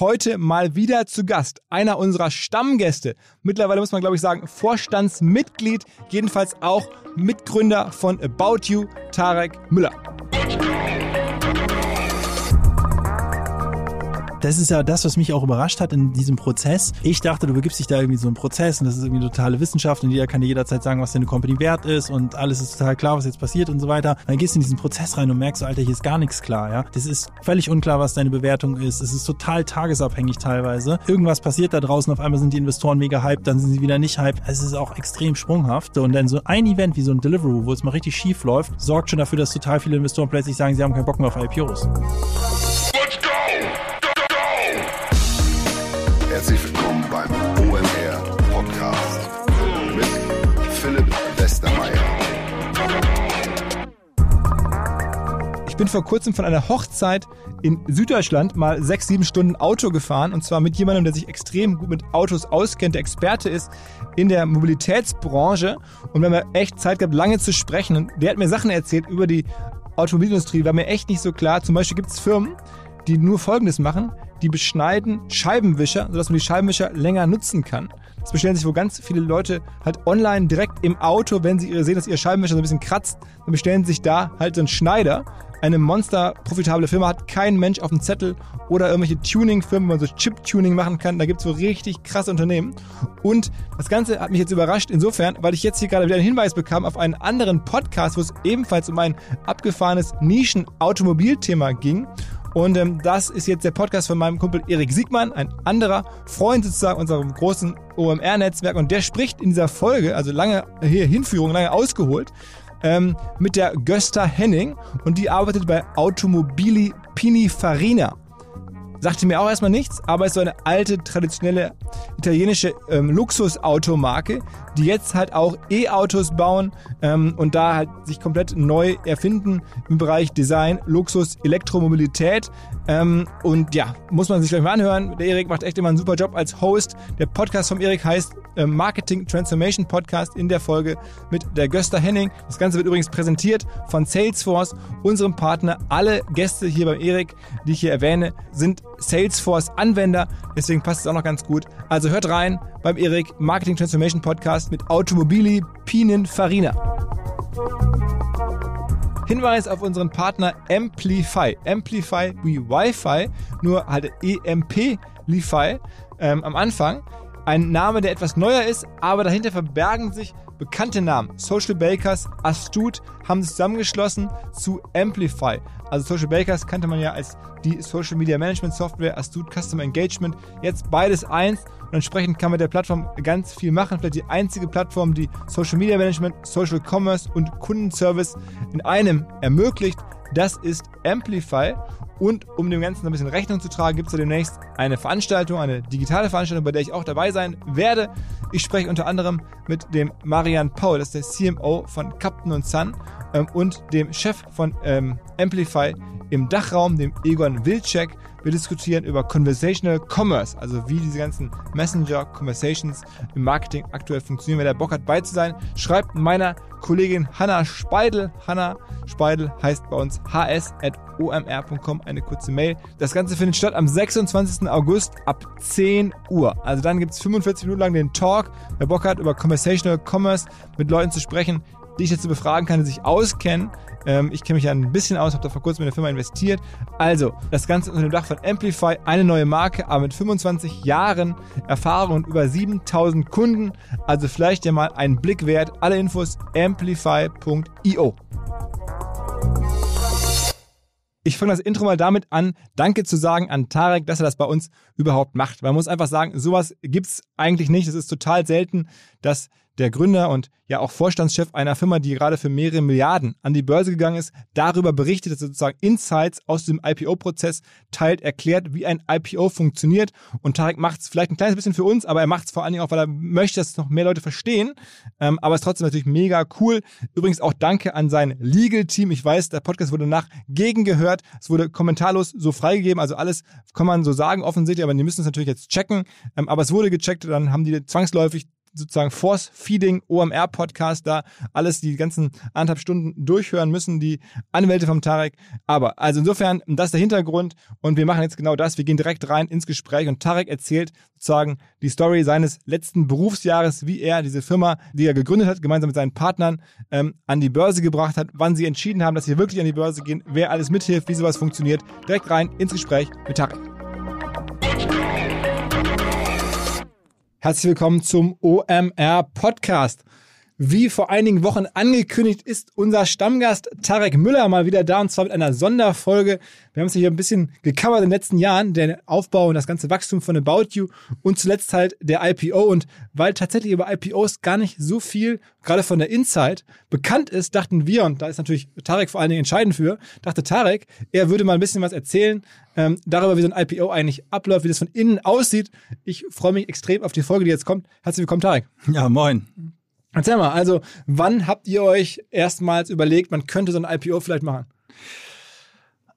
Heute mal wieder zu Gast, einer unserer Stammgäste. Mittlerweile muss man, glaube ich, sagen, Vorstandsmitglied, jedenfalls auch Mitgründer von About You, Tarek Müller. Das ist ja das, was mich auch überrascht hat in diesem Prozess. Ich dachte, du begibst dich da irgendwie so einen Prozess und das ist irgendwie totale Wissenschaft und jeder kann dir jederzeit sagen, was deine Company wert ist und alles ist total klar, was jetzt passiert und so weiter. Dann gehst du in diesen Prozess rein und merkst, so, Alter, hier ist gar nichts klar, ja. Das ist völlig unklar, was deine Bewertung ist. Es ist total tagesabhängig teilweise. Irgendwas passiert da draußen, auf einmal sind die Investoren mega hyped, dann sind sie wieder nicht hyped. Es ist auch extrem sprunghaft. Und dann so ein Event wie so ein Deliveroo, wo es mal richtig schief läuft, sorgt schon dafür, dass total viele Investoren plötzlich sagen, sie haben keinen Bock mehr auf IPOs. Bin vor kurzem von einer Hochzeit in Süddeutschland mal sechs, sieben Stunden Auto gefahren. Und zwar mit jemandem, der sich extrem gut mit Autos auskennt, der Experte ist in der Mobilitätsbranche. Und wir haben echt Zeit gehabt, lange zu sprechen. Und der hat mir Sachen erzählt über die Automobilindustrie, war mir echt nicht so klar. Zum Beispiel gibt es Firmen, die nur Folgendes machen. Die beschneiden Scheibenwischer, sodass man die Scheibenwischer länger nutzen kann. Das bestellen sich wohl ganz viele Leute halt online direkt im Auto, wenn sie sehen, dass ihr Scheibenwischer so ein bisschen kratzt, dann bestellen sie sich da halt so einen Schneider. Eine monster profitable Firma hat kein Mensch auf dem Zettel oder irgendwelche Tuning-Firmen, wo man so Chip-Tuning machen kann. Da gibt es so richtig krasse Unternehmen. Und das Ganze hat mich jetzt überrascht insofern, weil ich jetzt hier gerade wieder einen Hinweis bekam auf einen anderen Podcast, wo es ebenfalls um ein abgefahrenes Nischen-Automobilthema ging. Und ähm, das ist jetzt der Podcast von meinem Kumpel Erik Siegmann, ein anderer Freund sozusagen unserem großen OMR-Netzwerk. Und der spricht in dieser Folge, also lange hier Hinführung, lange ausgeholt, ähm, mit der Gösta Henning und die arbeitet bei Automobili Pininfarina. Sagte mir auch erstmal nichts, aber es ist so eine alte, traditionelle italienische ähm, Luxusautomarke, die jetzt halt auch E-Autos bauen ähm, und da halt sich komplett neu erfinden im Bereich Design, Luxus, Elektromobilität. Ähm, und ja, muss man sich gleich mal anhören. Der Erik macht echt immer einen super Job als Host. Der Podcast vom Erik heißt Marketing Transformation Podcast in der Folge mit der Gösta Henning. Das Ganze wird übrigens präsentiert von Salesforce, unserem Partner. Alle Gäste hier beim Erik, die ich hier erwähne, sind Salesforce-Anwender. Deswegen passt es auch noch ganz gut. Also hört rein beim Erik Marketing Transformation Podcast mit Automobili Pininfarina. Hinweis auf unseren Partner Amplify. Amplify wie Wi-Fi, nur halt EMP-Li-Fi ähm, am Anfang. Ein Name, der etwas neuer ist, aber dahinter verbergen sich bekannte Namen. Social Bakers, Astute haben sich zusammengeschlossen zu Amplify. Also Social Bakers kannte man ja als die Social Media Management Software, Astute Customer Engagement. Jetzt beides eins und entsprechend kann man mit der Plattform ganz viel machen. Vielleicht die einzige Plattform, die Social Media Management, Social Commerce und Kundenservice in einem ermöglicht. Das ist Amplify. Und um dem Ganzen ein bisschen Rechnung zu tragen, gibt es ja demnächst eine Veranstaltung, eine digitale Veranstaltung, bei der ich auch dabei sein werde. Ich spreche unter anderem mit dem Marian Paul, das ist der CMO von Captain Sun ähm, und dem Chef von ähm, Amplify im Dachraum, dem Egon Wilczek. Wir diskutieren über Conversational Commerce, also wie diese ganzen Messenger Conversations im Marketing aktuell funktionieren. Wer da Bock hat, bei zu sein, schreibt meiner Kollegin Hanna Speidel. Hanna Speidel heißt bei uns hs.omr.com eine kurze Mail. Das Ganze findet statt am 26. August ab 10 Uhr. Also dann gibt es 45 Minuten lang den Talk. Wer Bock hat, über Conversational Commerce mit Leuten zu sprechen, die ich jetzt befragen kann, die sich auskennen. Ähm, ich kenne mich ja ein bisschen aus, habe da vor kurzem in der Firma investiert. Also, das Ganze unter dem Dach von Amplify, eine neue Marke, aber mit 25 Jahren Erfahrung und über 7000 Kunden. Also vielleicht ja mal einen Blick wert. Alle Infos amplify.io. Ich fange das Intro mal damit an, Danke zu sagen an Tarek, dass er das bei uns überhaupt macht. Man muss einfach sagen, sowas gibt es eigentlich nicht. Es ist total selten, dass der Gründer und ja auch Vorstandschef einer Firma, die gerade für mehrere Milliarden an die Börse gegangen ist, darüber berichtet, dass er sozusagen Insights aus dem IPO-Prozess teilt, erklärt, wie ein IPO funktioniert. Und Tarek macht es vielleicht ein kleines bisschen für uns, aber er macht es vor allen Dingen auch, weil er möchte, dass noch mehr Leute verstehen. Ähm, aber es ist trotzdem natürlich mega cool. Übrigens auch danke an sein Legal-Team. Ich weiß, der Podcast wurde nach gegengehört. Es wurde kommentarlos so freigegeben. Also alles kann man so sagen offensichtlich, aber die müssen es natürlich jetzt checken. Ähm, aber es wurde gecheckt, dann haben die zwangsläufig sozusagen Force Feeding OMR Podcast da alles die ganzen anderthalb Stunden durchhören müssen, die Anwälte vom Tarek. Aber also insofern, das ist der Hintergrund und wir machen jetzt genau das. Wir gehen direkt rein ins Gespräch und Tarek erzählt sozusagen die Story seines letzten Berufsjahres, wie er diese Firma, die er gegründet hat, gemeinsam mit seinen Partnern ähm, an die Börse gebracht hat, wann sie entschieden haben, dass sie wirklich an die Börse gehen, wer alles mithilft, wie sowas funktioniert. Direkt rein ins Gespräch mit Tarek. Herzlich willkommen zum OMR Podcast. Wie vor einigen Wochen angekündigt, ist unser Stammgast Tarek Müller mal wieder da und zwar mit einer Sonderfolge. Wir haben es hier ein bisschen gecovert in den letzten Jahren, der Aufbau und das ganze Wachstum von About You und zuletzt halt der IPO. Und weil tatsächlich über IPOs gar nicht so viel, gerade von der Inside, bekannt ist, dachten wir, und da ist natürlich Tarek vor allen Dingen entscheidend für, dachte Tarek, er würde mal ein bisschen was erzählen ähm, darüber, wie so ein IPO eigentlich abläuft, wie das von innen aussieht. Ich freue mich extrem auf die Folge, die jetzt kommt. Herzlich willkommen, Tarek. Ja, moin. Erzähl mal, also wann habt ihr euch erstmals überlegt, man könnte so ein IPO vielleicht machen?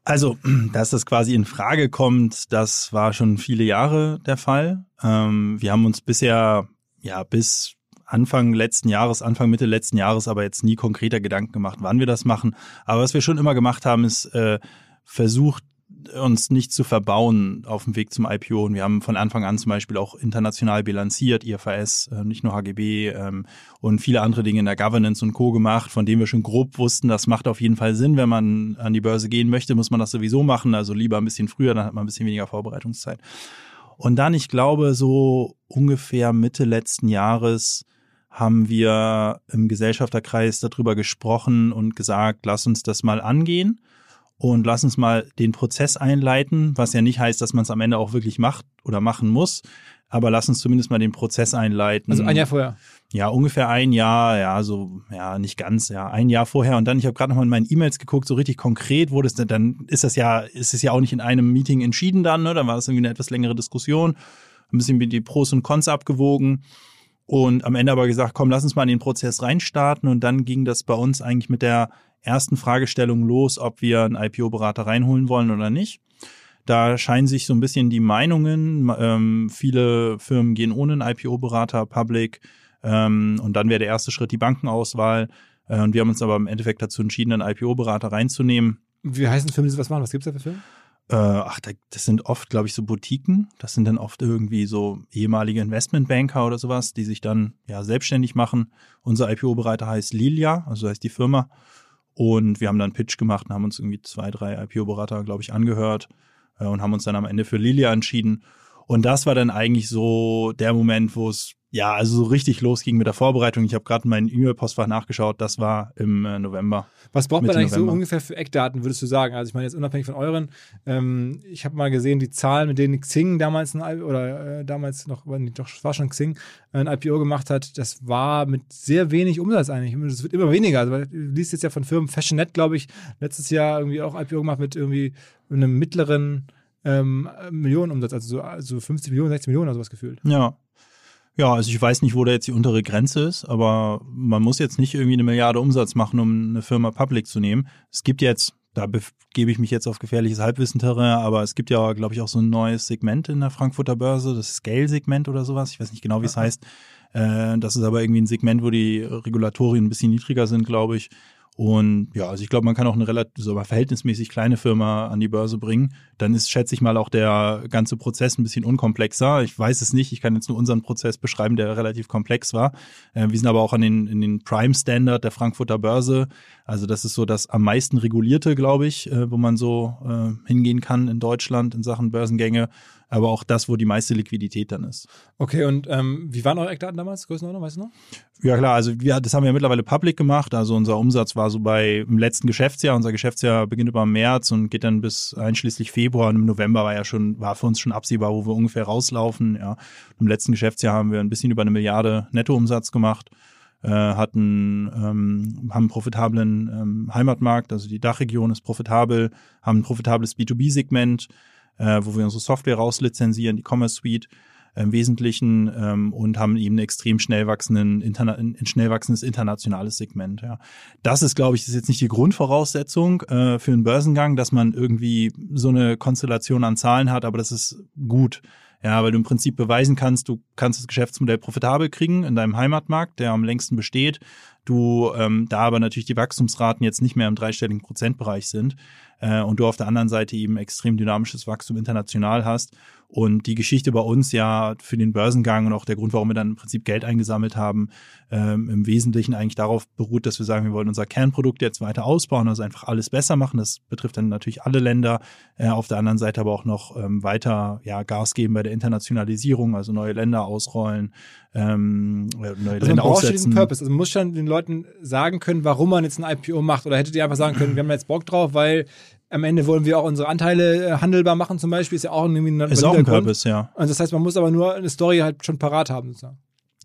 Also, dass das quasi in Frage kommt, das war schon viele Jahre der Fall. Ähm, wir haben uns bisher, ja, bis Anfang letzten Jahres, Anfang Mitte letzten Jahres, aber jetzt nie konkreter Gedanken gemacht, wann wir das machen. Aber was wir schon immer gemacht haben, ist äh, versucht, uns nicht zu verbauen auf dem Weg zum IPO. Und wir haben von Anfang an zum Beispiel auch international bilanziert, IFRS, äh, nicht nur HGB ähm, und viele andere Dinge in der Governance und Co. gemacht, von denen wir schon grob wussten, das macht auf jeden Fall Sinn. Wenn man an die Börse gehen möchte, muss man das sowieso machen. Also lieber ein bisschen früher, dann hat man ein bisschen weniger Vorbereitungszeit. Und dann, ich glaube, so ungefähr Mitte letzten Jahres haben wir im Gesellschafterkreis darüber gesprochen und gesagt, lass uns das mal angehen und lass uns mal den Prozess einleiten, was ja nicht heißt, dass man es am Ende auch wirklich macht oder machen muss, aber lass uns zumindest mal den Prozess einleiten. Also ein Jahr vorher. Ja, ungefähr ein Jahr, ja, so, ja, nicht ganz, ja, ein Jahr vorher. Und dann, ich habe gerade nochmal in meinen E-Mails geguckt, so richtig konkret wurde es, dann ist das ja, ist es ja auch nicht in einem Meeting entschieden dann, ne? Dann war es irgendwie eine etwas längere Diskussion, ein bisschen die Pros und Cons abgewogen. Und am Ende aber gesagt, komm, lass uns mal in den Prozess reinstarten. Und dann ging das bei uns eigentlich mit der ersten Fragestellung los, ob wir einen IPO-Berater reinholen wollen oder nicht. Da scheinen sich so ein bisschen die Meinungen. Ähm, viele Firmen gehen ohne einen IPO-Berater, Public. Ähm, und dann wäre der erste Schritt die Bankenauswahl. Äh, und wir haben uns aber im Endeffekt dazu entschieden, einen IPO-Berater reinzunehmen. Wie heißen Firmen, die sowas machen? Was gibt es da für Firmen? Äh, ach, das sind oft, glaube ich, so Boutiquen. Das sind dann oft irgendwie so ehemalige Investmentbanker oder sowas, die sich dann ja selbstständig machen. Unser IPO-Berater heißt Lilia, also heißt die Firma. Und wir haben dann Pitch gemacht und haben uns irgendwie zwei, drei IPO-Berater, glaube ich, angehört äh, und haben uns dann am Ende für Lilia entschieden. Und das war dann eigentlich so der Moment, wo es ja, also so richtig losging mit der Vorbereitung. Ich habe gerade meinen E-Mail-Postfach nachgeschaut, das war im äh, November. Was braucht man eigentlich November. so ungefähr für Eckdaten, würdest du sagen? Also ich meine jetzt unabhängig von euren, ähm, ich habe mal gesehen, die Zahlen, mit denen Xing damals ein, oder äh, damals noch, doch, war schon Xing, ein IPO gemacht hat, das war mit sehr wenig Umsatz eigentlich. Das wird immer weniger. Also du liest jetzt ja von Firmen, FashionNet, glaube ich, letztes Jahr irgendwie auch IPO gemacht mit irgendwie einem mittleren ähm, Millionenumsatz, also so also 50 Millionen, 60 Millionen oder sowas gefühlt. Ja, ja, also ich weiß nicht, wo da jetzt die untere Grenze ist, aber man muss jetzt nicht irgendwie eine Milliarde Umsatz machen, um eine Firma public zu nehmen. Es gibt jetzt, da gebe ich mich jetzt auf gefährliches Halbwissen-Terrain, aber es gibt ja, glaube ich, auch so ein neues Segment in der Frankfurter Börse, das Scale-Segment oder sowas. Ich weiß nicht genau, wie es heißt. Äh, das ist aber irgendwie ein Segment, wo die Regulatorien ein bisschen niedriger sind, glaube ich. Und ja, also ich glaube, man kann auch eine relativ, so verhältnismäßig kleine Firma an die Börse bringen. Dann ist, schätze ich mal, auch der ganze Prozess ein bisschen unkomplexer. Ich weiß es nicht. Ich kann jetzt nur unseren Prozess beschreiben, der relativ komplex war. Äh, wir sind aber auch an den, in den Prime Standard der Frankfurter Börse. Also das ist so das am meisten regulierte, glaube ich, äh, wo man so äh, hingehen kann in Deutschland in Sachen Börsengänge aber auch das, wo die meiste Liquidität dann ist. Okay, und ähm, wie waren eure Eckdaten damals? Größenordnung, weißt du noch? Ja klar, also wir, das haben wir ja mittlerweile public gemacht. Also unser Umsatz war so bei im letzten Geschäftsjahr. Unser Geschäftsjahr beginnt über März und geht dann bis einschließlich Februar. Und im November war ja schon, war für uns schon absehbar, wo wir ungefähr rauslaufen. Ja. Im letzten Geschäftsjahr haben wir ein bisschen über eine Milliarde Nettoumsatz gemacht äh, hatten ähm, haben einen profitablen ähm, Heimatmarkt, also die Dachregion ist profitabel, haben ein profitables B2B-Segment, äh, wo wir unsere Software rauslizenzieren, die Commerce Suite im Wesentlichen ähm, und haben eben ein extrem schnell wachsenden, interna ein schnell wachsendes internationales Segment. Ja. Das ist, glaube ich, ist jetzt nicht die Grundvoraussetzung äh, für einen Börsengang, dass man irgendwie so eine Konstellation an Zahlen hat, aber das ist gut. Ja, weil du im Prinzip beweisen kannst, du kannst das Geschäftsmodell profitabel kriegen in deinem Heimatmarkt, der am längsten besteht. Du ähm, da aber natürlich die Wachstumsraten jetzt nicht mehr im dreistelligen Prozentbereich sind äh, und du auf der anderen Seite eben extrem dynamisches Wachstum international hast und die Geschichte bei uns ja für den Börsengang und auch der Grund, warum wir dann im Prinzip Geld eingesammelt haben, ähm, im Wesentlichen eigentlich darauf beruht, dass wir sagen, wir wollen unser Kernprodukt jetzt weiter ausbauen, also einfach alles besser machen. Das betrifft dann natürlich alle Länder. Äh, auf der anderen Seite aber auch noch ähm, weiter ja, Gas geben bei der Internationalisierung, also neue Länder ausrollen, ähm, neue Also Länder man braucht diesen Purpose. Also man muss schon den Leuten sagen können, warum man jetzt ein IPO macht. Oder hättet ihr einfach sagen können, wir haben jetzt Bock drauf, weil am Ende wollen wir auch unsere Anteile äh, handelbar machen zum Beispiel. Ist ja auch irgendwie ein Ist auch ein. Purpose, ja. Und das heißt, man muss aber nur eine Story halt schon parat haben. Sozusagen.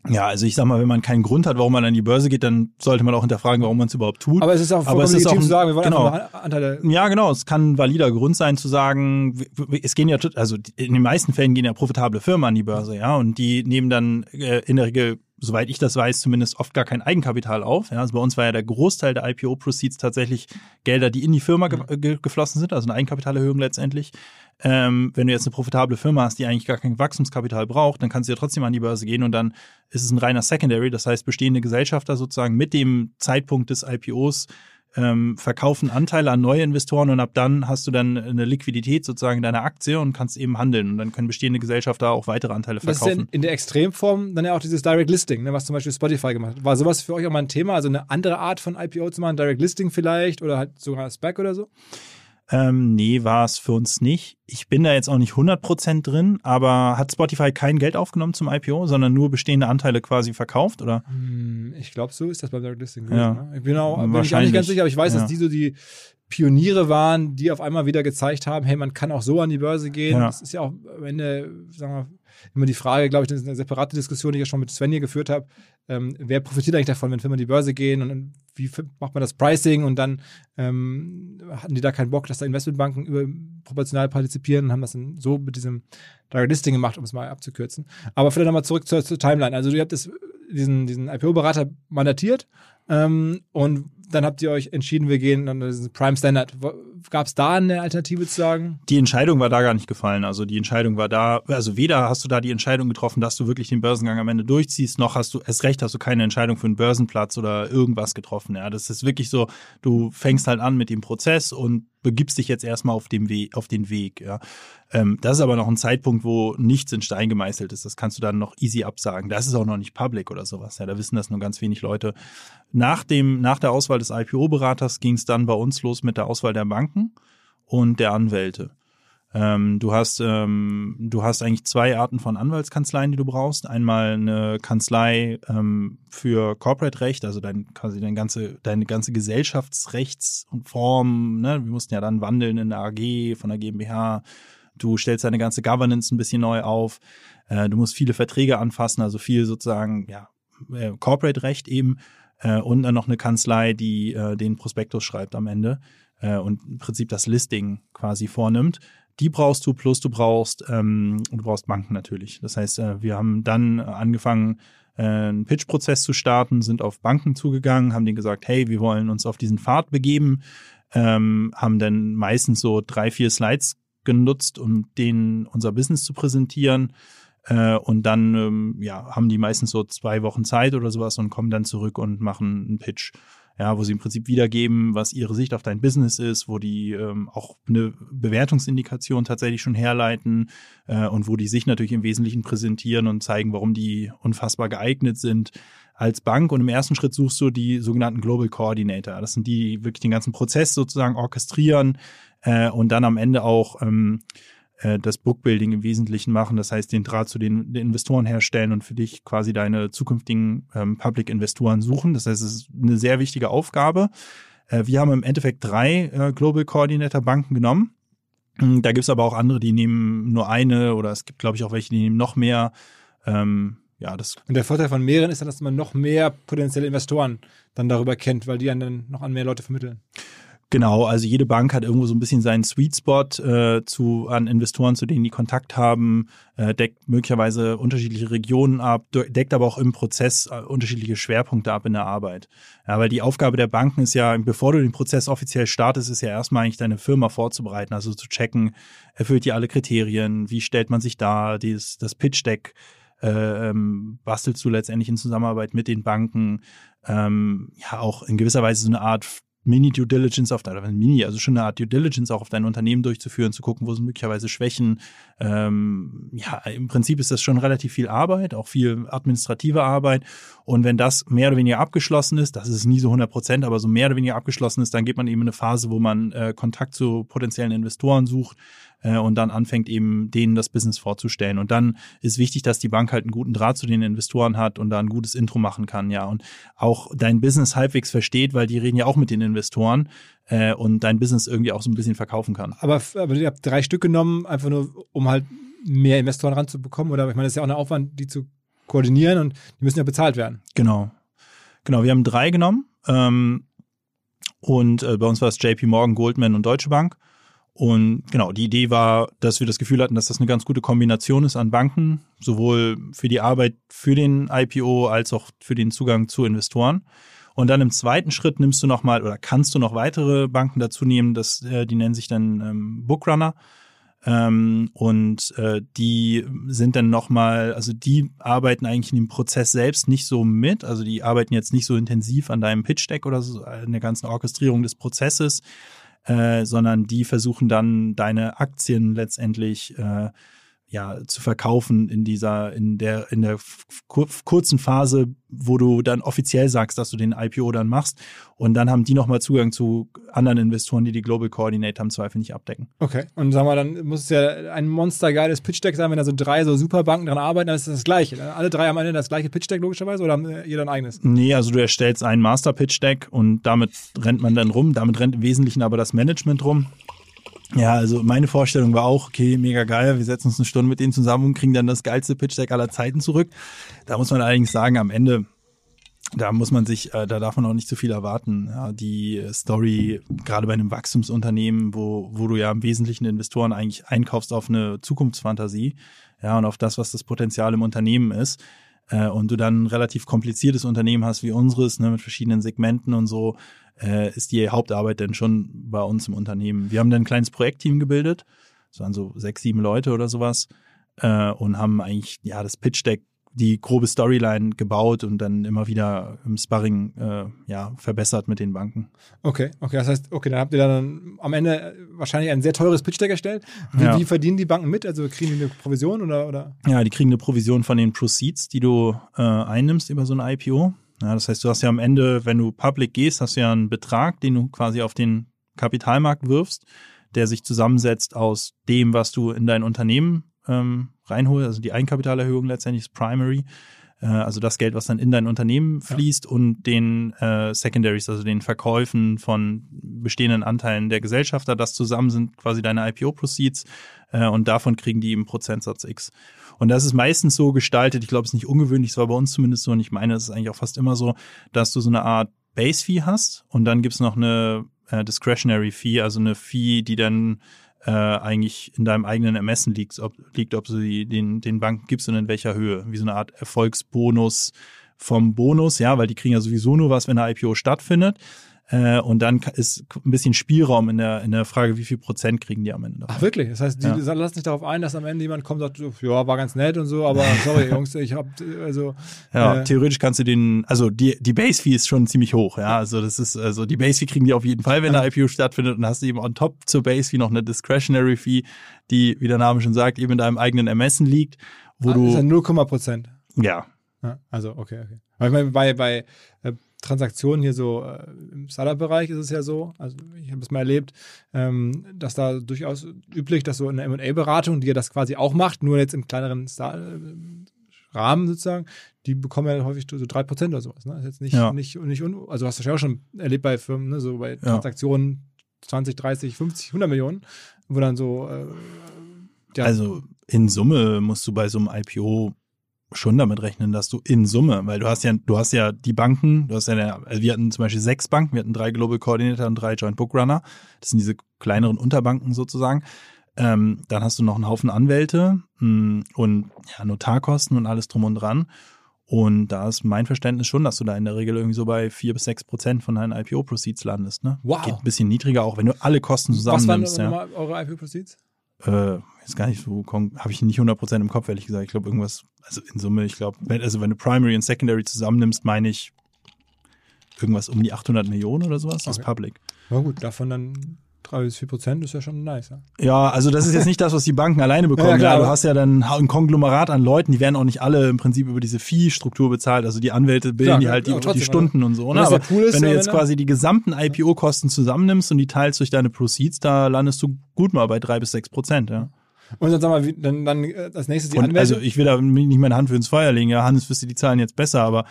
Ja, also ich sag mal, wenn man keinen Grund hat, warum man an die Börse geht, dann sollte man auch hinterfragen, warum man es überhaupt tut. Aber es ist auch Aber es vollkommen ist auch ein- zu sagen, wir wollen genau. einfach Anteile. Ja, genau. Es kann ein valider Grund sein zu sagen, es gehen ja, also in den meisten Fällen gehen ja profitable Firmen an die Börse, ja, und die nehmen dann äh, in der Regel, soweit ich das weiß, zumindest oft gar kein Eigenkapital auf. Ja, also bei uns war ja der Großteil der IPO-Proceeds tatsächlich Gelder, die in die Firma ge ge geflossen sind, also eine Eigenkapitalerhöhung letztendlich. Ähm, wenn du jetzt eine profitable Firma hast, die eigentlich gar kein Wachstumskapital braucht, dann kannst du ja trotzdem an die Börse gehen und dann ist es ein reiner Secondary, das heißt bestehende Gesellschafter sozusagen mit dem Zeitpunkt des IPOs ähm, verkaufen Anteile an neue Investoren und ab dann hast du dann eine Liquidität sozusagen in deiner Aktie und kannst eben handeln und dann können bestehende Gesellschafter auch weitere Anteile Das ist in, verkaufen. in der Extremform dann ja auch dieses Direct Listing, ne, was zum Beispiel Spotify gemacht hat. War sowas für euch auch mal ein Thema? Also eine andere Art von IPO zu machen, Direct Listing vielleicht oder halt sogar SPAC oder so? Ähm, nee, war es für uns nicht. Ich bin da jetzt auch nicht 100% drin, aber hat Spotify kein Geld aufgenommen zum IPO, sondern nur bestehende Anteile quasi verkauft, oder? Hm, Ich glaube, so ist das beim Direct Listing. Ja. Ne? Ich bin, auch, bin ich auch nicht ganz sicher, aber ich weiß, Ja. dass die so die Pioniere waren, die auf einmal wieder gezeigt haben, hey, man kann auch so an die Börse gehen. Ja. Das ist ja auch am Ende, sagen wir, immer die Frage, glaube ich, das ist eine separate Diskussion, die ich ja schon mit Sven hier geführt habe. Ähm, wer profitiert eigentlich davon, wenn Firmen an die Börse gehen und wie macht man das Pricing und dann ähm, hatten die da keinen Bock, dass da Investmentbanken überproportional partizipieren und haben das dann so mit diesem Direct Listing gemacht, um es mal abzukürzen. Aber vielleicht nochmal zurück zur, zur Timeline. Also ihr habt das, diesen, diesen IPO-Berater mandatiert ähm, und dann habt ihr euch entschieden, wir gehen an diesen Prime Standard. Gab es da eine Alternative zu sagen? Die Entscheidung war da gar nicht gefallen. Also die Entscheidung war da, also weder hast du da die Entscheidung getroffen, dass du wirklich den Börsengang am Ende durchziehst, noch hast du, erst recht hast du keine Entscheidung für einen Börsenplatz oder irgendwas getroffen. Ja, das ist wirklich so, du fängst halt an mit dem Prozess und begibst dich jetzt erstmal auf dem Weg, auf den Weg, ja. Ähm, das ist aber noch ein Zeitpunkt, wo nichts in Stein gemeißelt ist. Das kannst du dann noch easy absagen. Das ist auch noch nicht public oder sowas. Ja, da wissen das nur ganz wenig Leute. Nach dem, nach der Auswahl des IPO-Beraters ging es dann bei uns los mit der Auswahl der Banken und der Anwälte. Ähm, du hast ähm, du hast eigentlich zwei Arten von Anwaltskanzleien, die du brauchst. Einmal eine Kanzlei ähm, für Corporate Recht, also dein quasi dein ganze deine ganze Gesellschaftsrechts und Form. Ne? Wir mussten ja dann wandeln in der AG von der GmbH. Du stellst deine ganze Governance ein bisschen neu auf. Äh, du musst viele Verträge anfassen, also viel sozusagen ja äh, Corporate Recht eben äh, und dann noch eine Kanzlei, die äh, den Prospektus schreibt am Ende äh, und im Prinzip das Listing quasi vornimmt. Die brauchst du, plus du brauchst, ähm, du brauchst Banken natürlich. Das heißt, äh, wir haben dann angefangen, äh, einen Pitch-Prozess zu starten, sind auf Banken zugegangen, haben denen gesagt, hey, wir wollen uns auf diesen Pfad begeben, ähm, haben dann meistens so drei, vier Slides genutzt, um denen unser Business zu präsentieren. Äh, und dann ähm, ja, haben die meistens so zwei Wochen Zeit oder sowas und kommen dann zurück und machen einen Pitch. Ja, wo sie im Prinzip wiedergeben, was ihre Sicht auf dein Business ist, wo die ähm, auch eine Bewertungsindikation tatsächlich schon herleiten äh, und wo die sich natürlich im Wesentlichen präsentieren und zeigen, warum die unfassbar geeignet sind als Bank. Und im ersten Schritt suchst du die sogenannten Global Coordinator. Das sind die, die wirklich den ganzen Prozess sozusagen orchestrieren äh, und dann am Ende auch ähm, äh, das Bookbuilding im Wesentlichen machen, das heißt den Draht zu den, den Investoren herstellen und für dich quasi deine zukünftigen ähm, Public-Investoren suchen. Das heißt, es ist eine sehr wichtige Aufgabe. Äh, wir haben im Endeffekt drei äh, Global Coordinator Banken genommen. Mm, Da gibt's aber auch andere, die nehmen nur eine oder es gibt, glaube ich, auch welche, die nehmen noch mehr. Ähm, ja, das Und der Vorteil von mehreren ist dann, dass man noch mehr potenzielle Investoren dann darüber kennt, weil die einen dann noch an mehr Leute vermitteln. Genau, also jede Bank hat irgendwo so ein bisschen seinen Sweet Spot äh, zu an Investoren, zu denen die Kontakt haben, äh, deckt möglicherweise unterschiedliche Regionen ab, deckt aber auch im Prozess äh, unterschiedliche Schwerpunkte ab in der Arbeit. Ja, weil die Aufgabe der Banken ist ja, bevor du den Prozess offiziell startest, ist ja erstmal eigentlich deine Firma vorzubereiten, also zu checken, erfüllt die alle Kriterien, wie stellt man sich da, dieses, das Pitch Deck äh, ähm, bastelst du letztendlich in Zusammenarbeit mit den Banken, ähm, ja auch in gewisser Weise so eine Art Mini-Due Diligence auf dein, Mini, also schon eine Art Due Diligence auch auf dein Unternehmen durchzuführen, zu gucken, wo sind möglicherweise Schwächen. Ähm, ja, im Prinzip ist das schon relativ viel Arbeit, auch viel administrative Arbeit. Und wenn das mehr oder weniger abgeschlossen ist, das ist nie so 100 Prozent, aber so mehr oder weniger abgeschlossen ist, dann geht man eben in eine Phase, wo man äh, Kontakt zu potenziellen Investoren sucht, äh, und dann anfängt eben denen das Business vorzustellen. Und dann ist wichtig, dass die Bank halt einen guten Draht zu den Investoren hat und da ein gutes Intro machen kann, ja. Und auch dein Business halbwegs versteht, weil die reden ja auch mit den Investoren äh, und dein Business irgendwie auch so ein bisschen verkaufen kann. Aber, aber ihr habt drei Stück genommen, einfach nur, um halt mehr Investoren ranzubekommen? Oder ich meine, das ist ja auch ein Aufwand, die zu koordinieren und die müssen ja bezahlt werden. Genau. Genau, wir haben drei genommen. Ähm, und äh, bei uns war es JP Morgan, Goldman und Deutsche Bank. Und genau, die Idee war, dass wir das Gefühl hatten, dass das eine ganz gute Kombination ist an Banken, sowohl für die Arbeit für den IPO als auch für den Zugang zu Investoren. Und dann im zweiten Schritt nimmst du nochmal oder kannst du noch weitere Banken dazu nehmen, das, äh, die nennen sich dann ähm, Bookrunner. Ähm, und äh, die sind dann nochmal, also die arbeiten eigentlich in dem Prozess selbst nicht so mit, also die arbeiten jetzt nicht so intensiv an deinem Pitch Deck oder so, an der ganzen Orchestrierung des Prozesses, äh, sondern die versuchen dann deine Aktien letztendlich äh, ja zu verkaufen in dieser in der in der kurzen Phase, wo du dann offiziell sagst, dass du den IPO dann machst und dann haben die nochmal Zugang zu anderen Investoren, die die Global Coordinator im Zweifel nicht abdecken. Okay, und sag mal, dann muss es ja ein monstergeiles Pitch Deck sein, wenn da so drei so Superbanken dran arbeiten, dann ist das das gleiche. Alle drei haben am Ende das gleiche Pitch Deck logischerweise oder haben jeder ein eigenes? Nee, also du erstellst ein Master Pitch Deck und damit rennt man dann rum, damit rennt im Wesentlichen aber das Management rum. Ja, also meine Vorstellung war auch, okay, mega geil, wir setzen uns eine Stunde mit denen zusammen und kriegen dann das geilste Pitch-Deck aller Zeiten zurück. Da muss man allerdings sagen, am Ende, da muss man sich, äh, da darf man auch nicht zu viel erwarten. Ja, die Story, gerade bei einem Wachstumsunternehmen, wo, wo du ja im Wesentlichen Investoren eigentlich einkaufst auf eine Zukunftsfantasie, ja, und auf das, was das Potenzial im Unternehmen ist, äh, und du dann ein relativ kompliziertes Unternehmen hast wie unseres, ne, mit verschiedenen Segmenten und so, äh, ist die Hauptarbeit denn schon bei uns im Unternehmen. Wir haben dann ein kleines Projektteam gebildet, das waren so sechs, sieben Leute oder sowas, äh, und haben eigentlich ja das Pitch Deck die grobe Storyline gebaut und dann immer wieder im Sparring äh, ja, verbessert mit den Banken. Okay, okay, das heißt, okay, dann habt ihr dann am Ende wahrscheinlich ein sehr teures Pitch Deck erstellt. Wie, ja. wie verdienen die Banken mit? Also kriegen die eine Provision oder, oder? Ja, die kriegen eine Provision von den Proceeds, die du äh, einnimmst über so ein IPO. Ja, das heißt, du hast ja am Ende, wenn du public gehst, hast du ja einen Betrag, den du quasi auf den Kapitalmarkt wirfst, der sich zusammensetzt aus dem, was du in dein Unternehmen ähm, reinholst, also die Eigenkapitalerhöhung letztendlich ist Primary, äh, also das Geld, was dann in dein Unternehmen fließt ja. und den äh, Secondaries, also den Verkäufen von bestehenden Anteilen der Gesellschafter, das zusammen sind quasi deine IPO-Proceeds äh, und davon kriegen die im Prozentsatz X. Und das ist meistens so gestaltet, ich glaube, es ist nicht ungewöhnlich, es war bei uns zumindest so und ich meine, es ist eigentlich auch fast immer so, dass du so eine Art Base-Fee hast und dann gibt's noch eine äh, Discretionary Fee, also eine Fee, die dann äh, eigentlich in deinem eigenen Ermessen liegt, ob, liegt, ob du die, den, den Banken gibst und in welcher Höhe, wie so eine Art Erfolgsbonus vom Bonus, ja, weil die kriegen ja sowieso nur was, wenn eine IPO stattfindet. Äh, und dann ist ein bisschen Spielraum in der, in der Frage, wie viel Prozent kriegen die am Ende. Davon. Ach wirklich? Das heißt, die ja. lassen sich darauf ein, dass am Ende jemand kommt und sagt, ja, war ganz nett und so, aber sorry, Jungs, ich hab, also. Ja, äh, theoretisch kannst du den, also die, die Base-Fee ist schon ziemlich hoch, ja. Also das ist, also die Base-Fee kriegen die auf jeden Fall, wenn eine IPO stattfindet und hast du eben on top zur Base-Fee noch eine Discretionary Fee, die, wie der Name schon sagt, eben in deinem eigenen Ermessen liegt, wo ah, du. Das ist ja 0, Prozent. Ja. ja. Also, okay, okay. Weil ich meine, bei, bei äh, Transaktionen hier so äh, im Startup-Bereich ist es ja so, also ich habe es mal erlebt, ähm, dass da durchaus üblich, dass so eine M&A-Beratung, die ja das quasi auch macht, nur jetzt im kleineren Star äh, Rahmen sozusagen, die bekommen ja häufig so drei Prozent oder sowas. Ne? Ist jetzt nicht, ja. nicht, nicht un also hast du ja auch schon erlebt bei Firmen, ne? so bei Transaktionen 20, 30, 50, 100 Millionen, wo dann so äh, ja. Also in Summe musst du bei so einem IPO schon damit rechnen, dass du in Summe, weil du hast ja, du hast ja die Banken, du hast ja, eine, also wir hatten zum Beispiel sechs Banken, wir hatten drei Global Coordinator und drei Joint Book Runner. Das sind diese kleineren Unterbanken sozusagen. Ähm, dann hast du noch einen Haufen Anwälte mh, hm, und ja, Notarkosten und alles drum und dran. Und da ist mein Verständnis schon, dass du da in der Regel irgendwie so bei vier bis sechs Prozent von deinen IPO-Proceeds landest. Ne? Wow. Geht ein bisschen niedriger, auch wenn du alle Kosten zusammennimmst. Was waren ja. eure IPO-Proceeds? Äh, ist gar nicht so, habe ich nicht 100% im Kopf, ehrlich gesagt. Ich glaube, irgendwas, also in Summe, ich glaube, also wenn du Primary und Secondary zusammennimmst, meine ich irgendwas um die 800 Millionen oder sowas okay. aus Public. Na gut, davon dann 3 bis 4 Prozent ist ja schon nice. Ja? ja, also das ist jetzt nicht das, was die Banken alleine bekommen. Ja, klar, ja, du hast ja dann ein Konglomerat an Leuten, die werden auch nicht alle im Prinzip über diese Fee-Struktur bezahlt. Also die Anwälte bilden klar, die halt die, trotzdem, die Stunden und so. Ne? Aber cool ist, wenn du jetzt quasi die gesamten IPO-Kosten zusammennimmst und die teilst durch deine Proceeds, da landest du gut mal bei 3 bis 6 Prozent. Ja. Und dann sag mal, dann, dann äh, als nächstes die und Anwälte. Also ich will da nicht meine Hand für ins Feuer legen. Ja, Hannes wüsste die Zahlen jetzt besser, aber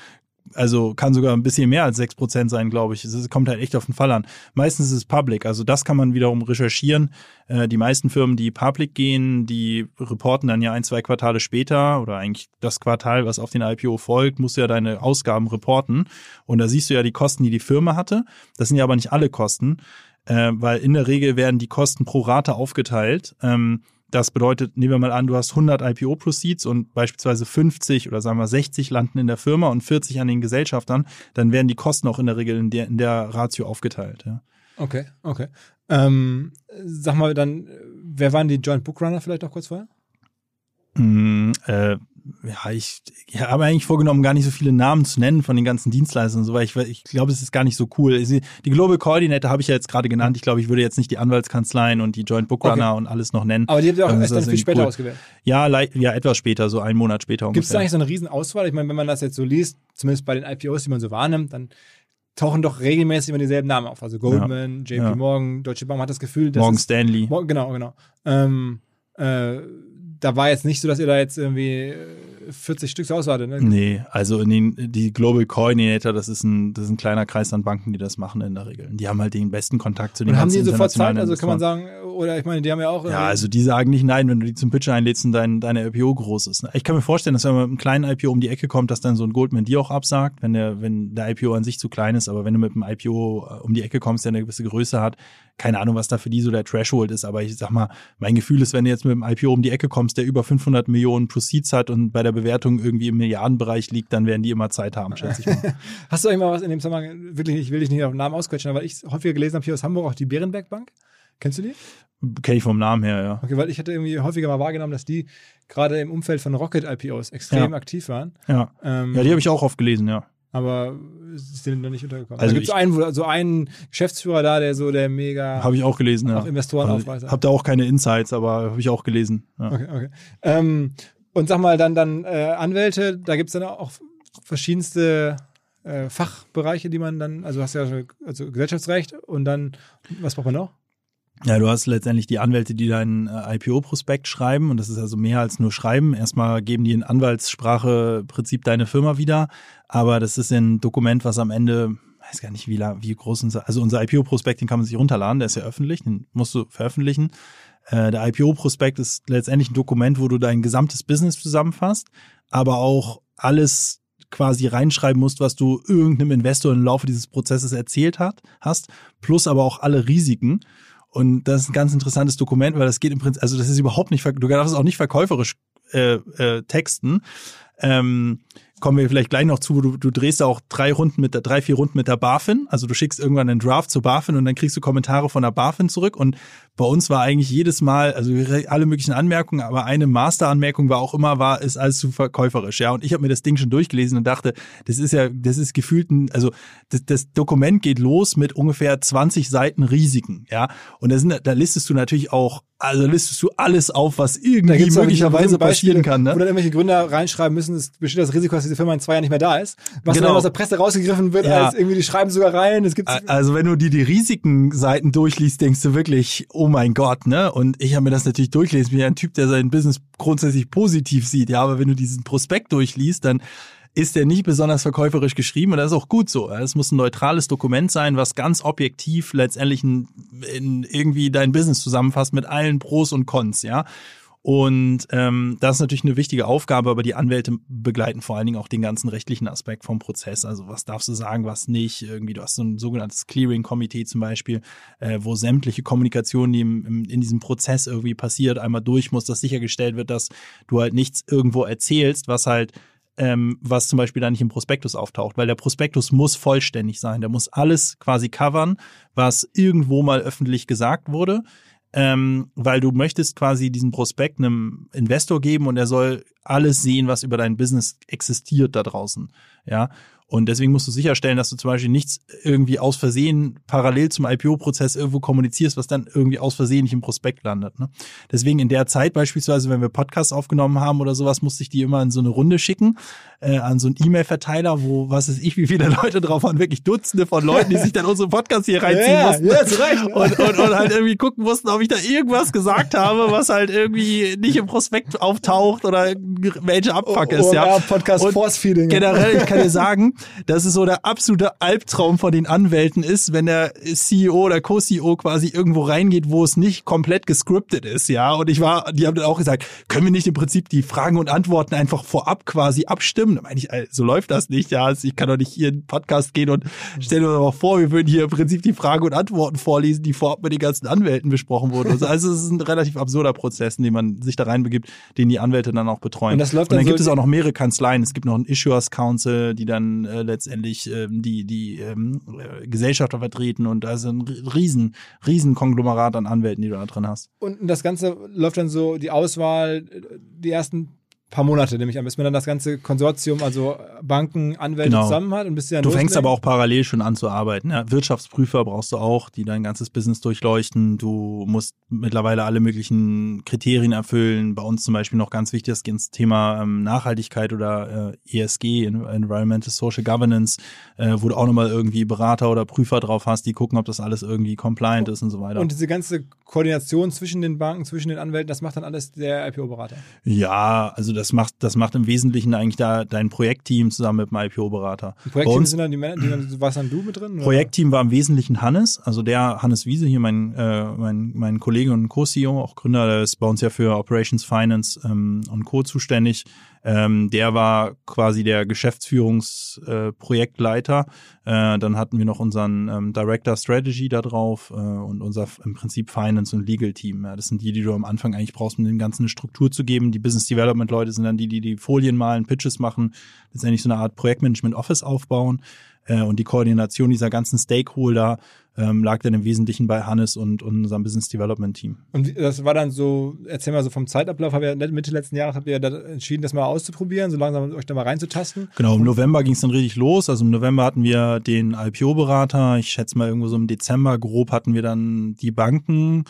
also kann sogar ein bisschen mehr als sechs Prozent sein, glaube ich. Es kommt halt echt auf den Fall an. Meistens ist es Public, also das kann man wiederum recherchieren. Äh, die meisten Firmen, die Public gehen, die reporten dann ja ein, zwei Quartale später oder eigentlich das Quartal, was auf den IPO folgt, musst du ja deine Ausgaben reporten. Und da siehst du ja die Kosten, die die Firma hatte. Das sind ja aber nicht alle Kosten, äh, weil in der Regel werden die Kosten pro Rate aufgeteilt. Ähm, das bedeutet, nehmen wir mal an, du hast 100 IPO-Proceeds und beispielsweise 50 oder sagen wir 60 landen in der Firma und 40 an den Gesellschaftern, dann werden die Kosten auch in der Regel in der, in der Ratio aufgeteilt. Ja. Okay, okay. Ähm, sag mal dann, wer waren die Joint Bookrunner vielleicht noch kurz vorher? Mm, äh, ja, ich, ich habe eigentlich vorgenommen, gar nicht so viele Namen zu nennen von den ganzen Dienstleistern und so, weil ich, ich glaube, es ist gar nicht so cool. Die Global Coordinator habe ich ja jetzt gerade genannt. Ich glaube, ich würde jetzt nicht die Anwaltskanzleien und die Joint Bookrunner okay. und alles noch nennen. Aber die habt ihr auch erst dann viel später cool. ausgewählt? Ja, ja, etwas später, so einen Monat später Gibt es da eigentlich so eine Riesenauswahl? Ich meine, wenn man das jetzt so liest, zumindest bei den IPOs, die man so wahrnimmt, dann tauchen doch regelmäßig immer dieselben Namen auf. Also Goldman, ja. JP ja. Morgan, Deutsche Bank, man hat das Gefühl, dass Morgan Stanley. Genau, genau. Ähm, äh, da war jetzt nicht so, dass ihr da jetzt irgendwie 40 Stück auswartet, ne? Nee, also in den, die Global Coordinator, das ist, ein, das ist ein kleiner Kreis an Banken, die das machen in der Regel. Die haben halt den besten Kontakt zu den Und haben die sofort Zeit? Also kann man sagen, oder ich meine, die haben ja auch. Ja, also die sagen nicht nein, wenn du die zum Pitch einlädst und dein, deine IPO groß ist. Ne? Ich kann mir vorstellen, dass wenn man mit einem kleinen IPO um die Ecke kommt, dass dann so ein Goldman die auch absagt, wenn der, wenn der IPO an sich zu klein ist, aber wenn du mit einem IPO äh, um die Ecke kommst, der eine gewisse Größe hat, keine Ahnung, was da für die so der Threshold ist, aber ich sag mal, mein Gefühl ist, wenn du jetzt mit einem IPO um die Ecke kommst, der über 500 Millionen Proceeds hat und bei der Bewertung irgendwie im Milliardenbereich liegt, dann werden die immer Zeit haben, schätze ich mal. Hast du eigentlich mal was in dem Zusammenhang, wirklich, ich will dich nicht auf den Namen ausquetschen, aber ich häufiger gelesen habe hier aus Hamburg auch die Bärenberg Bank. Kennst du die? Kenne ich vom Namen her, ja. Okay, weil ich hatte irgendwie häufiger mal wahrgenommen, dass die gerade im Umfeld von Rocket-IPOs extrem ja. aktiv waren. Ja, ähm, ja die habe ich auch oft gelesen, ja aber ist denen noch nicht untergekommen. Also, also gibt es einen, so einen Geschäftsführer da, der so der mega. Habe ich auch gelesen, auch ja. Investoren also, aufweist. Habe da auch keine Insights, aber habe ich auch gelesen. Ja. Okay, okay. Ähm, und sag mal, dann, dann äh, Anwälte, da gibt es dann auch verschiedenste äh, Fachbereiche, die man dann, also hast ja also Gesellschaftsrecht und dann, was braucht man noch? Ja, du hast letztendlich die Anwälte, die deinen äh, IPO-Prospekt schreiben und das ist also mehr als nur schreiben. Erstmal geben die in Anwaltssprache Prinzip deine Firma wieder, aber das ist ein Dokument, was am Ende, weiß gar nicht, wie, wie groß unser, also unser IPO-Prospekt, den kann man sich runterladen, der ist ja öffentlich, den musst du veröffentlichen. Äh, der IPO-Prospekt ist letztendlich ein Dokument, wo du dein gesamtes Business zusammenfasst, aber auch alles quasi reinschreiben musst, was du irgendeinem Investor im Laufe dieses Prozesses erzählt hat, hast, plus aber auch alle Risiken. Und das ist ein ganz interessantes Dokument, weil das geht im Prinzip, also das ist überhaupt nicht, du darfst es auch nicht verkäuferisch äh, äh, texten. Ähm, kommen wir vielleicht gleich noch zu, du, du drehst auch drei Runden mit der, drei, vier Runden mit der BaFin. Also du schickst irgendwann einen Draft zur BaFin und dann kriegst du Kommentare von der BaFin zurück. Und bei uns war eigentlich jedes Mal, also alle möglichen Anmerkungen, aber eine Masteranmerkung war auch immer, war, ist alles zu verkäuferisch. Ja, und ich habe mir das Ding schon durchgelesen und dachte, das ist ja, das ist gefühlt ein, also das, das Dokument geht los mit ungefähr 20 Seiten Risiken. Ja, und da, sind, da listest du natürlich auch also listest du alles auf, was irgendwie möglicherweise passieren kann. Ne? Dann irgendwelche Gründer reinschreiben müssen, es besteht das Risiko, dass diese Firma in zwei Jahren nicht mehr da ist. Was genau. dann aus der Presse rausgegriffen wird, ja. als irgendwie die schreiben sogar rein. Es gibt also wenn du dir die Risikenseiten durchliest, denkst du wirklich, oh mein Gott, ne? Und ich habe mir das natürlich durchgelesen. Ich bin ja ein Typ, der sein Business grundsätzlich positiv sieht. Ja, aber wenn du diesen Prospekt durchliest, dann ist der nicht besonders verkäuferisch geschrieben und das ist auch gut so. Es muss ein neutrales Dokument sein, was ganz objektiv letztendlich in, in irgendwie dein Business zusammenfasst mit allen Pros und Cons, ja. Und ähm, das ist natürlich eine wichtige Aufgabe, aber die Anwälte begleiten vor allen Dingen auch den ganzen rechtlichen Aspekt vom Prozess. Also was darfst du sagen, was nicht. Irgendwie, du hast so ein sogenanntes Clearing-Komitee zum Beispiel, äh, wo sämtliche Kommunikation, die im, im, in diesem Prozess irgendwie passiert, einmal durch muss, dass sichergestellt wird, dass du halt nichts irgendwo erzählst, was halt ähm, was zum Beispiel da nicht im Prospektus auftaucht, weil der Prospektus muss vollständig sein. Der muss alles quasi covern, was irgendwo mal öffentlich gesagt wurde ähm, weil du möchtest quasi diesen Prospekt einem Investor geben und er soll alles sehen, was über dein Business existiert da draußen. Ja. Und deswegen musst du sicherstellen, dass du zum Beispiel nichts irgendwie aus Versehen parallel zum IPO-Prozess irgendwo kommunizierst, was dann irgendwie aus Versehen nicht im Prospekt landet. Ne? Deswegen in der Zeit beispielsweise, wenn wir Podcasts aufgenommen haben oder sowas, musste ich die immer in so eine Runde schicken, äh, an so einen E-Mail-Verteiler, wo, was ist ich, wie viele Leute drauf waren, wirklich Dutzende von Leuten, die sich dann unsere Podcasts hier reinziehen ja, mussten. Ja, zu Recht. Und, und, und halt irgendwie gucken mussten, ob ich da irgendwas gesagt habe, was halt irgendwie nicht im Prospekt auftaucht oder welche Abfuck ist. ja. Podcast Force Feeding. Generell, ich kann dir sagen, dass es so der absolute Albtraum von den Anwälten ist, wenn der CEO oder Co-CEO quasi irgendwo reingeht, wo es nicht komplett gescriptet ist, ja. Und ich war, die haben dann auch gesagt, können wir nicht im Prinzip die Fragen und Antworten einfach vorab quasi abstimmen? Da meine ich, so läuft das nicht, ja. Also ich kann doch nicht hier in den Podcast gehen und stell dir mal vor, wir würden hier im Prinzip die Fragen und Antworten vorlesen, die vorab mit den ganzen Anwälten besprochen wurden. Also es ist ein relativ absurder Prozess, in den man sich da reinbegibt, den die Anwälte dann auch betreuen. Und das läuft und dann dann gibt so es auch noch mehrere Kanzleien. Es gibt noch einen Issuers Council, die dann äh, letztendlich ähm, die, die ähm, äh, Gesellschafter vertreten und also ein riesen, riesen Konglomerat an Anwälten, die du da drin hast. Und das Ganze läuft dann so, die Auswahl, die ersten paar Monate, nämlich an, bis man dann das ganze Konsortium, also Banken, Anwälte Genau. zusammen hat und bis dann Du fängst aber auch parallel schon an zu arbeiten. Ja, Wirtschaftsprüfer brauchst du auch, die dein ganzes Business durchleuchten. Du musst mittlerweile alle möglichen Kriterien erfüllen. Bei uns zum Beispiel noch ganz wichtig das Thema ähm, Nachhaltigkeit oder äh, ESG, Environmental Social Governance, äh, wo du auch nochmal irgendwie Berater oder Prüfer drauf hast, die gucken, ob das alles irgendwie compliant ist und so weiter. Und diese ganze Koordination zwischen den Banken, zwischen den Anwälten, das macht dann alles der IPO-Berater. ja, also das macht, das macht im Wesentlichen eigentlich da dein Projektteam zusammen mit dem IPO-Berater. Projektteam sind dann die Männer, die warst dann du mit drin? oder? Projektteam war im Wesentlichen Hannes, also der Hannes Wiese, hier mein, äh, mein, mein Kollege und Co-CEO, auch Gründer, der ist bei uns ja für Operations Finance ähm, und Co. zuständig. Ähm, der war quasi der Geschäftsführungsprojektleiter. Äh, äh, dann hatten wir noch unseren ähm, Director Strategy da drauf äh, und unser im Prinzip Finance und Legal Team. Ja, das sind die, die du am Anfang eigentlich brauchst, um dem Ganzen eine Struktur zu geben. Die Business Development Leute sind dann die, die die Folien malen, Pitches machen, letztendlich so eine Art Projektmanagement Office aufbauen. Äh, und die Koordination dieser ganzen Stakeholder ähm, lag dann im Wesentlichen bei Hannes und, und unserem Business Development Team. Und das war dann so, erzähl mal so vom Zeitablauf, habt ihr Mitte letzten Jahres habt ihr da entschieden, das mal auszuprobieren, so langsam euch da mal reinzutasten. Genau, im November ging es dann richtig los. Also im November hatten wir den IPO-Berater. Ich schätze mal irgendwo so im Dezember grob hatten wir dann die Banken.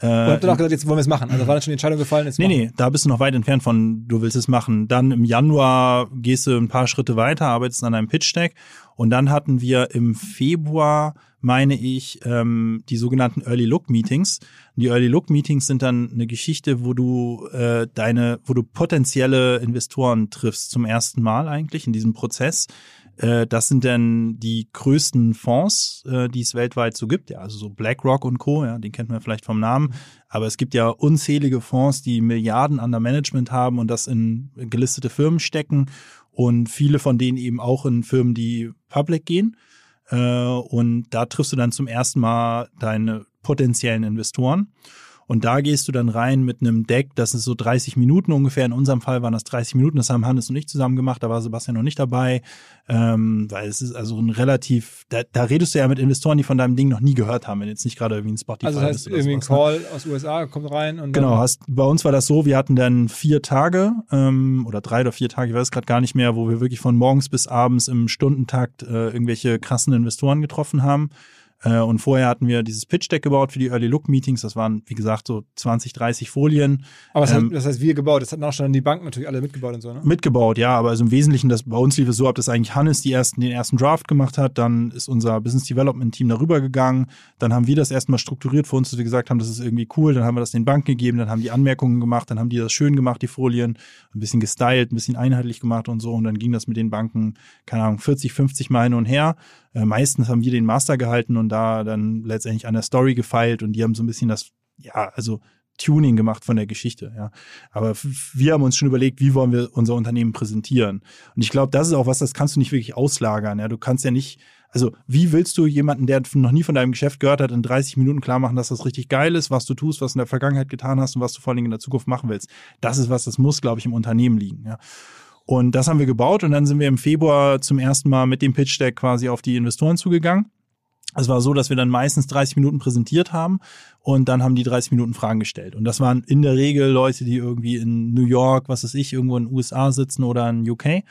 Äh, Und habt ihr auch gesagt, jetzt wollen wir es machen. Also war dann schon die Entscheidung gefallen, jetzt Nee, machen. nee, da bist du noch weit entfernt von, du willst es machen. Dann im Januar gehst du ein paar Schritte weiter, arbeitest an einem Pitch-Deck. Und dann hatten wir im Februar, meine ich, ähm, die sogenannten Early Look Meetings. Die Early Look Meetings sind dann eine Geschichte, wo du äh, deine, wo du potenzielle Investoren triffst zum ersten Mal eigentlich in diesem Prozess. Äh, Das sind dann die größten Fonds, äh, die es weltweit so gibt. Ja, also so BlackRock und Co. Ja, den kennt man vielleicht vom Namen. Aber es gibt ja unzählige Fonds, die Milliarden an der Management haben und das in gelistete Firmen stecken und viele von denen eben auch in Firmen, die public gehen. Äh, Und da triffst du dann zum ersten Mal deine potenziellen Investoren. Und da gehst du dann rein mit einem Deck, das ist so 30 Minuten ungefähr. In unserem Fall waren das 30 Minuten, das haben Hannes und ich zusammen gemacht, da war Sebastian noch nicht dabei. Ähm, weil es ist also ein relativ, da, da redest du ja mit Investoren, die von deinem Ding noch nie gehört haben, wenn jetzt nicht gerade irgendwie ein Spotify Also das heißt, bist oder irgendwie ein ne? Call aus USA kommt rein und Genau, hast, bei uns war das so, wir hatten dann vier Tage ähm, oder drei oder vier Tage, ich weiß gerade gar nicht mehr, wo wir wirklich von morgens bis abends im Stundentakt äh, irgendwelche krassen Investoren getroffen haben. Äh, und vorher hatten wir dieses Pitch-Deck gebaut für die Early Look Meetings. Das waren, wie gesagt, so 20, 30 Folien. aber das, ähm, heißt, das heißt, wir gebaut, das hatten auch schon die Banken natürlich alle mitgebaut und so, ne? Mitgebaut, ja, aber also im Wesentlichen, das, bei uns lief es so ab, dass eigentlich Hannes die ersten, den ersten Draft gemacht hat, dann ist unser Business Development Team darüber gegangen, dann haben wir das erstmal strukturiert für uns, dass wir gesagt haben, das ist irgendwie cool, dann haben wir das den Banken gegeben, dann haben die Anmerkungen gemacht, dann haben die das schön gemacht, die Folien, ein bisschen gestylt, ein bisschen einheitlich gemacht und so. Und dann ging das mit den Banken, keine Ahnung, 40, 50 Mal hin und her. Äh, meistens haben wir den Master gehalten und da dann letztendlich an der Story gefeilt und die haben so ein bisschen das, ja, also Tuning gemacht von der Geschichte, ja. Aber wir haben uns schon überlegt, wie wollen wir unser Unternehmen präsentieren. Und ich glaube, das ist auch was, das kannst du nicht wirklich auslagern, ja. Du kannst ja nicht, also wie willst du jemanden, der noch nie von deinem Geschäft gehört hat, in 30 Minuten klar machen, dass das richtig geil ist, was du tust, was du in der Vergangenheit getan hast und was du vor allen Dingen in der Zukunft machen willst? Das ist was, das muss, glaube ich, im Unternehmen liegen, ja. Und das haben wir gebaut und dann sind wir im Februar zum ersten Mal mit dem Pitch Deck quasi auf die Investoren zugegangen. Es war so, dass wir dann meistens 30 Minuten präsentiert haben und dann haben die 30 Minuten Fragen gestellt. Und das waren in der Regel Leute, die irgendwie in New York, was weiß ich, irgendwo in den USA sitzen oder in UK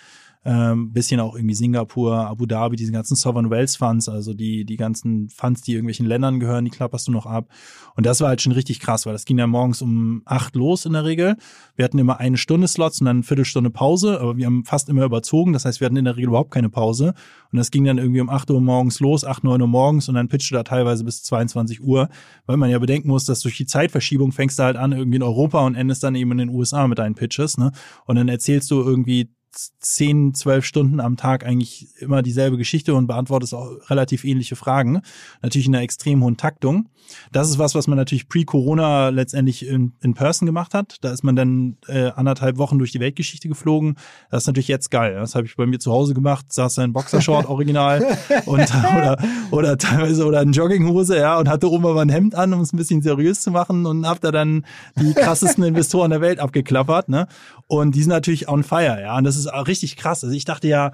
ähm, bisschen auch irgendwie Singapur, Abu Dhabi, diese ganzen Sovereign Wealth Funds, also die, die ganzen Funds, die irgendwelchen Ländern gehören, die klapperst du noch ab. Und das war halt schon richtig krass, weil das ging ja morgens um acht los in der Regel. Wir hatten immer eine Stunde Slots und dann eine Viertelstunde Pause, aber wir haben fast immer überzogen. Das heißt, wir hatten in der Regel überhaupt keine Pause. Und das ging dann irgendwie um acht Uhr morgens los, acht, neun Uhr morgens und dann pitchte da teilweise bis 22 Uhr, weil man ja bedenken muss, dass durch die Zeitverschiebung fängst du halt an irgendwie in Europa und endest dann eben in den USA mit deinen Pitches, ne? Und dann erzählst du irgendwie zehn, zwölf Stunden am Tag eigentlich immer dieselbe Geschichte und beantwortest auch relativ ähnliche Fragen. Natürlich in einer extrem hohen Taktung. Das ist was, was man natürlich pre-Corona letztendlich in, in person gemacht hat. Da ist man dann äh, anderthalb Wochen durch die Weltgeschichte geflogen. Das ist natürlich jetzt geil. Das habe ich bei mir zu Hause gemacht, saß da in Boxershort original und oder oder teilweise oder in Jogginghose, ja, und hatte oben aber ein Hemd an, um es ein bisschen seriös zu machen und hab da dann die krassesten Investoren der Welt abgeklappert, ne? Und die sind natürlich on fire, ja. Und das ist auch richtig krass. Also ich dachte ja,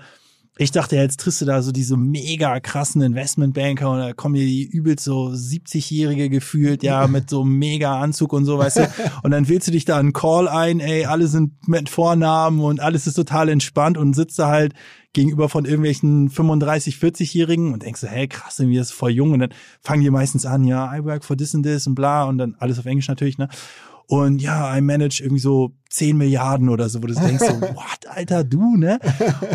ich dachte, jetzt triffst du da so diese mega krassen Investmentbanker und da kommen hier die übelst so 70-Jährige gefühlt, ja, mit so mega Anzug und so, weißt du. Und dann wählst du dich da einen Call ein, ey, alle sind mit Vornamen und alles ist total entspannt und sitzt da halt gegenüber von irgendwelchen 35, 40-Jährigen und denkst so, hey, krass, irgendwie ist voll jung und dann fangen die meistens an, ja, I work for this and this und bla und dann alles auf Englisch natürlich, ne? Und ja, I manage irgendwie so 10 Milliarden oder so, wo du denkst so, what, Alter, du, ne?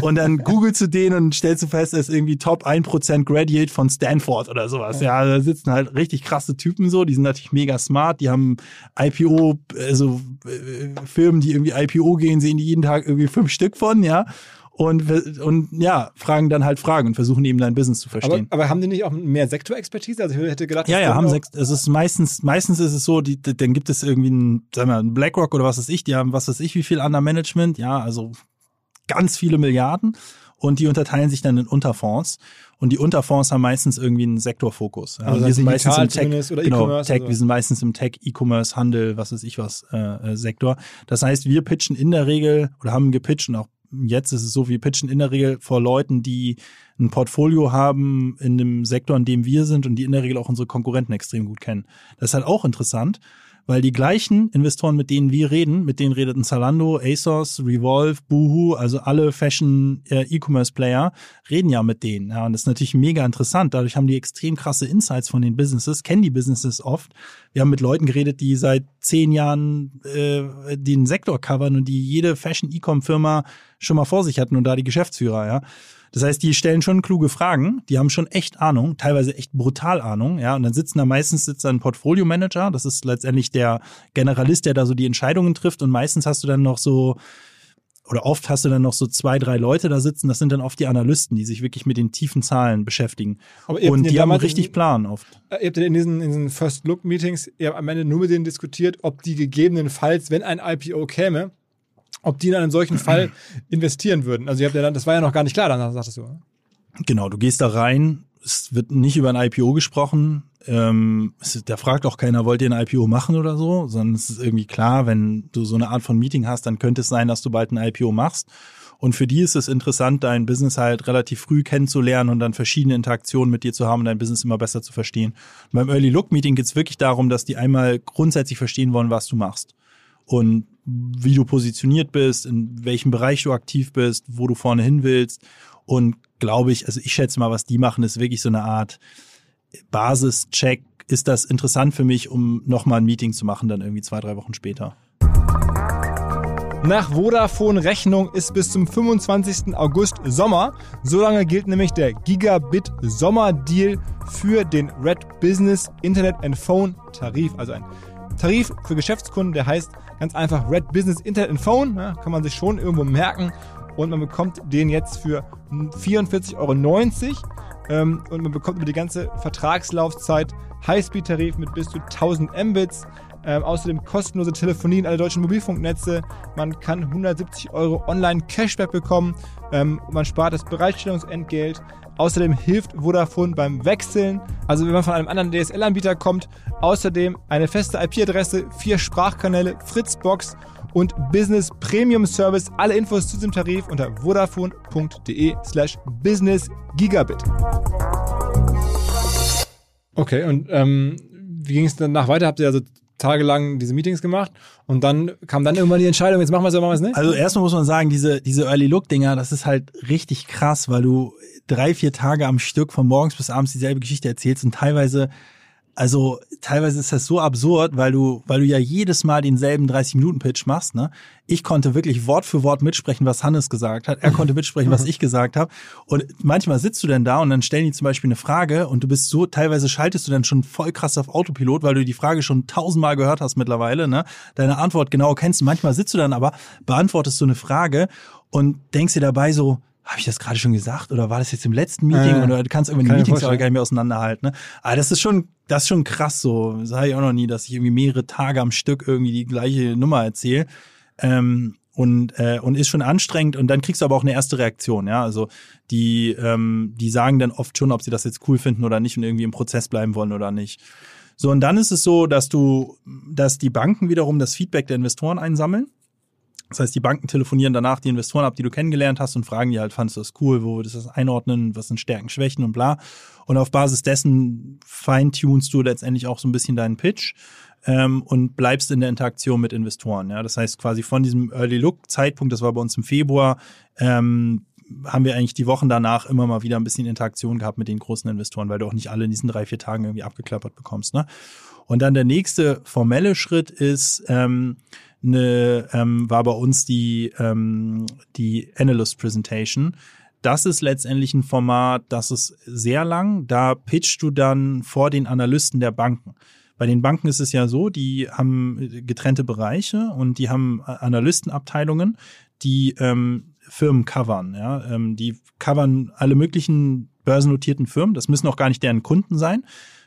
Und dann googelst du den und stellst du fest, er ist irgendwie Top 1% Graduate von Stanford oder sowas. Ja, da sitzen halt richtig krasse Typen so, die sind natürlich mega smart, die haben IPO, also äh, Firmen, die irgendwie IPO gehen, sehen die jeden Tag irgendwie fünf Stück von, ja und, und ja, fragen dann halt Fragen und versuchen eben dein Business zu verstehen. Aber, aber haben die nicht auch mehr Sektorexpertise? Also ich hätte gedacht, ja, ja, haben sechs, es ist meistens, meistens ist es so, die, dann gibt es irgendwie ein, sagen wir, ein BlackRock oder was weiß ich, die haben was weiß ich, wie viel Under Management, ja, also ganz viele Milliarden und die unterteilen sich dann in Unterfonds und die Unterfonds haben meistens irgendwie einen Sektorfokus. Ja, also wir sind meistens im Tech, oder genau, Tech, wir sind meistens im Tech, E-Commerce, Handel, was weiß ich was äh, äh, Sektor. Das heißt, wir pitchen in der Regel oder haben gepitcht und auch jetzt ist es so, wir pitchen in der Regel vor Leuten, die ein Portfolio haben in dem Sektor, in dem wir sind und die in der Regel auch unsere Konkurrenten extrem gut kennen. Das ist halt auch interessant, weil die gleichen Investoren, mit denen wir reden, mit denen redet ein Zalando, ASOS, Revolve, Boohoo, also alle Fashion äh, reden ja mit denen. Ja, und das ist natürlich mega interessant. Dadurch haben die extrem krasse Insights von den Businesses, kennen die Businesses oft. Wir haben mit Leuten geredet, die seit zehn Jahren äh, den Sektor covern und die jede Fashion E-Com Firma schon mal vor sich hatten und da die Geschäftsführer, ja. Das heißt, die stellen schon kluge Fragen, die haben schon echt Ahnung, teilweise echt brutal Ahnung, ja. Und dann sitzen da meistens sitzt da ein Portfolio-Manager, das ist letztendlich der Generalist, der da so die Entscheidungen trifft. Und meistens hast du dann noch so, oder oft hast du dann noch so zwei, drei Leute da sitzen, das sind dann oft die Analysten, die sich wirklich mit den tiefen Zahlen beschäftigen. und die haben richtig in, Plan oft. Ihr habt in diesen, in diesen First-Look-Meetings am Ende nur mit denen diskutiert, ob die gegebenenfalls, wenn ein IPO käme, ob die in einen solchen Fall investieren würden. Also ihr habt ja dann, das war ja noch gar nicht klar, dann sagtest du. Genau, du gehst da rein, es wird nicht über ein IPO gesprochen. Ähm, es, da fragt auch keiner, wollt ihr ein IPO machen oder so, sondern es ist irgendwie klar, wenn du so eine Art von Meeting hast, dann könnte es sein, dass du bald ein IPO machst. Und für die ist es interessant, dein Business halt relativ früh kennenzulernen und dann verschiedene Interaktionen mit dir zu haben und dein Business immer besser zu verstehen. Und beim Early Look Meeting geht es wirklich darum, dass die einmal grundsätzlich verstehen wollen, was du machst. Und wie du positioniert bist, in welchem Bereich du aktiv bist, wo du vorne hin willst. Und glaube ich, also ich schätze mal, was die machen, ist wirklich so eine Art Basischeck. Ist das interessant für mich, um nochmal ein Meeting zu machen, dann irgendwie zwei, drei Wochen später? Nach Vodafone-Rechnung ist bis zum 25. August Sommer. Solange gilt nämlich der Gigabit Sommer-Deal für den Red Business Internet and Phone Tarif. Also ein Tarif für Geschäftskunden, der heißt Ganz einfach Red Business Internet and Phone, ja, kann man sich schon irgendwo merken. Und man bekommt den jetzt für 44,90 Euro. Ähm, und man bekommt über die ganze Vertragslaufzeit Highspeed-Tarif mit bis zu 1000 Mbits. Ähm, außerdem kostenlose Telefonie in alle deutschen Mobilfunknetze. Man kann 170 Euro online Cashback bekommen. Ähm, man spart das Bereitstellungsentgelt. Außerdem hilft Vodafone beim Wechseln, also wenn man von einem anderen DSL-Anbieter kommt. Außerdem eine feste IP-Adresse, vier Sprachkanäle, Fritzbox und Business Premium Service. Alle Infos zu diesem Tarif unter vodafone.de slash business gigabit. Okay, und ähm, wie ging es danach weiter? Habt ihr also tagelang diese Meetings gemacht und dann kam dann irgendwann die Entscheidung, jetzt machen wir es oder machen wir es nicht? Also erstmal muss man sagen, diese, diese Early Look Dinger, das ist halt richtig krass, weil du drei, vier Tage am Stück von morgens bis abends dieselbe Geschichte erzählst und teilweise also teilweise ist das so absurd, weil du, weil du ja jedes Mal denselben 30-Minuten-Pitch machst. Ne? Ich konnte wirklich Wort für Wort mitsprechen, was Hannes gesagt hat. Er konnte mitsprechen, was ich gesagt habe. Und manchmal sitzt du dann da und dann stellen die zum Beispiel eine Frage und du bist so, teilweise schaltest du dann schon voll krass auf Autopilot, weil du die Frage schon tausendmal gehört hast mittlerweile. Ne? Deine Antwort genau kennst. Manchmal sitzt du dann aber, beantwortest du eine Frage und denkst dir dabei so, habe ich das gerade schon gesagt oder war das jetzt im letzten Meeting äh, oder du kannst irgendwie die Meetings aber gar nicht mehr auseinanderhalten. Ne? Aber das ist schon, das ist schon krass so. Das habe ich auch noch nie, dass ich irgendwie mehrere Tage am Stück irgendwie die gleiche Nummer erzähle. Ähm, und, äh, und ist schon anstrengend und dann kriegst du aber auch eine erste Reaktion, ja. Also die, ähm, die sagen dann oft schon, ob sie das jetzt cool finden oder nicht und irgendwie im Prozess bleiben wollen oder nicht. So, und dann ist es so, dass du, dass die Banken wiederum das Feedback der Investoren einsammeln das heißt, die Banken telefonieren danach die Investoren ab, die du kennengelernt hast und fragen die halt, fandest du das cool, wo würdest du das einordnen, was sind Stärken, Schwächen und bla. Und auf Basis dessen feintunst du letztendlich auch so ein bisschen deinen Pitch ähm, und bleibst in der Interaktion mit Investoren. Ja? Das heißt, quasi von diesem Early Look Zeitpunkt, das war bei uns im Februar, ähm, haben wir eigentlich die Wochen danach immer mal wieder ein bisschen Interaktion gehabt mit den großen Investoren, weil du auch nicht alle in diesen drei, vier Tagen irgendwie abgeklappert bekommst. Ne? Und dann der nächste formelle Schritt ist, ähm, eine, ähm, war bei uns die, ähm, die Analyst Presentation. Das ist letztendlich ein Format, das ist sehr lang. Da pitchst du dann vor den Analysten der Banken. Bei den Banken ist es ja so, die haben getrennte Bereiche und die haben Analystenabteilungen, die ähm, Firmen covern. Ja? Ähm, die covern alle möglichen börsennotierten Firmen. Das müssen auch gar nicht deren Kunden sein.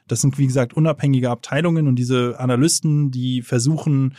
Das sind, wie gesagt, unabhängige Abteilungen und diese Analysten, die versuchen,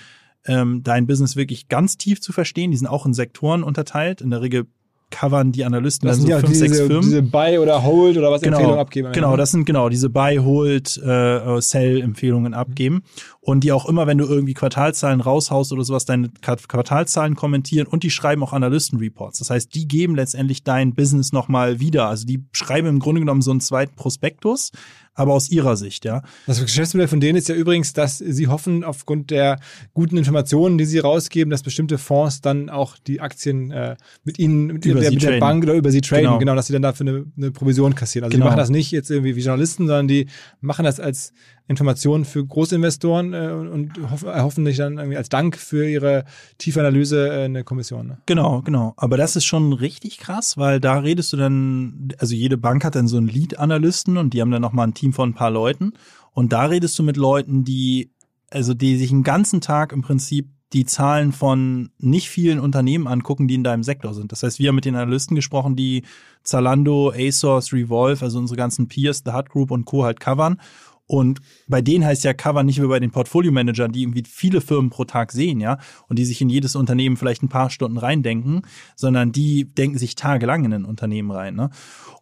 ähm, dein Business wirklich ganz tief zu verstehen. Die sind auch in Sektoren unterteilt. In der Regel covern die Analysten das dann so fünf, diese, sechs Firmen. Diese Buy oder Hold oder was genau, Empfehlungen abgeben. Genau, das sind genau diese Buy, Hold, äh, Sell Empfehlungen abgeben und die auch immer, wenn du irgendwie Quartalzahlen raushaust oder sowas, deine Quartalzahlen kommentieren und die schreiben auch Analystenreports. Das heißt, die geben letztendlich dein Business nochmal wieder. Also die schreiben im Grunde genommen so einen zweiten Prospektus, aber aus ihrer Sicht, ja. Das Geschäftsmodell von denen ist ja übrigens, dass sie hoffen, aufgrund der guten Informationen, die sie rausgeben, dass bestimmte Fonds dann auch die Aktien äh, mit ihnen, mit, der, mit der, Bank oder über sie traden, genau. genau, dass sie dann dafür eine, eine Provision kassieren. Also genau. die machen das nicht jetzt irgendwie wie Journalisten, sondern die machen das als Informationen für Großinvestoren äh, und erhoffen sich dann irgendwie als Dank für ihre tiefe Analyse äh, eine Kommission. Ne? Genau, genau. Aber das ist schon richtig krass, weil da redest du dann, also jede Bank hat dann so einen Lead-Analysten und die haben dann nochmal ein Team von ein paar Leuten. Und da redest du mit Leuten, die, also die sich einen ganzen Tag im Prinzip die Zahlen von nicht vielen Unternehmen angucken, die in deinem Sektor sind. Das heißt, wir haben mit den Analysten gesprochen, die Zalando, ASOS, Revolve, also unsere ganzen Peers, The Hut Group und Co. halt covern. Und bei denen heißt ja Cover nicht wie bei den Portfolio-Managern, die irgendwie viele Firmen pro Tag sehen, ja, und die sich in jedes Unternehmen vielleicht ein paar Stunden reindenken, sondern die denken sich tagelang in ein Unternehmen rein. Ne?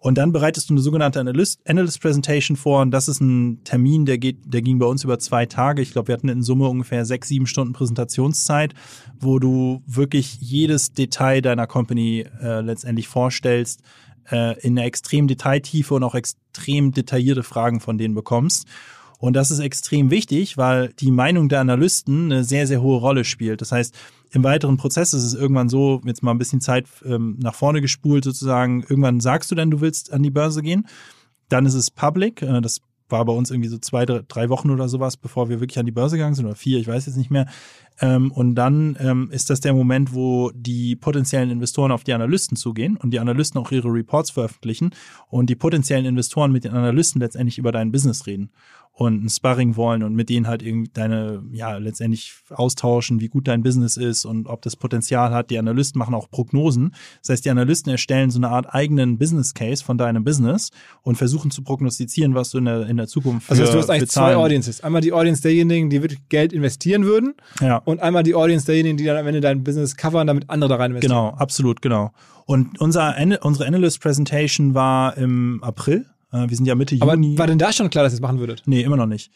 Und dann bereitest du eine sogenannte Analyst, Analyst vor. Und das ist ein Termin, der geht, der ging bei uns über zwei Tage. Ich glaube, wir hatten in Summe ungefähr sechs, sieben Stunden Präsentationszeit, wo du wirklich jedes Detail deiner Company äh, letztendlich vorstellst äh, in einer extrem Detailtiefe und auch extrem detaillierte Fragen von denen bekommst. Und das ist extrem wichtig, weil die Meinung der Analysten eine sehr, sehr hohe Rolle spielt. Das heißt, im weiteren Prozess ist es irgendwann so, jetzt mal ein bisschen Zeit ähm, nach vorne gespult sozusagen, irgendwann sagst du dann, du willst an die Börse gehen. Dann ist es public. Äh, das war bei uns irgendwie so zwei, drei Wochen oder sowas, bevor wir wirklich an die Börse gegangen sind, oder vier, ich weiß jetzt nicht mehr. Ähm, und dann ähm, ist das der Moment, wo die potenziellen Investoren auf die Analysten zugehen und die Analysten auch ihre Reports veröffentlichen und die potenziellen Investoren mit den Analysten letztendlich über dein Business reden. Und ein Sparring wollen und mit denen halt irgendwie deine, ja, letztendlich austauschen, wie gut dein Business ist und ob das Potenzial hat. Die Analysten machen auch Prognosen. Das heißt, die Analysten erstellen so eine Art eigenen Business Case von deinem Business und versuchen zu prognostizieren, was du in der, in der Zukunft für, Also du hast eigentlich zwei Audiences. Einmal die Audience derjenigen, die wirklich Geld investieren würden Ja. und einmal die Audience derjenigen, die dann am Ende dein Business covern, damit andere da rein investieren. Genau, absolut, genau. Und unser, unsere Analyst Presentation war im April. Äh, Wir sind ja Mitte Aber Juni. war denn da schon klar, dass ihr es machen würdet? Nee, immer noch nicht.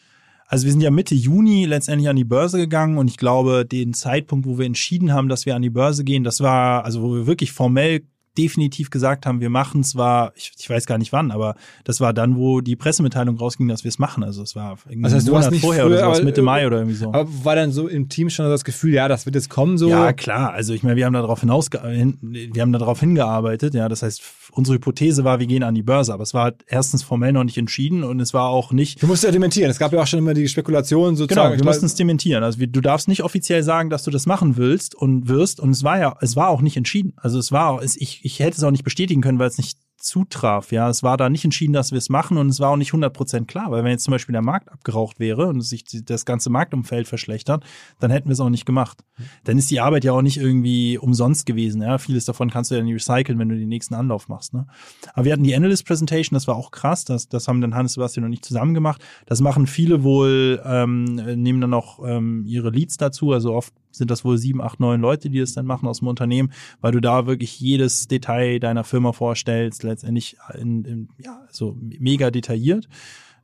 Also wir sind ja Mitte Juni letztendlich an die Börse gegangen und ich glaube, den Zeitpunkt, wo wir entschieden haben, dass wir an die Börse gehen, das war, also wo wir wirklich formell definitiv gesagt haben, wir machen es, war, ich, ich weiß gar nicht wann, aber das war dann, wo die Pressemitteilung rausging, dass wir es machen. Also es war irgendwie Das heißt, du hast Monat nicht vorher früher, oder sowas, aber- Mitte Mai oder irgendwie so. Aber war dann so im Team schon das Gefühl, ja, das wird jetzt kommen so? Ja, klar. Also ich meine, wir haben darauf hinaus, hin, wir haben darauf hingearbeitet. Ja, das heißt, unsere Hypothese war, wir gehen an die Börse. Aber es war halt erstens formell noch nicht entschieden und es war auch nicht. Du musst ja dementieren. Es gab ja auch schon immer die Spekulation sozusagen. Genau, wir mussten es dementieren. Also wir, du darfst nicht offiziell sagen, dass du das machen willst und wirst. Und es war ja, es war auch nicht entschieden. Also es war, auch- es, ich, ich hätte es auch nicht bestätigen können, weil es nicht zutraf. Ja, es war da nicht entschieden, dass wir es machen und es war auch nicht 100% klar, weil wenn jetzt zum Beispiel der Markt abgeraucht wäre und sich das ganze Marktumfeld verschlechtert, dann hätten wir es auch nicht gemacht. Dann ist die Arbeit ja auch nicht irgendwie umsonst gewesen. Ja, vieles davon kannst du ja nicht recyceln, wenn du den nächsten Anlauf machst. Ne? Aber wir hatten die Analyst Presentation, das war auch krass. Das, das haben dann Hannes Sebastian und ich zusammen gemacht. Das machen viele wohl, ähm, nehmen dann auch ähm, ihre Leads dazu. Also oft sind das wohl sieben, acht, neun Leute, die das dann machen aus dem Unternehmen, weil du da wirklich jedes Detail deiner Firma vorstellst, letztendlich in, in, ja, so mega detailliert.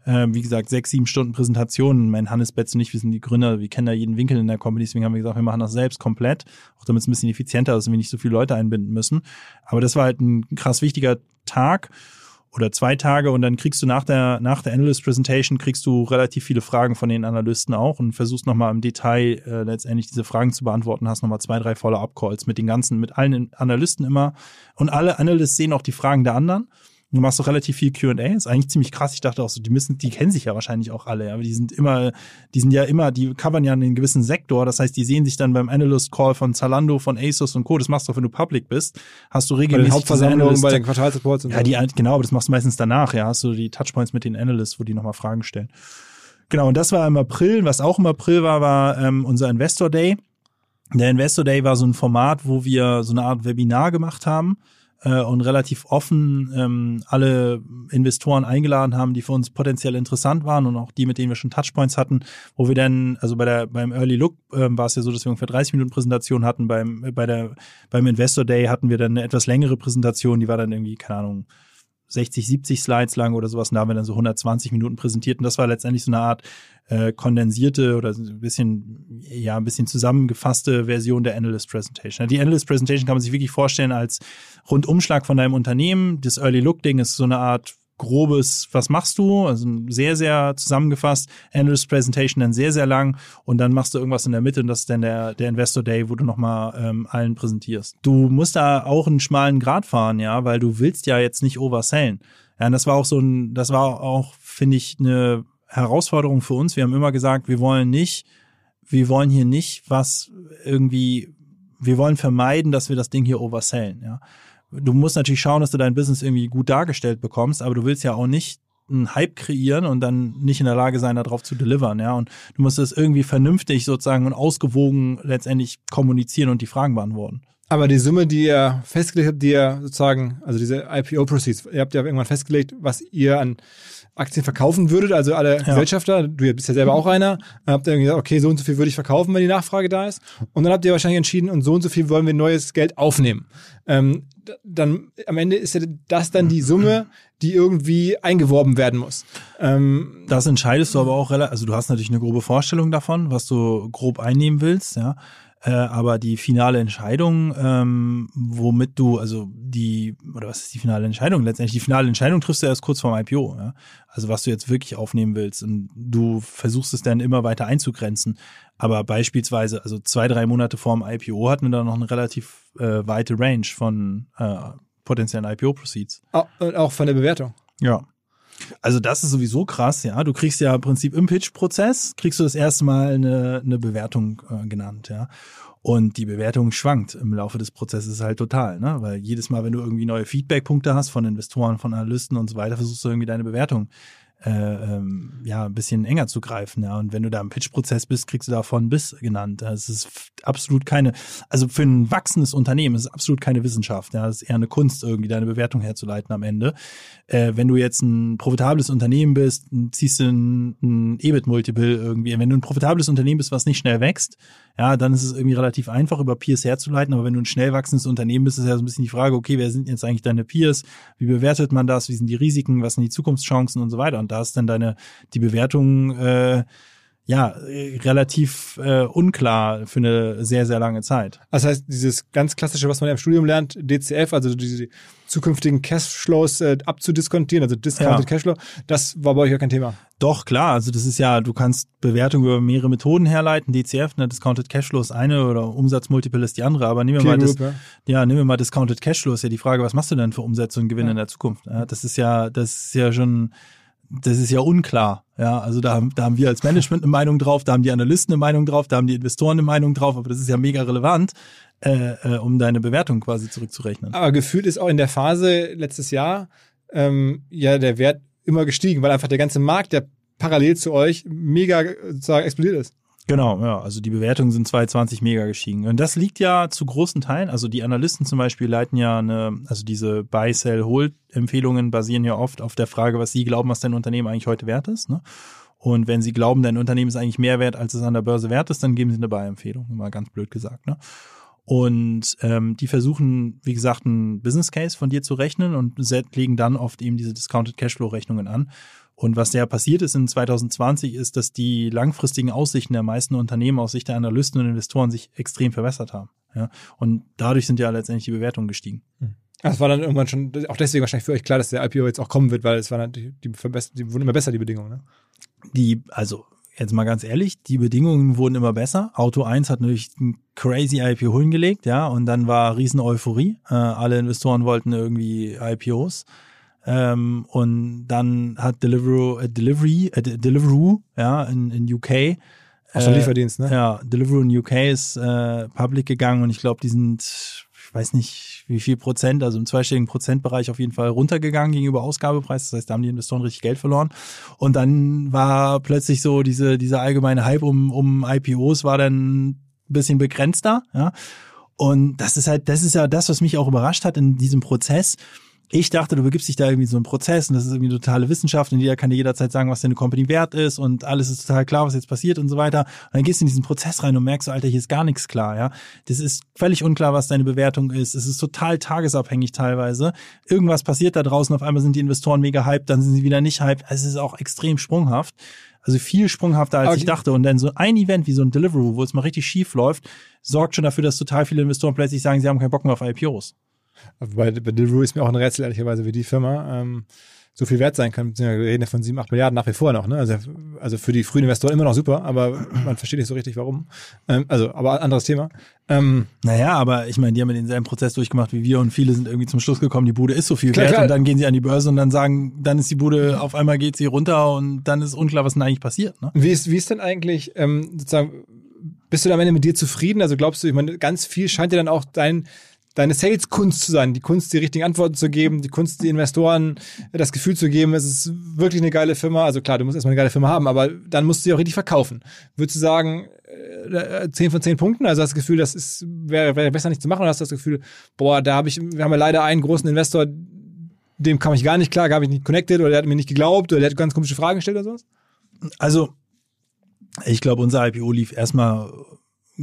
Ähm, wie gesagt, sechs, sieben Stunden Präsentation. Mein Hannes Betz und ich, wir sind die Gründer, wir kennen da jeden Winkel in der Company, deswegen haben wir gesagt, wir machen das selbst komplett, auch damit es ein bisschen effizienter ist und wir nicht so viele Leute einbinden müssen. Aber das war halt ein krass wichtiger Tag oder zwei Tage und dann kriegst du nach der, nach der Analyst Presentation kriegst du relativ viele Fragen von den Analysten auch und versuchst nochmal im Detail äh, letztendlich diese Fragen zu beantworten, hast nochmal zwei, drei Follow-up-Calls mit den ganzen, mit allen Analysten immer und alle Analysts sehen auch die Fragen der anderen. Du machst auch relativ viel Q&A, ist eigentlich ziemlich krass. Ich dachte auch so, die müssen, die kennen sich ja wahrscheinlich auch alle, aber die sind immer, die sind ja immer, die covern ja einen gewissen Sektor. Das heißt, die sehen sich dann beim Analyst Call von Zalando, von ASUS und Co. Das machst du wenn du public bist. Hast du bei den regelmäßig Hauptversammlungen, bei den Quartalsreports und ja, die, genau, aber das machst du meistens danach, ja. Hast du die Touchpoints mit den Analysts, wo die nochmal Fragen stellen. Genau, und das war im April. Was auch im April war, war ähm, unser Investor Day. Der Investor Day war so ein Format, wo wir so eine Art Webinar gemacht haben äh, und relativ offen ähm, alle Investoren eingeladen haben, die für uns potenziell interessant waren und auch die, mit denen wir schon Touchpoints hatten, wo wir dann, also bei der beim Early Look ähm, war es ja so, dass wir ungefähr 30 Minuten Präsentation hatten. Beim, bei der, beim Investor Day hatten wir dann eine etwas längere Präsentation, die war dann irgendwie, keine Ahnung, 60, 70 Slides lang oder sowas. Und da haben wir dann so 120 Minuten präsentiert. Und das war letztendlich so eine Art äh, kondensierte oder ein bisschen, ja, ein bisschen zusammengefasste Version der Analyst Presentation. Die Analyst Presentation kann man sich wirklich vorstellen als Rundumschlag von deinem Unternehmen. Das Early Look Ding ist so eine Art grobes, was machst du? Also sehr, sehr zusammengefasst. Analyst Presentation dann sehr, sehr lang und dann machst du irgendwas in der Mitte und das ist dann der, der Investor Day, wo du nochmal ähm, allen präsentierst. Du musst da auch einen schmalen Grad fahren, ja, weil du willst ja jetzt nicht oversellen. Ja, und das war auch so ein, das war auch, finde ich, eine Herausforderung für uns. Wir haben immer gesagt, wir wollen nicht, wir wollen hier nicht was irgendwie, wir wollen vermeiden, dass wir das Ding hier oversellen, ja du musst natürlich schauen, dass du dein Business irgendwie gut dargestellt bekommst, aber du willst ja auch nicht einen Hype kreieren und dann nicht in der Lage sein, darauf zu delivern, ja. Und du musst es irgendwie vernünftig sozusagen und ausgewogen letztendlich kommunizieren und die Fragen beantworten. Aber die Summe, die ihr festgelegt habt, die ihr sozusagen, also diese IPO-Proceeds, ihr habt ja irgendwann festgelegt, was ihr an Aktien verkaufen würdet, also alle ja. Gesellschafter, du bist ja selber auch einer, dann habt ihr gesagt, okay, so und so viel würde ich verkaufen, wenn die Nachfrage da ist. Und dann habt ihr wahrscheinlich entschieden, und so und so viel wollen wir neues Geld aufnehmen. Ähm, dann am Ende ist ja das dann die Summe, die irgendwie eingeworben werden muss. Ähm, das entscheidest du aber auch relativ, also du hast natürlich eine grobe Vorstellung davon, was du grob einnehmen willst, ja. Äh, aber die finale Entscheidung, ähm, womit du, also die, oder was ist die finale Entscheidung? Letztendlich die finale Entscheidung triffst du erst kurz vorm IPO, ja? Also was du jetzt wirklich aufnehmen willst. Und du versuchst es dann immer weiter einzugrenzen. Aber beispielsweise, also zwei, drei Monate vorm IPO hatten wir da noch eine relativ äh, weite Range von äh, potenziellen IPO-Proceeds. Auch, auch von der Bewertung. Ja. Also das ist sowieso krass, ja. Du kriegst ja im Prinzip im Pitch-Prozess, kriegst du das erste Mal eine, eine Bewertung äh, genannt, ja. Und die Bewertung schwankt im Laufe des Prozesses halt total, ne? Weil jedes Mal, wenn du irgendwie neue Feedback-Punkte hast von Investoren, von Analysten und so weiter, versuchst du irgendwie deine Bewertung äh, ähm, ja, ein bisschen enger zu greifen. Ja. Und wenn du da im Pitch-Prozess bist, kriegst du davon bis genannt. Es ist absolut keine, also für ein wachsendes Unternehmen ist es absolut keine Wissenschaft. Ja. Es ist eher eine Kunst, irgendwie deine Bewertung herzuleiten am Ende. Äh, wenn du jetzt ein profitables Unternehmen bist, ziehst du ein, ein EBIT-Multiple irgendwie. Wenn du ein profitables Unternehmen bist, was nicht schnell wächst, ja, dann ist es irgendwie relativ einfach, über Peers herzuleiten. Aber wenn du ein schnell wachsendes Unternehmen bist, ist ja so ein bisschen die Frage, okay, wer sind jetzt eigentlich deine Peers? Wie bewertet man das? Wie sind die Risiken? Was sind die Zukunftschancen und so weiter? Und da ist dann deine, die Bewertung, äh, ja, relativ äh, unklar für eine sehr, sehr lange Zeit. Das heißt, dieses ganz klassische, was man ja im Studium lernt, DCF, also diese zukünftigen Cashflows äh, abzudiskontieren, also Discounted ja. Cashflow, das war bei euch ja kein Thema. Doch, klar. Also das ist ja, du kannst Bewertungen über mehrere Methoden herleiten. DCF, ne, Discounted Cashflow ist eine oder Umsatzmultiple ist die andere. Aber nehmen wir mal das, ja. ja, nehmen wir mal Discounted Cashflow ist ja die Frage, was machst du denn für Umsätze und Gewinne ja. in der Zukunft? Das ist ja, das ist ja schon das ist ja unklar. Ja, also da, da haben wir als Management eine Meinung drauf, da haben die Analysten eine Meinung drauf, da haben die Investoren eine Meinung drauf, aber das ist ja mega relevant, äh, äh, um deine Bewertung quasi zurückzurechnen. Aber gefühlt ist auch in der Phase letztes Jahr ähm, ja der Wert immer gestiegen, weil einfach der ganze Markt, der parallel zu euch mega sozusagen explodiert ist. Genau, ja. Also die Bewertungen sind 2020 mega gestiegen. Und das liegt ja zu großen Teilen, also die Analysten zum Beispiel leiten ja eine, also diese Buy, Sell, Hold Empfehlungen basieren ja oft auf der Frage, was sie glauben, was dein Unternehmen eigentlich heute wert ist. Ne? Und wenn sie glauben, dein Unternehmen ist eigentlich mehr wert, als es an der Börse wert ist, dann geben sie eine Buy-Empfehlung, mal ganz blöd gesagt. Ne? Und ähm, die versuchen, wie gesagt, einen Business Case von dir zu rechnen und legen dann oft eben diese Discounted Cashflow Rechnungen an. Und was ja passiert ist in 2020, ist, dass die langfristigen Aussichten der meisten Unternehmen aus Sicht der Analysten und Investoren sich extrem verbessert haben. Ja? Und dadurch sind ja letztendlich die Bewertungen gestiegen. Hm. Das war dann irgendwann schon, auch deswegen wahrscheinlich für euch klar, dass der IPO jetzt auch kommen wird, weil es war natürlich, die, die wurden immer besser, die Bedingungen. Ne? Die, also jetzt mal ganz ehrlich, die Bedingungen wurden immer besser. Auto 1 hat natürlich ein crazy IPO hingelegt, ja, und dann war riesen Euphorie. Äh, alle Investoren wollten irgendwie IPOs. Ähm, und dann hat Deliveroo, äh, Delivery, äh, Deliveroo, ja, in, in UK. Aus äh, Lieferdienst, ne? Ja, Deliveroo in UK ist äh, public gegangen und ich glaube, die sind, ich weiß nicht wie viel Prozent, also im zweistelligen Prozentbereich auf jeden Fall runtergegangen gegenüber Ausgabepreis. Das heißt, da haben die Investoren richtig Geld verloren. Und dann war plötzlich so diese, dieser allgemeine Hype um, um IPOs war dann ein bisschen begrenzter, ja. Und das ist halt, das ist ja das, was mich auch überrascht hat in diesem Prozess ich dachte, du begibst dich da irgendwie so einen Prozess und das ist irgendwie eine totale Wissenschaft und jeder kann dir jederzeit sagen, was deine Company wert ist und alles ist total klar, was jetzt passiert und so weiter. Und dann gehst du in diesen Prozess rein und merkst so, Alter, hier ist gar nichts klar, ja. Das ist völlig unklar, was deine Bewertung ist. Es ist total tagesabhängig teilweise. Irgendwas passiert da draußen, auf einmal sind die Investoren mega hyped, dann sind sie wieder nicht hyped. Es ist auch extrem sprunghaft. Also viel sprunghafter, als okay. ich dachte. Und dann so ein Event wie so ein Deliveroo, wo es mal richtig schief läuft, sorgt schon dafür, dass total viele Investoren plötzlich sagen, sie haben keinen Bock mehr auf IPOs. Bei, bei Deliveroo ist mir auch ein Rätsel, ehrlicherweise, wie die Firma ähm, so viel wert sein kann. Wir reden ja von sieben, acht Milliarden nach wie vor noch. Ne? Also, also für die frühen Investoren immer noch super, aber man versteht nicht so richtig, warum. Ähm, also, aber anderes Thema. Ähm, naja, aber ich meine, die haben ja denselben Prozess durchgemacht wie wir und viele sind irgendwie zum Schluss gekommen, die Bude ist so viel klar, wert klar. und dann gehen sie an die Börse und dann sagen, dann ist die Bude, auf einmal geht sie runter und dann ist unklar, was denn eigentlich passiert. Ne? Wie, ist, wie ist denn eigentlich ähm, sozusagen, bist du am Ende mit dir zufrieden? Also glaubst du, ich meine, ganz viel scheint ja dann auch dein deine Sales-Kunst zu sein, die Kunst, die richtigen Antworten zu geben, die Kunst, die Investoren das Gefühl zu geben, es ist wirklich eine geile Firma. Also klar, du musst erstmal eine geile Firma haben, aber dann musst du sie auch richtig verkaufen. Würdest du sagen, äh, 10 von 10 Punkten? Also hast du das Gefühl, das wäre wär besser nicht zu machen oder hast du das Gefühl, boah, da habe ich, wir haben ja leider einen großen Investor, dem kam ich gar nicht klar, habe ich nicht connected oder der hat mir nicht geglaubt oder der hat ganz komische Fragen gestellt oder sowas? Also, ich glaube, unser IPO lief erstmal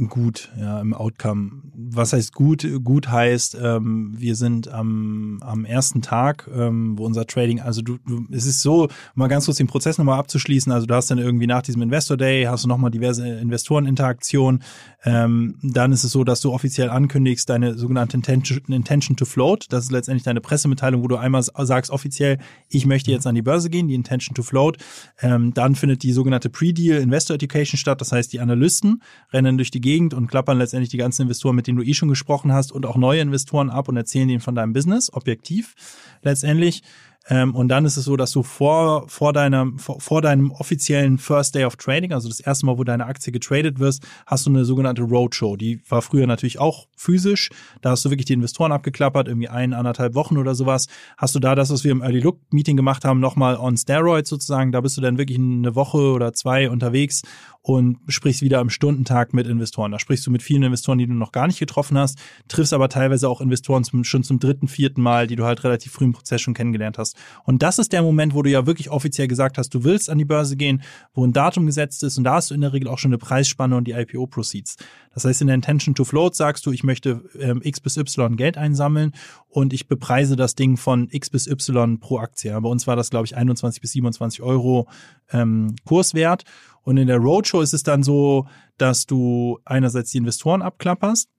gut, ja, im Outcome. Was heißt gut? Gut heißt, ähm, wir sind am, am ersten Tag, ähm, wo unser Trading, also du, du, es ist so, mal ganz kurz den Prozess nochmal abzuschließen, also du hast dann irgendwie nach diesem Investor Day, hast du nochmal diverse Investoreninteraktionen, ähm, dann ist es so, dass du offiziell ankündigst, deine sogenannte Intention, to Float, das ist letztendlich deine Pressemitteilung, wo du einmal sagst offiziell, ich möchte jetzt an die Börse gehen, die Intention to Float, ähm, dann findet die sogenannte Pre-Deal Investor Education statt, das heißt, die Analysten rennen durch die die Gegend und klappern letztendlich die ganzen Investoren, mit denen du eh schon gesprochen hast und auch neue Investoren ab und erzählen denen von deinem Business, objektiv letztendlich. Ähm, und dann ist es so, dass du vor, vor, deinem, vor, vor deinem offiziellen First Day of Trading, also das erste Mal, wo deine Aktie getradet wirst, hast du eine sogenannte Roadshow. Die war früher natürlich auch physisch. Da hast du wirklich die Investoren abgeklappert, irgendwie ein, anderthalb Wochen oder sowas. Hast du da das, was wir im Early Look Meeting gemacht haben, nochmal on Steroids sozusagen. Da bist du dann wirklich eine Woche oder zwei unterwegs und sprichst wieder am Stundentag mit Investoren. Da sprichst du mit vielen Investoren, die du noch gar nicht getroffen hast, triffst aber teilweise auch Investoren zum, schon zum dritten, vierten Mal, die du halt relativ früh im Prozess schon kennengelernt hast. Und das ist der Moment, wo du ja wirklich offiziell gesagt hast, du willst an die Börse gehen, wo ein Datum gesetzt ist und da hast du in der Regel auch schon eine Preisspanne und die IPO-Proceeds. Das heißt, in der Intention to Float sagst du, ich möchte ähm, X bis Y Geld einsammeln und ich bepreise das Ding von X bis Y pro Aktie. Bei uns war das, glaube ich, 21 bis 27 Euro ähm, Kurswert. Und in der Roadshow ist es dann so, dass du einerseits die Investoren abklapperst,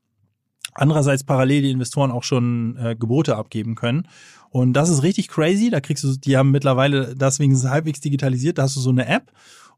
andererseits parallel die Investoren auch schon äh, Gebote abgeben können. Und das ist richtig crazy. Da kriegst du, die haben mittlerweile das wenigstens halbwegs digitalisiert. Da hast du so eine App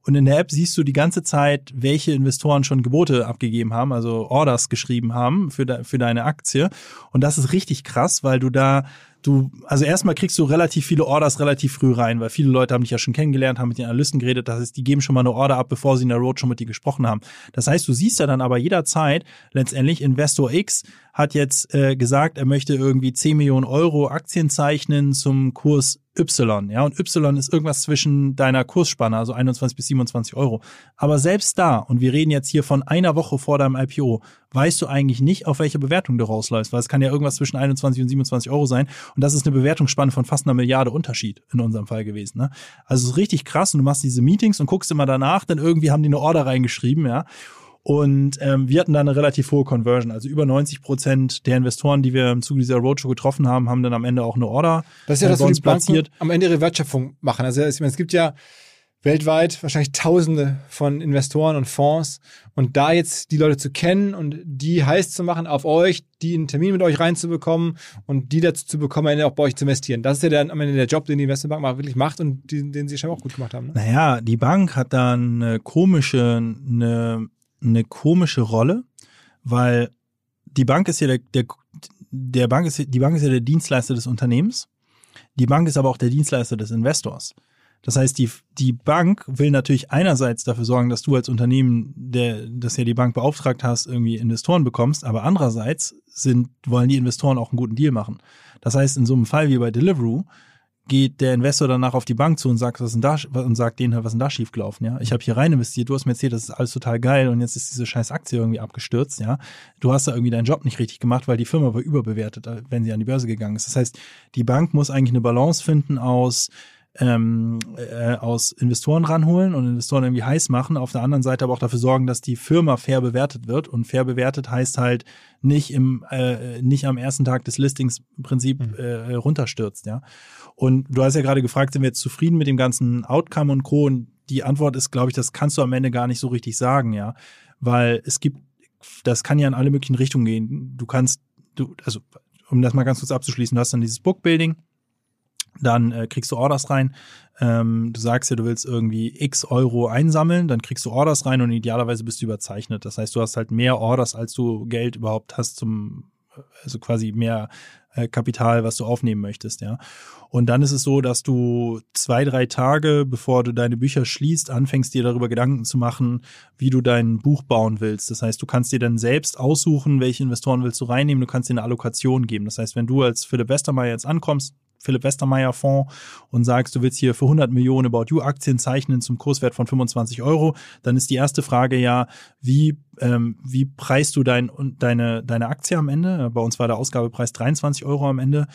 und in der App siehst du die ganze Zeit, welche Investoren schon Gebote abgegeben haben, also Orders geschrieben haben für, de, für deine Aktie. Und das ist richtig krass, weil du da du, also erstmal kriegst du relativ viele Orders relativ früh rein, weil viele Leute haben dich ja schon kennengelernt, haben mit den Analysten geredet, das heißt, die geben schon mal eine Order ab, bevor sie in der Road schon mit dir gesprochen haben. Das heißt, du siehst ja dann aber jederzeit letztendlich, Investor X hat jetzt äh, gesagt, er möchte irgendwie 10 Millionen Euro Aktien zeichnen zum Kurs Y, ja, und Y ist irgendwas zwischen deiner Kursspanne, also 21 bis 27 Euro. Aber selbst da, und wir reden jetzt hier von einer Woche vor deinem IPO, weißt du eigentlich nicht, auf welche Bewertung du rausläufst, weil es kann ja irgendwas zwischen 21 und 27 Euro sein. Und das ist eine Bewertungsspanne von fast einer Milliarde Unterschied in unserem Fall gewesen. Ne? Also es ist richtig krass und du machst diese Meetings und guckst immer danach, dann irgendwie haben die eine Order reingeschrieben, ja. Und ähm, wir hatten da eine relativ hohe Conversion. Also über 90 Prozent der Investoren, die wir im Zuge dieser Roadshow getroffen haben, haben dann am Ende auch eine Order. Das ist ja äh, das, was die Banken am Ende ihre Wertschöpfung machen. Also ich meine, es gibt ja weltweit wahrscheinlich Tausende von Investoren und Fonds. Und da jetzt die Leute zu kennen und die heiß zu machen auf euch, die einen Termin mit euch reinzubekommen und die dazu zu bekommen, am Ende auch bei euch zu investieren. Das ist ja dann am Ende der Job, den die Investmentbank mal wirklich macht und den, den sie scheinbar auch gut gemacht haben. Ne? Naja, die Bank hat da eine komische, eine, eine komische Rolle, weil die Bank ist ja der, der, der Bank ist, die Bank ist ja der Dienstleister des Unternehmens. Die Bank ist aber auch der Dienstleister des Investors. Das heißt, die, die Bank will natürlich einerseits dafür sorgen, dass du als Unternehmen, der, das ja die Bank beauftragt hast, irgendwie Investoren bekommst, aber andererseits sind, wollen die Investoren auch einen guten Deal machen. Das heißt, in so einem Fall wie bei Deliveroo geht der Investor danach auf die Bank zu und sagt, was denn da, und sagt denen, was ist denn da schiefgelaufen, ja? Ich habe hier rein investiert, du hast mir erzählt, das ist alles total geil und jetzt ist diese scheiß Aktie irgendwie abgestürzt, ja? Du hast da irgendwie deinen Job nicht richtig gemacht, weil die Firma war überbewertet, wenn sie an die Börse gegangen ist. Das heißt, die Bank muss eigentlich eine Balance finden aus ähm, äh, aus Investoren ranholen und Investoren irgendwie heiß machen, auf der anderen Seite aber auch dafür sorgen, dass die Firma fair bewertet wird. Und fair bewertet heißt halt nicht im äh, nicht am ersten Tag des Listings im Prinzip mhm. äh, runterstürzt, ja. Und du hast ja gerade gefragt, sind wir jetzt zufrieden mit dem ganzen Outcome und Co. Und die Antwort ist, glaube ich, das kannst du am Ende gar nicht so richtig sagen, ja. Weil es gibt, das kann ja in alle möglichen Richtungen gehen. Du kannst, du, also um das mal ganz kurz abzuschließen, du hast dann dieses Bookbuilding, dann äh, kriegst du Orders rein. Ähm, du sagst ja, du willst irgendwie x Euro einsammeln, dann kriegst du Orders rein und idealerweise bist du überzeichnet. Das heißt, du hast halt mehr Orders, als du Geld überhaupt hast zum, also quasi mehr äh, Kapital, was du aufnehmen möchtest, ja. Und dann ist es so, dass du zwei, drei Tage, bevor du deine Bücher schließt, anfängst dir darüber Gedanken zu machen, wie du dein Buch bauen willst. Das heißt, du kannst dir dann selbst aussuchen, welche Investoren willst du reinnehmen, du kannst dir eine Allokation geben. Das heißt, wenn du als Philipp Westermeier jetzt ankommst, Philipp Westermeier Fonds und sagst, du willst hier für 100 Millionen About You Aktien zeichnen zum Kurswert von 25 Euro, dann ist die erste Frage ja, wie ähm, wie preist du dein, deine, deine Aktie am Ende? Bei uns war der Ausgabepreis 23 Euro am Ende.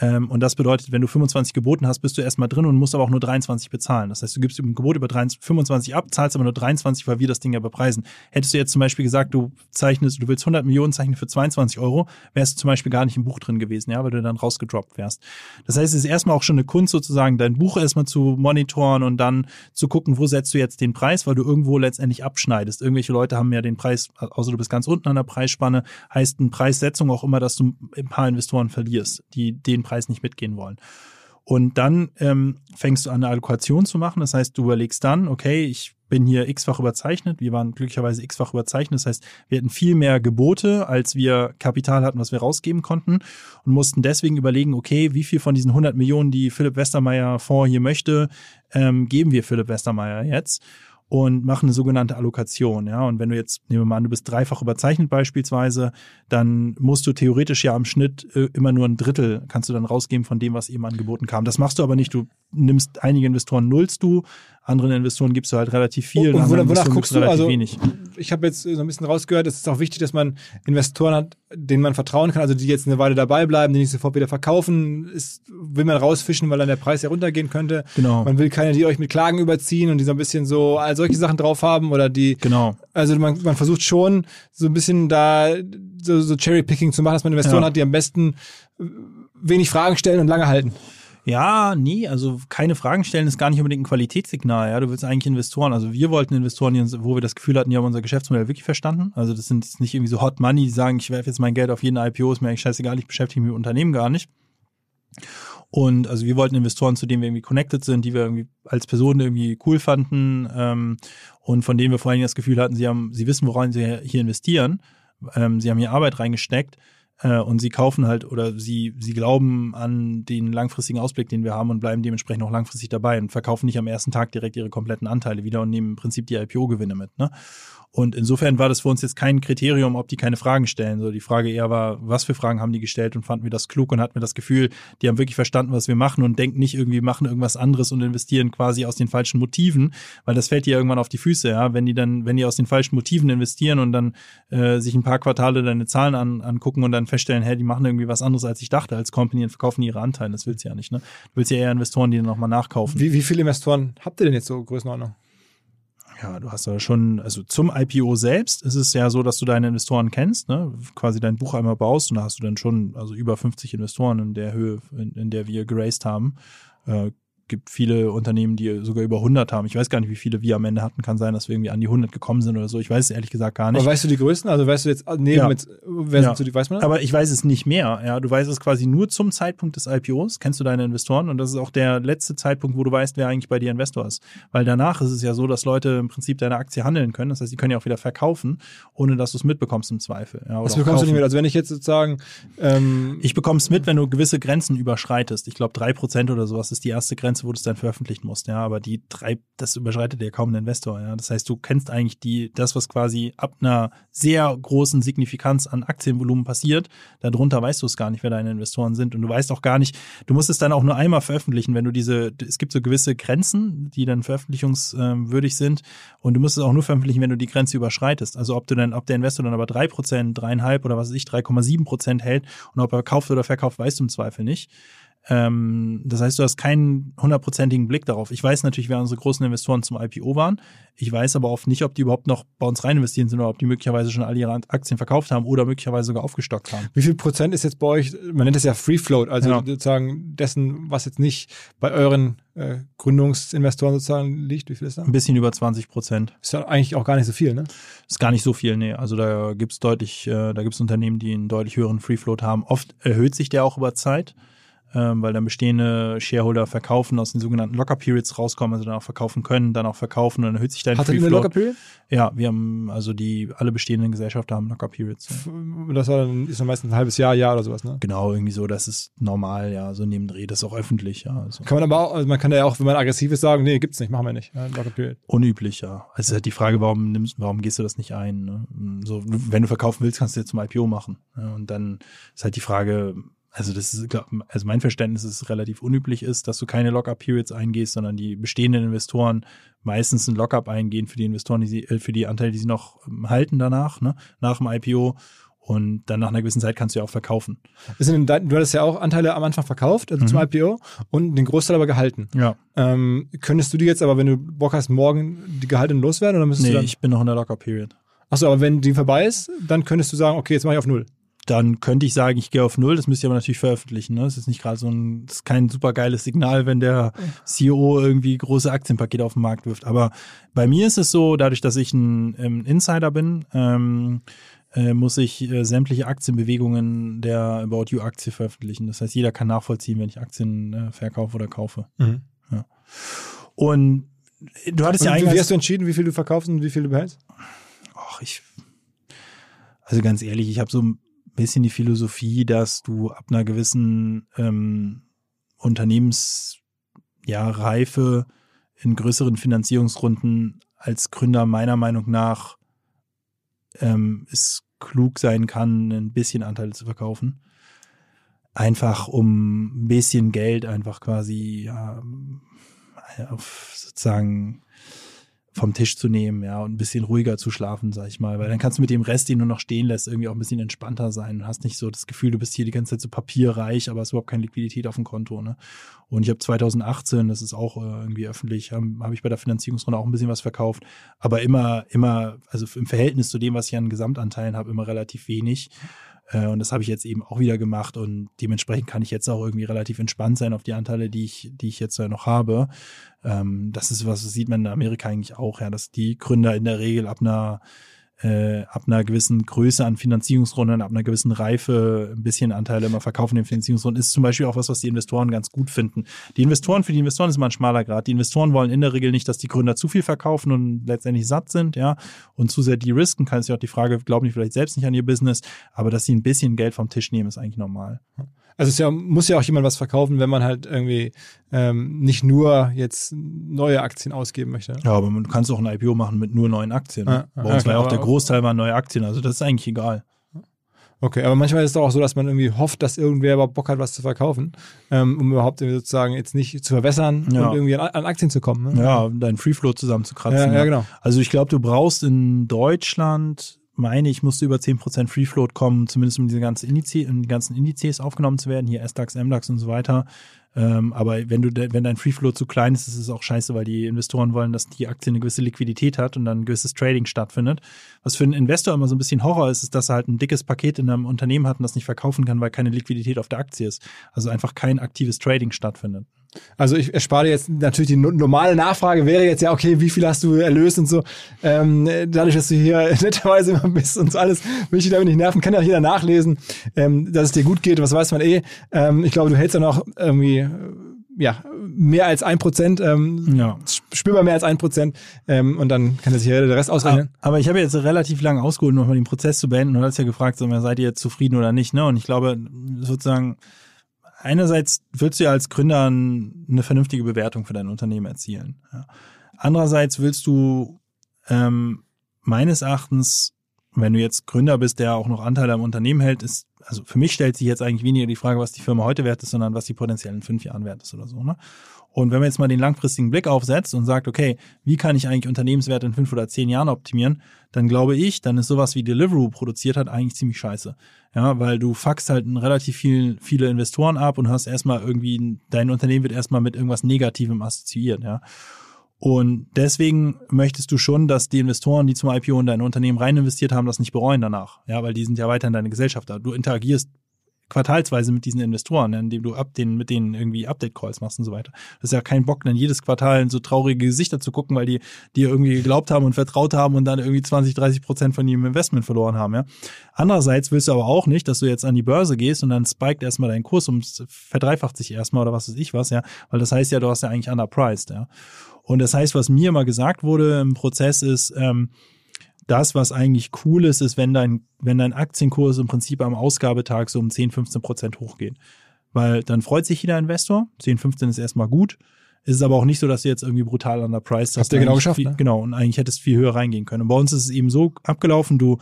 Ähm, und das bedeutet, wenn du 25 geboten hast, bist du erstmal drin und musst aber auch nur 23 bezahlen. Das heißt, du gibst im Gebot über 23, 25 ab, zahlst aber nur 23, weil wir das Ding ja bepreisen. Hättest du jetzt zum Beispiel gesagt, du zeichnest, du willst 100 Millionen zeichnen für 22 Euro, wärst du zum Beispiel gar nicht im Buch drin gewesen, ja, weil du dann rausgedroppt wärst. Das heißt, es ist erstmal auch schon eine Kunst sozusagen, dein Buch erstmal zu monitoren und dann zu gucken, wo setzt du jetzt den Preis, weil du irgendwo letztendlich abschneidest. Irgendwelche Leute haben ja den Preis, außer du bist ganz unten an der Preisspanne, heißt eine Preissetzung auch immer, dass du ein paar Investoren verlierst, die den Preis nicht mitgehen wollen. Und dann ähm, fängst du an, eine Allokation zu machen. Das heißt, du überlegst dann, okay, ich bin hier x-fach überzeichnet. Wir waren glücklicherweise x-fach überzeichnet. Das heißt, wir hatten viel mehr Gebote, als wir Kapital hatten, was wir rausgeben konnten und mussten deswegen überlegen, okay, wie viel von diesen 100 Millionen, die Philipp Westermeier Fonds hier möchte, ähm, geben wir Philipp Westermeier jetzt und machen eine sogenannte Allokation. Ja, und wenn du jetzt, nehmen wir mal an, du bist dreifach überzeichnet beispielsweise, dann musst du theoretisch ja am Schnitt äh, immer nur ein Drittel kannst du dann rausgeben von dem, was eben angeboten kam. Das machst du aber nicht. Du nimmst einige Investoren nullst du, anderen Investoren gibst du halt relativ viel. Und, und wonach Investoren guckst du? relativ Also, wenig. ich habe jetzt so ein bisschen rausgehört, es ist auch wichtig, dass man Investoren hat, denen man vertrauen kann, also die jetzt eine Weile dabei bleiben, die nicht sofort wieder verkaufen. Ist, will man rausfischen, weil dann der Preis ja runtergehen könnte. Genau. Man will keine, die euch mit Klagen überziehen und die so ein bisschen so all solche Sachen drauf haben oder die. Genau. Also man, man versucht schon so ein bisschen da so, so Cherry-Picking zu machen, dass man Investoren Ja. hat, die am besten wenig Fragen stellen und lange halten. Ja, nee, also keine Fragen stellen ist gar nicht unbedingt ein Qualitätssignal. Ja, du willst eigentlich Investoren. Also wir wollten Investoren, wo wir das Gefühl hatten, die haben unser Geschäftsmodell wirklich verstanden. Also das sind jetzt nicht irgendwie so Hot Money, die sagen, ich werfe jetzt mein Geld auf jeden IPO, ist mir eigentlich scheißegal, ich beschäftige mich mit Unternehmen gar nicht. Und also wir wollten Investoren, zu denen wir irgendwie connected sind, die wir irgendwie als Personen irgendwie cool fanden ähm, und von denen wir vor allen Dingen das Gefühl hatten, sie haben, sie wissen, woran sie hier investieren. Ähm, sie haben hier Arbeit reingesteckt äh, und sie kaufen halt oder sie, sie glauben an den langfristigen Ausblick, den wir haben und bleiben dementsprechend auch langfristig dabei und verkaufen nicht am ersten Tag direkt ihre kompletten Anteile wieder und nehmen im Prinzip die IPO-Gewinne mit. Ne? Und insofern war das für uns jetzt kein Kriterium, ob die keine Fragen stellen. So die Frage eher war, was für Fragen haben die gestellt und fanden wir das klug und hatten wir das Gefühl, die haben wirklich verstanden, was wir machen und denken nicht irgendwie, machen irgendwas anderes und investieren quasi aus den falschen Motiven, weil das fällt dir irgendwann auf die Füße, ja. Wenn die dann, wenn die aus den falschen Motiven investieren und dann äh, sich ein paar Quartale deine Zahlen an, angucken und dann feststellen, hey, die machen irgendwie was anderes, als ich dachte, als Company und verkaufen ihre Anteile. Das willst du ja nicht, ne? Du willst ja eher Investoren, die dann nochmal nachkaufen. Wie, wie viele Investoren habt ihr denn jetzt so Größenordnung? Ja, du hast aber schon, also zum IPO selbst ist es ja so, dass du deine Investoren kennst, ne? quasi dein Buch einmal baust und da hast du dann schon also über 50 Investoren in der Höhe, in, in der wir geraced haben. Äh, gibt viele Unternehmen, die sogar über 100 haben. Ich weiß gar nicht, wie viele wir am Ende hatten. Kann sein, dass wir irgendwie an die 100 gekommen sind oder so. Ich weiß es ehrlich gesagt gar nicht. Aber weißt du die größten? Also weißt du jetzt neben Ja. mit, wer Ja. sind so die, weiß man das? Aber ich weiß es nicht mehr. Ja, du weißt es quasi nur zum Zeitpunkt des IPOs. Kennst du deine Investoren? Und das ist auch der letzte Zeitpunkt, wo du weißt, wer eigentlich bei dir Investor ist. Weil danach ist es ja so, dass Leute im Prinzip deine Aktie handeln können. Das heißt, die können ja auch wieder verkaufen, ohne dass du es mitbekommst im Zweifel. Ja, Was auch bekommst du nicht mit? Also wenn ich jetzt sozusagen ähm, Ich bekomme es mit, wenn du gewisse Grenzen überschreitest. Ich glaube, drei Prozent oder sowas ist die erste Grenze, wo du es dann veröffentlichen musst. Ja, aber die drei, das überschreitet ja kaum ein Investor. Ja, das heißt, du kennst eigentlich die, das, was quasi ab einer sehr großen Signifikanz an Aktienvolumen passiert. Darunter weißt du es gar nicht, wer deine Investoren sind. Und du weißt auch gar nicht, du musst es dann auch nur einmal veröffentlichen, wenn du diese, es gibt so gewisse Grenzen, die dann veröffentlichungswürdig sind. Und du musst es auch nur veröffentlichen, wenn du die Grenze überschreitest. Also ob du dann, ob der Investor dann aber drei Prozent, dreieinhalb oder was weiß ich, 3,7 Prozent hält und ob er kauft oder verkauft, weißt du im Zweifel nicht. Ähm, das heißt, du hast keinen hundertprozentigen Blick darauf. Ich weiß natürlich, wer unsere großen Investoren zum IPO waren. Ich weiß aber oft nicht, ob die überhaupt noch bei uns rein investieren sind oder ob die möglicherweise schon alle ihre Aktien verkauft haben oder möglicherweise sogar aufgestockt haben. wie viel Prozent ist jetzt bei euch, man nennt es ja Free Float, also Ja. sozusagen dessen, was jetzt nicht bei euren äh, Gründungsinvestoren sozusagen liegt, wie viel ist da? Ein bisschen über 20 Prozent. Ist ja eigentlich auch gar nicht so viel, ne? Ist gar nicht so viel, nee. Also da gibt's deutlich, äh, da gibt's Unternehmen, die einen deutlich höheren Free Float haben. Oft erhöht sich der auch über Zeit, ähm, weil dann bestehende Shareholder verkaufen, aus den sogenannten Locker Periods rauskommen, also dann auch verkaufen können, dann auch verkaufen und dann erhöht sich dein Hattet Free Float. Locker Period? Ja, wir haben, also die, alle bestehenden Gesellschaften haben Locker Periods. Ja. Das war dann, ist dann meistens ein halbes Jahr, Jahr oder sowas, ne? Genau, irgendwie so, das ist normal, ja, so neben Dreh, das ist auch öffentlich, ja. Also Kann man aber auch, also man kann ja auch, wenn man aggressiv ist, sagen, nee, gibt's nicht, machen wir nicht. Ja, Locker Period. unüblich, ja. Also halt die Frage, warum nimmst, warum gehst du das nicht ein? Ne? So, wenn du verkaufen willst, kannst du jetzt zum IPO machen. Ja, und dann ist halt die Frage, also das ist, glaub, also mein Verständnis ist relativ unüblich ist, dass du keine Lockup-Periods eingehst, sondern die bestehenden Investoren meistens ein Lockup eingehen für die Investoren, die sie, äh, für die Anteile, die sie noch ähm, halten danach, ne, nach dem IPO. Und dann nach einer gewissen Zeit kannst du ja auch verkaufen. Sind du hattest ja auch Anteile am Anfang verkauft, also zum Mhm. IPO, und den Großteil aber gehalten. Ja. Ähm, könntest du die jetzt aber, wenn du Bock hast, morgen die Gehalten loswerden oder müsstest Nee, du dann, ich bin noch in der Lockup-Period. Achso, aber wenn die vorbei ist, dann könntest du sagen, okay, jetzt mache ich auf Null. Dann könnte ich sagen, ich gehe auf Null. Das müsst ihr aber natürlich veröffentlichen. Ne? Das ist nicht gerade so ein, das ist kein super geiles Signal, wenn der CEO irgendwie große Aktienpakete auf den Markt wirft. Aber bei mir ist es so, dadurch, dass ich ein, ähm, Insider bin, ähm, äh, muss ich äh, sämtliche Aktienbewegungen der About You Aktie veröffentlichen. Das heißt, jeder kann nachvollziehen, wenn ich Aktien äh, verkaufe oder kaufe. Und du hattest ja Und eigentlich. wie hast du entschieden, wie viel du verkaufst und wie viel du behältst? Ach, ich. Also ganz ehrlich, ich habe so ein bisschen die Philosophie, dass du ab einer gewissen ähm, Unternehmens ja, in größeren Finanzierungsrunden als Gründer meiner Meinung nach ähm, es klug sein kann, ein bisschen Anteile zu verkaufen. Einfach um ein bisschen Geld einfach quasi ja, auf sozusagen vom Tisch zu nehmen, ja, und ein bisschen ruhiger zu schlafen, sag ich mal. Weil dann kannst du mit dem Rest, den du noch stehen lässt, irgendwie auch ein bisschen entspannter sein und hast nicht so das Gefühl, du bist hier die ganze Zeit so papierreich, aber hast überhaupt keine Liquidität auf dem Konto, ne? Und ich habe 2018, das ist auch äh, irgendwie öffentlich, habe hab ich bei der Finanzierungsrunde auch ein bisschen was verkauft, aber immer, immer, also im Verhältnis zu dem, was ich an Gesamtanteilen habe, immer relativ wenig. Äh, Und das habe ich jetzt eben auch wieder gemacht und dementsprechend kann ich jetzt auch irgendwie relativ entspannt sein auf die Anteile, die ich, die ich jetzt äh, noch habe. Ähm, das ist was, das sieht man in Amerika eigentlich auch, ja, dass die Gründer in der Regel ab einer äh, ab einer gewissen Größe an Finanzierungsrunden, ab einer gewissen Reife ein bisschen Anteile immer verkaufen in den Finanzierungsrunden, ist zum Beispiel auch was, was die Investoren ganz gut finden. Die Investoren, für die Investoren ist immer ein schmaler Grad. Die Investoren wollen in der Regel nicht, dass die Gründer zu viel verkaufen und letztendlich satt sind, ja, und zu sehr de-risken, kann es ja auch die Frage, glauben die vielleicht selbst nicht an ihr Business, aber dass sie ein bisschen Geld vom Tisch nehmen, ist eigentlich normal. Also es ja, muss ja auch jemand was verkaufen, wenn man halt irgendwie ähm, nicht nur jetzt neue Aktien ausgeben möchte. Ja, aber man kann auch ein IPO machen mit nur neuen Aktien. Ne? ja, Bei uns war klar, ja auch der aber- Großteil waren neue Aktien, also das ist eigentlich egal. Okay, aber manchmal ist es doch auch so, dass man irgendwie hofft, dass irgendwer überhaupt Bock hat, was zu verkaufen, ähm, um überhaupt irgendwie sozusagen jetzt nicht zu verwässern Ja. und irgendwie an, an Aktien zu kommen. Ne? Ja, dein Free Float zusammenzukratzen. Ja, ja, genau. Also ich glaube, du brauchst in Deutschland, meine ich, musst du über 10% Free Float kommen, zumindest um diese ganzen Indizes, um die ganzen Indizes aufgenommen zu werden, hier SDAX, MDAX und so weiter. Ähm, aber wenn du, wenn dein Free Float zu klein ist, ist es auch scheiße, weil die Investoren wollen, dass die Aktie eine gewisse Liquidität hat und dann ein gewisses Trading stattfindet. Was für einen Investor immer so ein bisschen Horror ist, ist, dass er halt ein dickes Paket in einem Unternehmen hat und das nicht verkaufen kann, weil keine Liquidität auf der Aktie ist. Also einfach kein aktives Trading stattfindet. Also ich erspare dir jetzt natürlich die no- normale Nachfrage wäre jetzt ja, okay, wie viel hast du erlöst und so. Ähm, dadurch, dass du hier netterweise immer bist und so alles, will ich dich damit nicht nerven, kann ja auch jeder nachlesen, ähm, dass es dir gut geht, was weiß man eh. Ähm, ich glaube, du hältst ja noch irgendwie, äh, ja, mehr als ein Prozent, ähm, Ja. spürbar mehr als ein Prozent ähm, und dann kann er sich ja der Rest ausrechnen. Aber ich habe jetzt relativ lange ausgeholt, um nochmal den Prozess zu beenden und hast ja gefragt, so, seid ihr jetzt zufrieden oder nicht, ne? Und ich glaube, sozusagen, einerseits willst du ja als Gründer eine vernünftige Bewertung für dein Unternehmen erzielen. Andererseits willst du ähm, meines Erachtens, wenn du jetzt Gründer bist, der auch noch Anteile am Unternehmen hält, ist, also für mich stellt sich jetzt eigentlich weniger die Frage, was die Firma heute wert ist, sondern was die potenziell in fünf Jahren wert ist oder so. Ne? Und wenn man jetzt mal den langfristigen Blick aufsetzt und sagt, okay, wie kann ich eigentlich Unternehmenswerte in fünf oder zehn Jahren optimieren, dann glaube ich, dann ist sowas wie Deliveroo produziert hat eigentlich ziemlich scheiße. Ja, weil du fuckst halt relativ viel, viele Investoren ab und hast erstmal irgendwie, dein Unternehmen wird erstmal mit irgendwas Negativem assoziiert, ja. Und deswegen möchtest du schon, dass die Investoren, die zum IPO in dein Unternehmen rein investiert haben, das nicht bereuen danach. Ja, weil die sind ja weiterhin deine Gesellschaft da. Du interagierst quartalsweise mit diesen Investoren, ne, indem du ab den, mit denen irgendwie Update-Calls machst und so weiter. Das ist ja kein Bock, dann jedes Quartal in so traurige Gesichter zu gucken, weil die dir irgendwie geglaubt haben und vertraut haben und dann irgendwie 20, 30 Prozent von ihrem Investment verloren haben, ja. Andererseits willst du aber auch nicht, dass du jetzt an die Börse gehst und dann spiked erstmal dein Kurs um verdreifacht sich erstmal oder was weiß ich was, ja. Weil das heißt ja, du hast ja eigentlich underpriced, ja. Und das heißt, was mir immer gesagt wurde im Prozess ist, ähm, das, was eigentlich cool ist, ist, wenn dein, wenn dein Aktienkurs im Prinzip am Ausgabetag so um 10, 15 Prozent hochgeht. Weil dann freut sich jeder Investor. 10, 15 ist erstmal gut. Es ist aber auch nicht so, dass du jetzt irgendwie brutal underpriced hast. Habt ihr genau geschafft, Viel, ne? Genau. Und eigentlich hättest du viel höher reingehen können. Und bei uns ist es eben so abgelaufen, du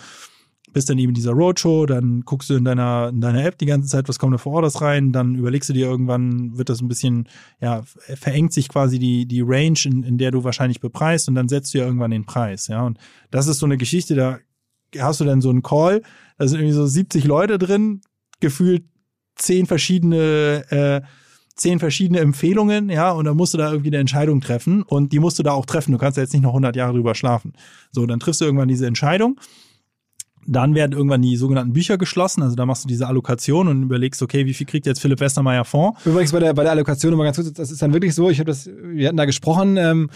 bist dann eben dieser Roadshow, dann guckst du in deiner, in deiner App die ganze Zeit, was kommt da für Orders rein, dann überlegst du dir irgendwann, wird das ein bisschen, ja, verengt sich quasi die, die Range, in, in der du wahrscheinlich bepreist und dann setzt du ja irgendwann den Preis, ja. Und das ist so eine Geschichte, da hast du dann so einen Call, da sind irgendwie so 70 Leute drin, gefühlt zehn verschiedene, äh, zehn verschiedene Empfehlungen, ja, und dann musst du da irgendwie eine Entscheidung treffen und die musst du da auch treffen. Du kannst ja jetzt nicht noch 100 Jahre drüber schlafen. So, dann triffst du irgendwann diese Entscheidung dann werden irgendwann die sogenannten Bücher geschlossen. Also da machst du diese Allokation und überlegst, okay, wie viel kriegt jetzt Philipp Westermeier Fonds? Übrigens bei der, bei der Allokation nochmal ganz kurz, das ist dann wirklich so, ich habe das, wir hatten da gesprochen, ähm,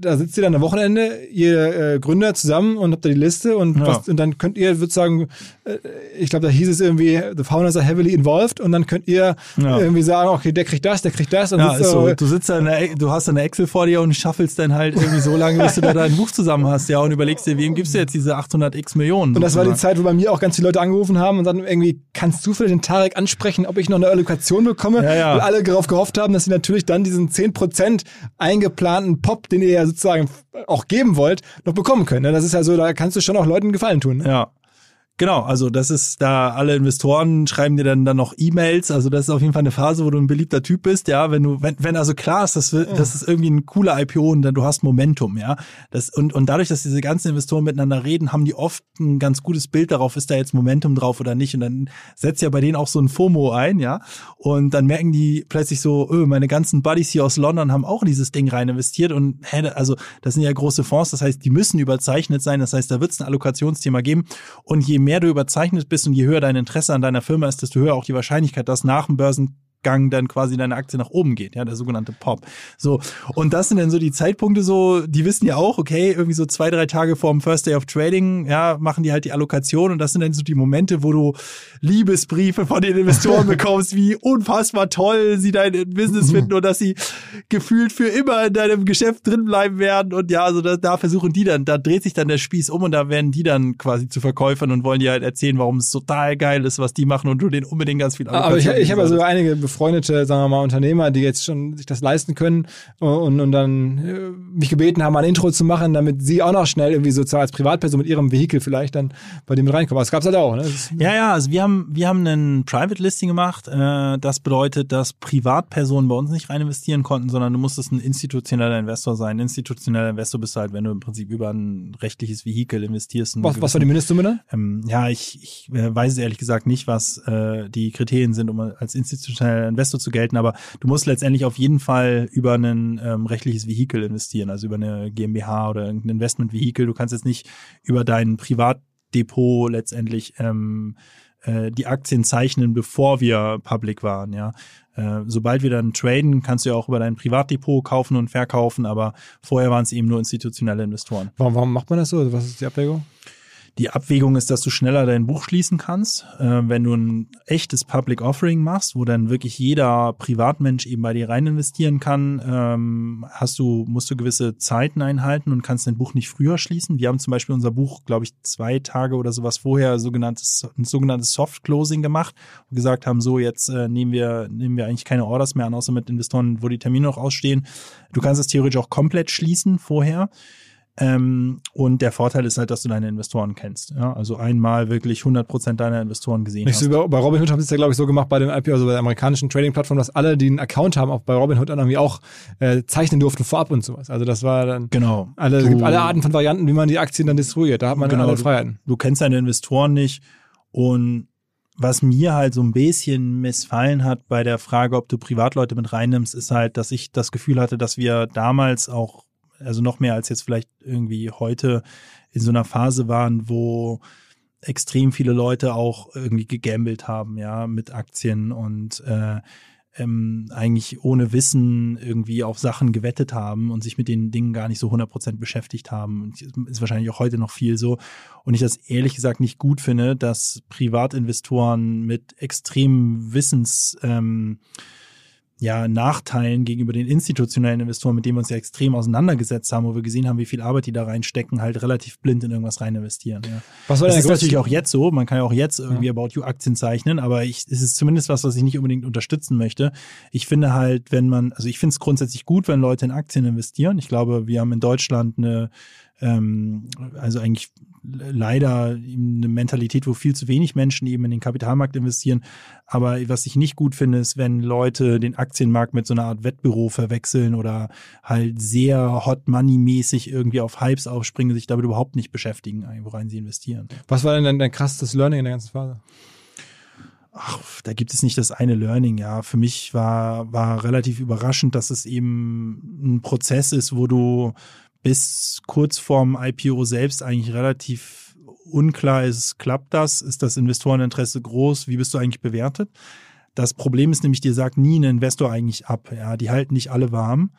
da sitzt ihr dann am Wochenende, ihr äh, Gründer zusammen und habt da die Liste und, Ja. was, und dann könnt ihr, würde sagen, äh, ich glaube, da hieß es irgendwie, the founders are heavily involved und dann könnt ihr Ja. irgendwie sagen, okay, der kriegt das, der kriegt das und Ja, sitzt so. Du sitzt da in der, du hast eine Excel vor dir und schaffelst dann halt irgendwie so lange, bis du da dein Buch zusammen hast, ja, und überlegst dir, wem gibst du jetzt diese 800 x Millionen? Und das war die. Zeit, wo bei mir auch ganz viele Leute angerufen haben und sagten irgendwie, kannst du vielleicht den Tarek ansprechen, ob ich noch eine Allokation bekomme? Ja, ja. Weil alle darauf gehofft haben, dass sie natürlich dann diesen 10% eingeplanten Pop, den ihr ja sozusagen auch geben wollt, noch bekommen können. ne? Das ist ja so, da kannst du schon auch Leuten einen Gefallen tun. Ne? Ja. Genau, also das ist da, alle Investoren schreiben dir dann, dann noch E-Mails, also das ist auf jeden Fall eine Phase, wo du ein beliebter Typ bist, ja, wenn du, wenn, wenn also klar ist, das, wird- das ist irgendwie ein cooler IPO und dann du hast Momentum, ja, das, und, und dadurch, dass diese ganzen Investoren miteinander reden, haben die oft ein ganz gutes Bild darauf, ist da jetzt Momentum drauf oder nicht. Und dann setzt ja bei denen auch so ein FOMO ein, ja, und dann merken die plötzlich so, öh, meine ganzen Buddies hier aus London haben auch in dieses Ding rein investiert. Und hä, also das sind ja große Fonds, das heißt, die müssen überzeichnet sein, das heißt, da wird es ein Allokationsthema geben. Und je mehr du überzeichnet bist und je höher dein Interesse an deiner Firma ist, desto höher auch die Wahrscheinlichkeit, dass nach dem Börsengang dann quasi deine Aktie nach oben geht, ja, der sogenannte Pop. So, und das sind dann so die Zeitpunkte so, die wissen ja auch, okay, irgendwie so zwei, drei Tage vor dem First Day of Trading, ja, machen die halt die Allokation und das sind dann so die Momente, wo du Liebesbriefe von den Investoren bekommst, wie unfassbar toll sie dein Business finden und dass sie gefühlt für immer in deinem Geschäft drin bleiben werden und ja, also da, da versuchen die dann, da dreht sich dann der Spieß um und da werden die dann quasi zu Verkäufern und wollen dir halt erzählen, warum es total geil ist, was die machen und du denen unbedingt ganz viel Aber ich, Allokation ich habe also einige befreundete, sagen wir mal, Unternehmer, die jetzt schon sich das leisten können und, und dann äh, mich gebeten haben, ein Intro zu machen, damit sie auch noch schnell irgendwie sozusagen als Privatperson mit ihrem Vehikel vielleicht dann bei dem reinkommen. Aber das gab's halt auch. Ne? Ja, ja, also wir haben, wir haben einen Private Listing gemacht. Äh, das bedeutet, dass Privatpersonen bei uns nicht rein investieren konnten, sondern du musstest ein institutioneller Investor sein. Institutioneller Investor bist du halt, wenn du im Prinzip über ein rechtliches Vehikel investierst. was, was war die Mindestsumme dann? ähm, ja, ich, ich äh, weiß es ehrlich gesagt nicht, was äh, die Kriterien sind, um als institutioneller Investor zu gelten, aber du musst letztendlich auf jeden Fall über ein ähm, rechtliches Vehikel investieren, also über eine GmbH oder irgendein Investmentvehikel. Du kannst jetzt nicht über dein Privatdepot letztendlich ähm, äh, die Aktien zeichnen, bevor wir public waren, ja. Äh, sobald wir dann traden, kannst du ja auch über dein Privatdepot kaufen und verkaufen, aber vorher waren es eben nur institutionelle Investoren. Warum, warum macht man das so? Also Was ist die Abwägung? Die Abwägung ist, dass du schneller dein Buch schließen kannst, äh, wenn du ein echtes Public Offering machst, wo dann wirklich jeder Privatmensch eben bei dir rein investieren kann, ähm, hast du, musst du gewisse Zeiten einhalten und kannst dein Buch nicht früher schließen. Wir haben zum Beispiel unser Buch, glaube ich, zwei Tage oder sowas vorher sogenanntes, ein sogenanntes Soft Closing gemacht und gesagt haben, so jetzt äh, nehmen wir, nehmen wir eigentlich keine Orders mehr an, außer mit Investoren, wo die Termine noch ausstehen. Du kannst es theoretisch auch komplett schließen vorher. Ähm, und der Vorteil ist halt, dass du deine Investoren kennst. Ja? Also einmal wirklich 100% deiner Investoren gesehen Nicht hast. so bei Robinhood haben sie es ja, glaube ich, so gemacht bei dem IPO, also bei der amerikanischen Trading-Plattform, dass alle, die einen Account haben, auch bei Robinhood dann irgendwie auch äh, zeichnen durften vorab und sowas. Also das war dann Genau. alle, es Du- gibt alle Arten von Varianten, wie man die Aktien dann distribuiert. Da hat man Genau, alle du- Freiheiten. Du kennst deine Investoren nicht. Und was mir halt so ein bisschen missfallen hat bei der Frage, ob du Privatleute mit reinnimmst, ist halt, dass ich das Gefühl hatte, dass wir damals auch, also noch mehr als jetzt vielleicht irgendwie heute, in so einer Phase waren, wo extrem viele Leute auch irgendwie gegambelt haben, ja, mit Aktien und äh, ähm, eigentlich ohne Wissen irgendwie auf Sachen gewettet haben und sich mit den Dingen gar nicht so 100% beschäftigt haben. Und ist wahrscheinlich auch heute noch viel so. Und ich das ehrlich gesagt nicht gut finde, dass Privatinvestoren mit extremen Wissens ähm, ja, Nachteilen gegenüber den institutionellen Investoren, mit denen wir uns ja extrem auseinandergesetzt haben, wo wir gesehen haben, wie viel Arbeit die da reinstecken, halt relativ blind in irgendwas rein investieren. Ja. Was war Das ist natürlich auch jetzt so. Man kann ja auch jetzt irgendwie About You Aktien zeichnen, aber ich, es ist zumindest was, was ich nicht unbedingt unterstützen möchte. Ich finde halt, wenn man, also ich finde es grundsätzlich gut, wenn Leute in Aktien investieren. Ich glaube, wir haben in Deutschland eine, ähm, also eigentlich leider eine Mentalität, wo viel zu wenig Menschen eben in den Kapitalmarkt investieren. Aber was ich nicht gut finde, ist, wenn Leute den Aktienmarkt mit so einer Art Wettbüro verwechseln oder halt sehr Hot Money mäßig irgendwie auf Hypes aufspringen, sich damit überhaupt nicht beschäftigen, worein sie investieren. Was war denn dein, dein krassestes Learning in der ganzen Phase? Ach, da gibt es nicht das eine Learning, ja. Für mich war, war relativ überraschend, dass es eben ein Prozess ist, wo du bis kurz vorm IPO selbst eigentlich relativ unklar ist, klappt das? Ist das Investoreninteresse groß? Wie bist du eigentlich bewertet? Das Problem ist nämlich, dir sagt nie ein Investor eigentlich ab. Ja, die halten nicht alle warm,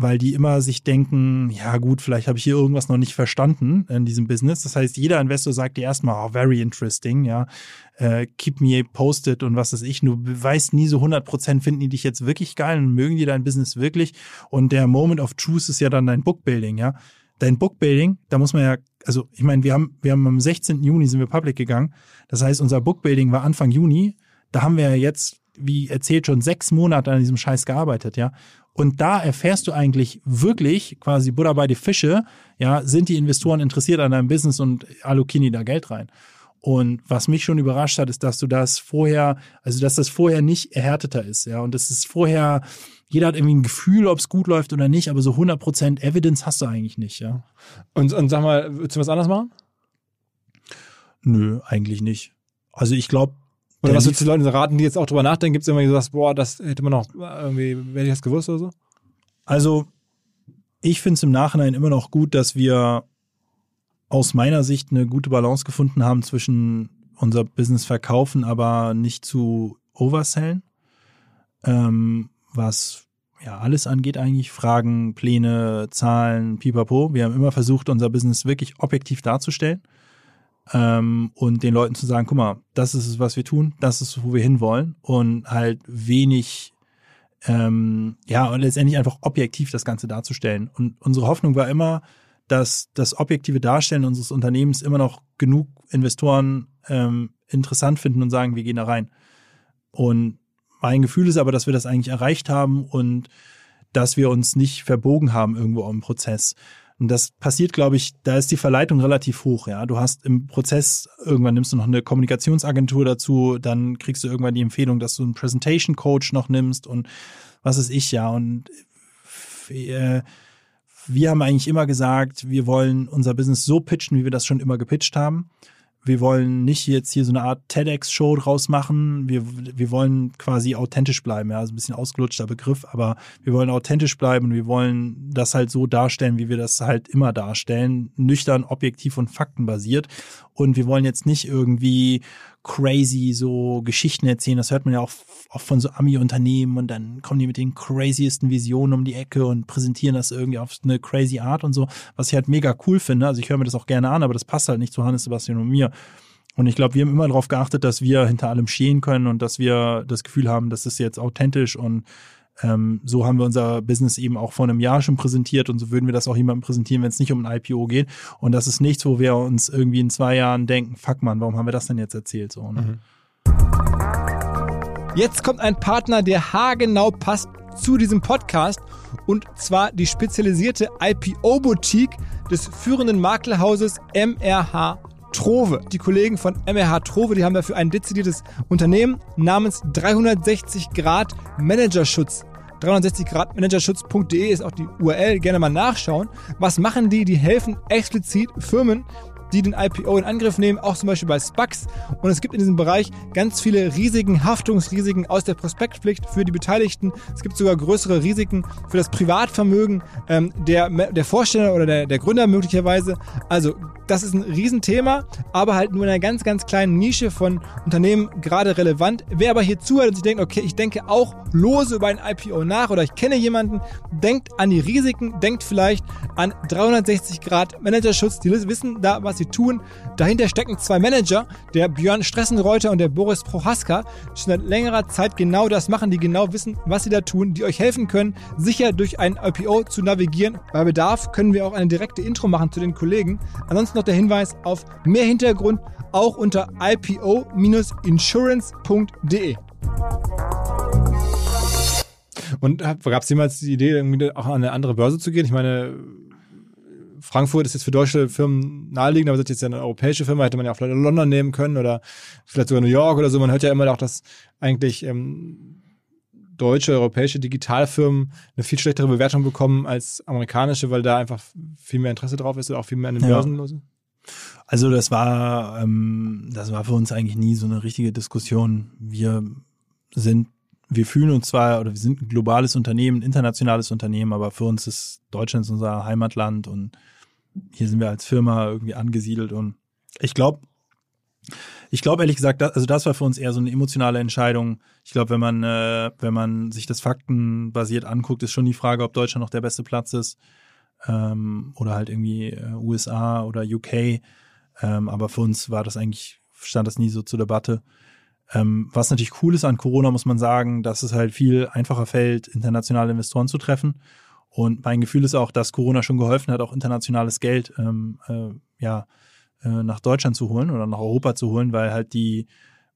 weil die immer sich denken, ja gut, vielleicht habe ich hier irgendwas noch nicht verstanden in diesem Business. Das heißt, jeder Investor sagt dir erstmal, oh, very interesting, ja, äh, keep me posted und was weiß ich. Du weißt nie so 100 Prozent, finden die dich jetzt wirklich geil und mögen die dein Business wirklich. Und der Moment of Truth ist ja dann dein Bookbuilding, ja. Dein Bookbuilding, da muss man ja, also ich meine, wir haben, wir haben am 16. Juni sind wir public gegangen. Das heißt, unser Bookbuilding war Anfang Juni. Da haben wir ja jetzt wie erzählt, schon sechs Monate an diesem Scheiß gearbeitet, ja. Und da erfährst du eigentlich wirklich quasi Buddha bei die Fische, ja, sind die Investoren interessiert an deinem Business und allokieren die da Geld rein. Und was mich schon überrascht hat, ist, dass du das vorher, also dass das vorher nicht erhärteter ist, ja. Und das ist vorher, jeder hat irgendwie ein Gefühl, ob es gut läuft oder nicht, aber so 100% Evidence hast du eigentlich nicht, ja. Und, und sag mal, würdest du was anderes machen? Nö, eigentlich nicht. Also ich glaube, oder was würdest du Leuten raten, die jetzt auch drüber nachdenken? Gibt es irgendwie so boah, das hätte man noch irgendwie, hätte ich das gewusst oder so? Also, ich finde es im Nachhinein immer noch gut, dass wir aus meiner Sicht eine gute Balance gefunden haben zwischen unser Business verkaufen, aber nicht zu oversellen. Ähm, was ja alles angeht eigentlich, Fragen, Pläne, Zahlen, pipapo. Wir haben immer versucht, unser Business wirklich objektiv darzustellen ähm, und den Leuten zu sagen, guck mal, das ist es, was wir tun, das ist, wo wir hinwollen und halt wenig, ähm, ja, und letztendlich einfach objektiv das Ganze darzustellen. Und unsere Hoffnung war immer, dass das objektive Darstellen unseres Unternehmens immer noch genug Investoren ähm, interessant finden und sagen, wir gehen da rein. Und mein Gefühl ist aber, dass wir das eigentlich erreicht haben und dass wir uns nicht verbogen haben irgendwo im Prozess. Und das passiert, glaube ich, da ist die Verleitung relativ hoch. Ja, du hast im Prozess irgendwann nimmst du noch eine Kommunikationsagentur dazu, dann kriegst du irgendwann die Empfehlung, dass du einen Presentation Coach noch nimmst und was ist ich ja und äh, wir haben eigentlich immer gesagt, wir wollen unser Business so pitchen, wie wir das schon immer gepitcht haben wir wollen nicht jetzt hier so eine Art TEDx-Show draus machen. Wir, wir wollen quasi authentisch bleiben. Ja, also ein bisschen ausgelutschter Begriff, aber wir wollen authentisch bleiben und wir wollen das halt so darstellen, wie wir das halt immer darstellen. Nüchtern, objektiv und faktenbasiert. Und wir wollen jetzt nicht irgendwie crazy so Geschichten erzählen. Das hört man ja auch oft von so Ami-Unternehmen und dann kommen die mit den craziesten Visionen um die Ecke und präsentieren das irgendwie auf eine crazy Art und so, was ich halt mega cool finde. Also ich höre mir das auch gerne an, aber das passt halt nicht zu Hannes Sebastian und mir. Und ich glaube, wir haben immer darauf geachtet, dass wir hinter allem stehen können und dass wir das Gefühl haben, das ist jetzt authentisch und ähm, so haben wir unser Business eben auch vor einem Jahr schon präsentiert und so würden wir das auch jemandem präsentieren, wenn es nicht um ein IPO geht. Und das ist nichts, wo wir uns irgendwie in zwei Jahren denken, fuck man, warum haben wir das denn jetzt erzählt? So, ne? mhm. Jetzt kommt ein Partner, der haargenau passt zu diesem Podcast und zwar die spezialisierte IPO-Boutique des führenden Maklerhauses MRH Trove. Die Kollegen von MRH Trove, die haben dafür ein dezidiertes Unternehmen namens 360 Grad Managerschutz 360gradmanagerschutz.de ist auch die URL, gerne mal nachschauen. Was machen die? Die helfen explizit Firmen, die den IPO in Angriff nehmen, auch zum Beispiel bei SPACs. Und es gibt in diesem Bereich ganz viele Risiken, Haftungsrisiken aus der Prospektpflicht für die Beteiligten. Es gibt sogar größere Risiken für das Privatvermögen ähm, der, der Vorsteller oder der, der Gründer möglicherweise. Also das ist ein Riesenthema, aber halt nur in einer ganz, ganz kleinen Nische von Unternehmen gerade relevant. Wer aber hier zuhört und sich denkt, okay, ich denke auch lose über ein IPO nach oder ich kenne jemanden, denkt an die Risiken, denkt vielleicht an 360 Grad Managerschutz. Die wissen da, was sie tun. Dahinter stecken zwei Manager, der Björn Stressenreuter und der Boris Prohaska, die schon seit längerer Zeit genau das machen, die genau wissen, was sie da tun, die euch helfen können, sicher durch ein IPO zu navigieren. Bei Bedarf können wir auch eine direkte Intro machen zu den Kollegen. Ansonsten noch der Hinweis auf mehr Hintergrund auch unter ipo-insurance.de. Und gab es jemals die Idee, irgendwie auch an eine andere Börse zu gehen? Ich meine, Frankfurt ist jetzt für deutsche Firmen naheliegend, aber das ist jetzt ja eine europäische Firma, hätte man ja auch vielleicht London nehmen können oder vielleicht sogar New York oder so. Man hört ja immer auch, dass eigentlich ähm, deutsche, europäische Digitalfirmen eine viel schlechtere Bewertung bekommen als amerikanische, weil da einfach viel mehr Interesse drauf ist oder auch viel mehr an den. Börsen los ist. Also das war, ähm, das war für uns eigentlich nie so eine richtige Diskussion. Wir sind, wir fühlen uns zwar, oder wir sind ein globales Unternehmen, ein internationales Unternehmen, aber für uns ist Deutschland unser Heimatland und hier sind wir als Firma irgendwie angesiedelt und ich glaube, Ich glaube ehrlich gesagt, das, also das war für uns eher so eine emotionale Entscheidung. Ich glaube, wenn man, äh, wenn man sich das faktenbasiert anguckt, ist schon die Frage, ob Deutschland noch der beste Platz ist ähm, oder halt irgendwie äh, USA oder UK. Ähm, aber für uns war das eigentlich, stand das nie so zur Debatte. Ähm, was natürlich cool ist an Corona, muss man sagen, dass es halt viel einfacher fällt, internationale Investoren zu treffen. Und mein Gefühl ist auch, dass Corona schon geholfen hat, auch internationales Geld ähm, äh, ja, äh, nach Deutschland zu holen oder nach Europa zu holen, weil halt die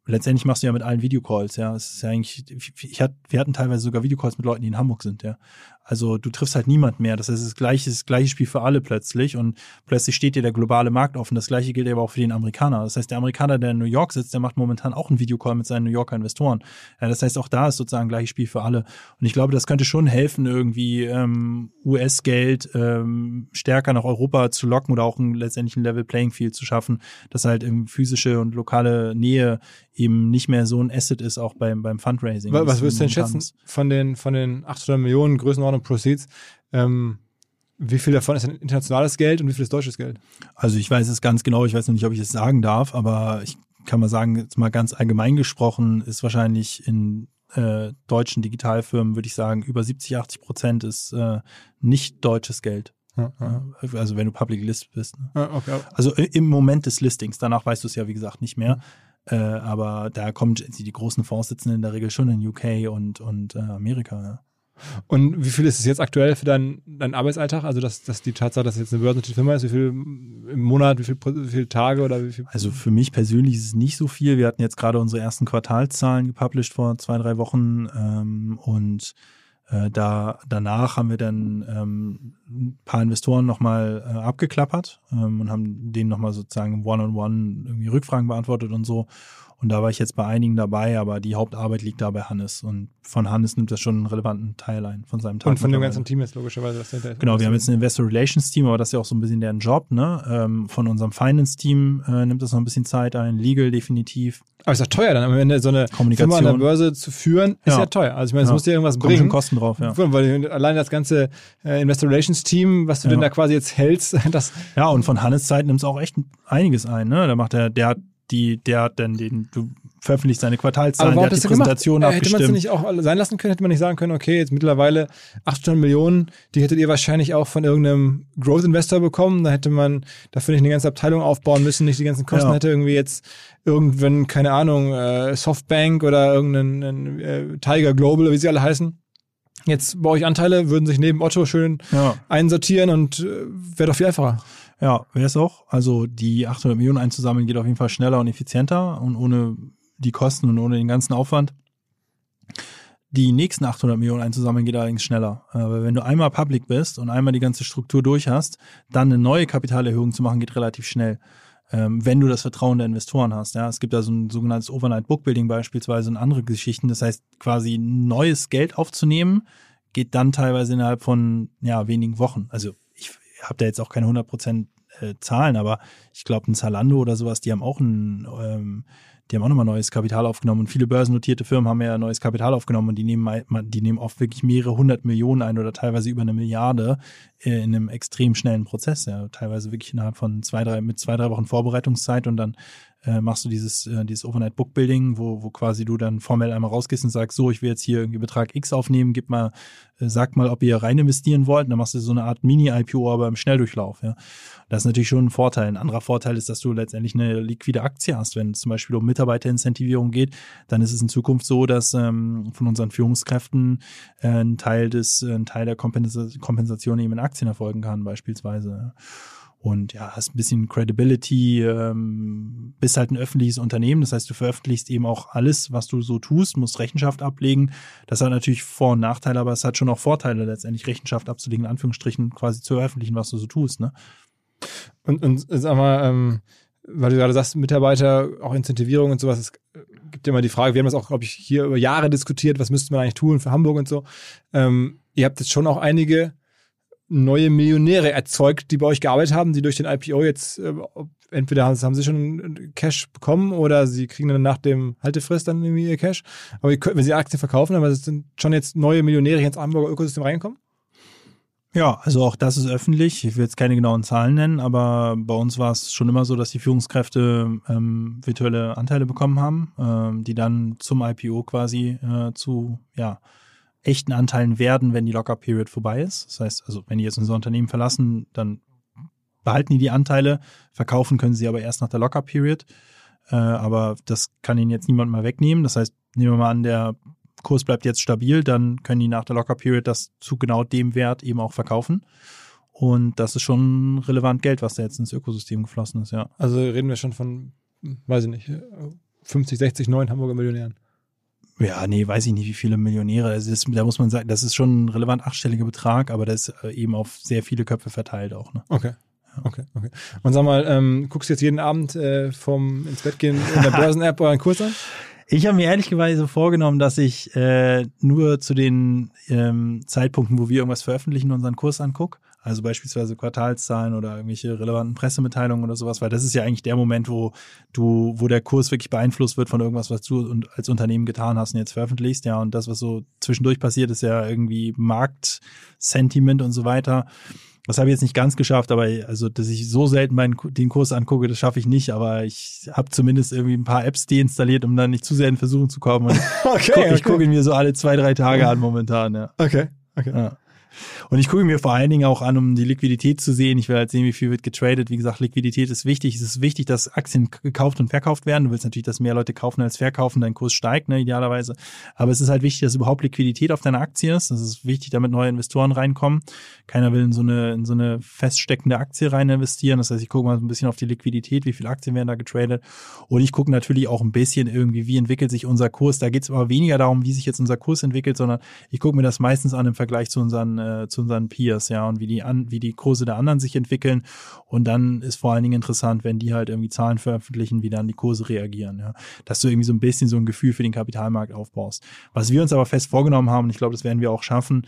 letztendlich machst du ja mit allen Videocalls, ja. Es ist ja eigentlich, ich hatte, wir hatten teilweise sogar Videocalls mit Leuten, die in Hamburg sind, ja. Also du triffst halt niemand mehr. Das heißt, das gleiche, das gleiche Spiel für alle plötzlich und plötzlich steht dir der globale Markt offen. Das gleiche gilt aber auch für den Amerikaner. Das heißt, der Amerikaner, der in New York sitzt, der macht momentan auch einen Videocall mit seinen New Yorker Investoren. Ja, das heißt, auch da ist sozusagen gleiches Spiel für alle. Und ich glaube, das könnte schon helfen, irgendwie ähm, US-Geld ähm, stärker nach Europa zu locken oder auch ein, letztendlich ein Level Playing Field zu schaffen, dass halt ähm, physische und lokale Nähe eben nicht mehr so ein Asset ist, auch beim, beim Fundraising. Was, was würdest du denn schätzen von den, von den 800 Millionen Größenordnung Proceeds? Ähm, wie viel davon ist internationales Geld und wie viel ist deutsches Geld? Also ich weiß es ganz genau, ich weiß noch nicht, ob ich es sagen darf, aber ich kann mal sagen, jetzt mal ganz allgemein gesprochen, ist wahrscheinlich in äh, deutschen Digitalfirmen, würde ich sagen, über 70, 80 Prozent ist äh, nicht deutsches Geld. Ja, ja. Also wenn du Public List bist. Ne? Ja, okay. Also im Moment des Listings, danach weißt du es ja, wie gesagt, nicht mehr. Äh, aber da kommen die großen Fonds sitzen in der Regel schon in UK und, und äh, Amerika. Und wie viel ist es jetzt aktuell für deinen, deinen Arbeitsalltag? Also, dass, dass die Tatsache, dass es jetzt eine börsennotierte Firma ist, wie viel im Monat, wie, viel, wie viele Tage oder wie viel? Also für mich persönlich ist es nicht so viel. Wir hatten jetzt gerade unsere ersten Quartalszahlen gepublished vor zwei, drei Wochen ähm, und äh, da danach haben wir dann ähm, ein paar Investoren nochmal äh, abgeklappert ähm, und haben denen nochmal sozusagen One-on-One -on -one irgendwie Rückfragen beantwortet und so. Und da war ich jetzt bei einigen dabei, aber die Hauptarbeit liegt da bei Hannes. Und von Hannes nimmt das schon einen relevanten Teil ein, von seinem Tag. Und von dem ganzen Team jetzt logischerweise. Das hinter genau, wir haben jetzt ein Investor Relations Team, aber das ist ja auch so ein bisschen deren Job. Ne? Ähm, von unserem Finance Team äh, nimmt das noch ein bisschen Zeit ein, Legal definitiv. Aber ist ja teuer dann am Ende, so eine Firma an der Börse zu führen, ist ja, ja teuer. Also ich meine, es ja. muss dir irgendwas Kommt bringen. schon Kosten drauf, ja. Weil allein das ganze äh, Investor Relations Team, was du ja. denn da quasi jetzt hältst, das... Ja, und von Hannes Zeit nimmt es auch echt einiges ein. Ne? Da macht er, der hat die, der hat dann den, du veröffentlicht seine Quartalszahlen, der hat die Präsentation gemacht? abgestimmt. Hätte man es nicht auch sein lassen können? Hätte man nicht sagen können, okay, jetzt mittlerweile 800 Millionen, die hättet ihr wahrscheinlich auch von irgendeinem Growth Investor bekommen. Da hätte man dafür nicht eine ganze Abteilung aufbauen müssen, nicht die ganzen Kosten. Ja. Hätte irgendwie jetzt irgendwann, keine Ahnung, äh, Softbank oder irgendein äh, Tiger Global, wie sie alle heißen. Jetzt bei euch Anteile, würden sich neben Otto schön ja. einsortieren und äh, wäre doch viel einfacher. Ja, wäre es auch. Also die 800 Millionen einzusammeln geht auf jeden Fall schneller und effizienter und ohne die Kosten und ohne den ganzen Aufwand. Die nächsten 800 Millionen einzusammeln geht allerdings schneller. Aber wenn du einmal public bist und einmal die ganze Struktur durch hast, dann eine neue Kapitalerhöhung zu machen, geht relativ schnell. Ähm, wenn du das Vertrauen der Investoren hast. Ja, es gibt da so ein sogenanntes Overnight Bookbuilding beispielsweise und andere Geschichten. Das heißt, quasi neues Geld aufzunehmen, geht dann teilweise innerhalb von ja, wenigen Wochen. Also habe da jetzt auch keine 100% äh, Zahlen, aber ich glaube, ein Zalando oder sowas, die haben auch ein, ähm, die haben auch nochmal neues Kapital aufgenommen. Und viele börsennotierte Firmen haben ja neues Kapital aufgenommen und die nehmen, die nehmen oft wirklich mehrere hundert Millionen ein oder teilweise über eine Milliarde in einem extrem schnellen Prozess, ja, teilweise wirklich innerhalb von zwei, drei, mit zwei, drei Wochen Vorbereitungszeit und dann äh, machst du dieses, äh, dieses Overnight Bookbuilding, wo, wo quasi du dann formell einmal rausgehst und sagst, so, ich will jetzt hier irgendwie Betrag X aufnehmen, gib mal, äh, sag mal, ob ihr rein investieren wollt. Und dann machst du so eine Art Mini-IPO, aber im Schnelldurchlauf, ja. Das ist natürlich schon ein Vorteil. Ein anderer Vorteil ist, dass du letztendlich eine liquide Aktie hast. Wenn es zum Beispiel um Mitarbeiterincentivierung geht, dann ist es in Zukunft so, dass ähm, von unseren Führungskräften äh, ein Teil des, äh, ein Teil der Kompensation eben in Aktien erfolgen kann, beispielsweise. Und ja, hast ein bisschen Credibility, ähm, bist halt ein öffentliches Unternehmen, das heißt, du veröffentlichst eben auch alles, was du so tust, musst Rechenschaft ablegen. Das hat natürlich Vor- und Nachteile, aber es hat schon auch Vorteile, letztendlich Rechenschaft abzulegen, in Anführungsstrichen quasi zu veröffentlichen, was du so tust, ne? Und, und sag mal, ähm, weil du gerade sagst, Mitarbeiter, auch Incentivierung und sowas, es gibt ja immer die Frage, wir haben das auch, glaube ich, hier über Jahre diskutiert, was müsste man eigentlich tun für Hamburg und so. Ähm, ihr habt jetzt schon auch einige neue Millionäre erzeugt, die bei euch gearbeitet haben, die durch den IPO jetzt äh, entweder haben, haben, sie schon Cash bekommen oder sie kriegen dann nach dem Haltefrist dann irgendwie ihr Cash. Aber wenn sie Aktien verkaufen, aber es sind schon jetzt neue Millionäre ins Hamburger Ökosystem reingekommen? Ja, also auch das ist öffentlich. Ich will jetzt keine genauen Zahlen nennen, aber bei uns war es schon immer so, dass die Führungskräfte ähm, virtuelle Anteile bekommen haben, ähm, die dann zum IPO quasi äh, zu ja, echten Anteilen werden, wenn die Lockup-Period vorbei ist. Das heißt, also wenn die jetzt unser Unternehmen verlassen, dann behalten die die Anteile, verkaufen können sie aber erst nach der Lockup-Period. Äh, aber das kann ihnen jetzt niemand mal wegnehmen. Das heißt, nehmen wir mal an, der Kurs bleibt jetzt stabil, dann können die nach der Locker Period das zu genau dem Wert eben auch verkaufen. Und das ist schon relevant Geld, was da jetzt ins Ökosystem geflossen ist, ja. Also reden wir schon von, weiß ich nicht, 50, 60, 9 Hamburger Millionären. Ja, nee, weiß ich nicht, wie viele Millionäre. Es ist, da muss man sagen, das ist schon ein relevant achtstelliger Betrag, aber das ist äh, eben auf sehr viele Köpfe verteilt auch. Ne? Okay. Okay, okay. Und sag mal, ähm, guckst du jetzt jeden Abend äh, vom ins Bett gehen in der Börsen-App euren Kurs an? Ich habe mir ehrlicherweise vorgenommen, dass ich äh, nur zu den ähm, Zeitpunkten, wo wir irgendwas veröffentlichen, unseren Kurs angucke. Also beispielsweise Quartalszahlen oder irgendwelche relevanten Pressemitteilungen oder sowas, weil das ist ja eigentlich der Moment, wo du, wo der Kurs wirklich beeinflusst wird von irgendwas, was du als Unternehmen getan hast und jetzt veröffentlichst, ja. Und das, was so zwischendurch passiert, ist ja irgendwie Marktsentiment und so weiter. Das habe ich jetzt nicht ganz geschafft, aber also, dass ich so selten meinen den Kurs angucke, das schaffe ich nicht. Aber ich habe zumindest irgendwie ein paar Apps deinstalliert, um dann nicht zu sehr in Versuchung zu kommen. okay, ich gucke okay. guck ihn mir so alle zwei, drei Tage an momentan. Ja. Okay, okay. Ja. Und ich gucke mir vor allen Dingen auch an, um die Liquidität zu sehen. Ich will halt sehen, wie viel wird getradet. Wie gesagt, Liquidität ist wichtig. Es ist wichtig, dass Aktien gekauft und verkauft werden. Du willst natürlich, dass mehr Leute kaufen als verkaufen, dein Kurs steigt, ne, idealerweise. Aber es ist halt wichtig, dass überhaupt Liquidität auf deiner Aktie ist. Das ist wichtig, damit neue Investoren reinkommen. Keiner will in so eine, in so eine feststeckende Aktie rein investieren. Das heißt, ich gucke mal so ein bisschen auf die Liquidität, wie viele Aktien werden da getradet. Und ich gucke natürlich auch ein bisschen irgendwie, wie entwickelt sich unser Kurs. Da geht es aber weniger darum, wie sich jetzt unser Kurs entwickelt, sondern ich gucke mir das meistens an im Vergleich zu unseren, äh, zu unseren Peers ja, und wie die an, wie die Kurse der anderen sich entwickeln. Und dann ist vor allen Dingen interessant, wenn die halt irgendwie Zahlen veröffentlichen, wie dann die Kurse reagieren, ja. Dass du irgendwie so ein bisschen so ein Gefühl für den Kapitalmarkt aufbaust. Was wir uns aber fest vorgenommen haben, und ich glaube, das werden wir auch schaffen,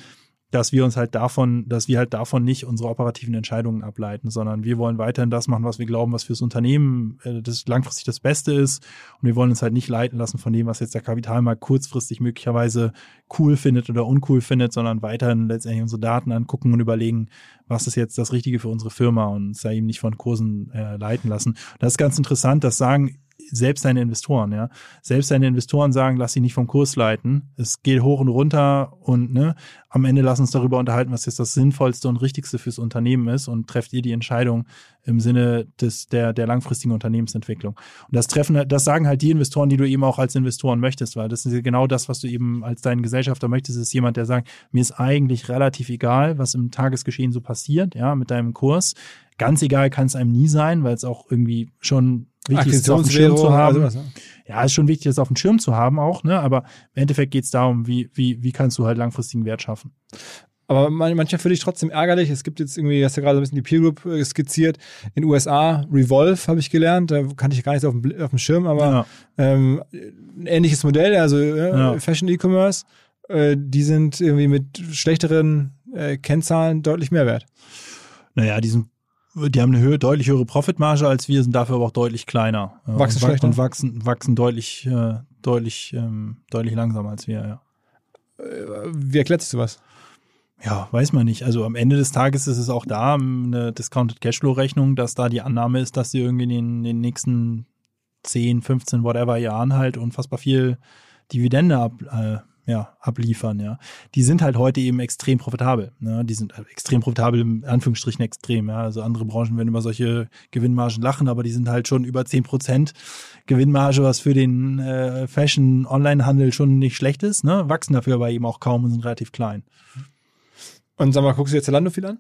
dass wir uns halt davon, dass wir halt davon nicht unsere operativen Entscheidungen ableiten, sondern wir wollen weiterhin das machen, was wir glauben, was fürs Unternehmen äh, das langfristig das Beste ist. Und wir wollen uns halt nicht leiten lassen von dem, was jetzt der Kapitalmarkt kurzfristig möglicherweise cool findet oder uncool findet, sondern weiterhin letztendlich unsere Daten angucken und überlegen, was ist jetzt das Richtige für unsere Firma und uns da eben nicht von Kursen äh, leiten lassen. Das ist ganz interessant, das sagen selbst deine Investoren, ja. Selbst deine Investoren sagen, lass dich nicht vom Kurs leiten. Es geht hoch und runter und ne, am Ende lass uns darüber unterhalten, was jetzt das Sinnvollste und Richtigste fürs Unternehmen ist und trefft ihr die Entscheidung im Sinne des, der, der langfristigen Unternehmensentwicklung. Und das treffen, das sagen halt die Investoren, die du eben auch als Investoren möchtest, weil das ist genau das, was du eben als deinen Gesellschafter möchtest, ist jemand, der sagt, mir ist eigentlich relativ egal, was im Tagesgeschehen so passiert, ja, mit deinem Kurs. Ganz egal kann es einem nie sein, weil es auch irgendwie schon wichtig ist, auf dem Schirm zu haben. Also was, ne? Ja, ist schon wichtig, das auf dem Schirm zu haben auch, ne? Aber im Endeffekt geht es darum, wie, wie, wie kannst du halt langfristigen Wert schaffen. Aber manchmal finde ich trotzdem ärgerlich. Es gibt jetzt irgendwie, hast ja gerade ein bisschen die Peer Group äh, skizziert. In den USA, Revolve habe ich gelernt. Da kannte ich gar nicht auf dem, auf dem Schirm, aber ja. ähm, ein ähnliches Modell, also äh, ja. Fashion E-Commerce. Äh, die sind irgendwie mit schlechteren äh, Kennzahlen deutlich mehr wert. Naja, die sind die haben eine Höhe, deutlich höhere Profitmarge als wir, sind dafür aber auch deutlich kleiner. Wachsen und, schlechter. Und wachsen, wachsen deutlich, äh, deutlich, ähm, deutlich langsamer als wir, ja. Äh, wie erklärst du was? Ja, weiß man nicht. Also am Ende des Tages ist es auch da eine Discounted Cashflow-Rechnung, dass da die Annahme ist, dass sie irgendwie in den, in den nächsten 10, 15, whatever Jahren halt unfassbar viel Dividende ab, äh, ja, abliefern, ja. Die sind halt heute eben extrem profitabel. Ne? Die sind halt extrem profitabel, in Anführungsstrichen extrem, ja. Also andere Branchen werden über solche Gewinnmargen lachen, aber die sind halt schon über zehn Prozent Gewinnmarge, was für den äh, Fashion-Online-Handel schon nicht schlecht ist, ne? Wachsen dafür aber eben auch kaum und sind relativ klein. Und sag mal, guckst du jetzt Zalando viel an?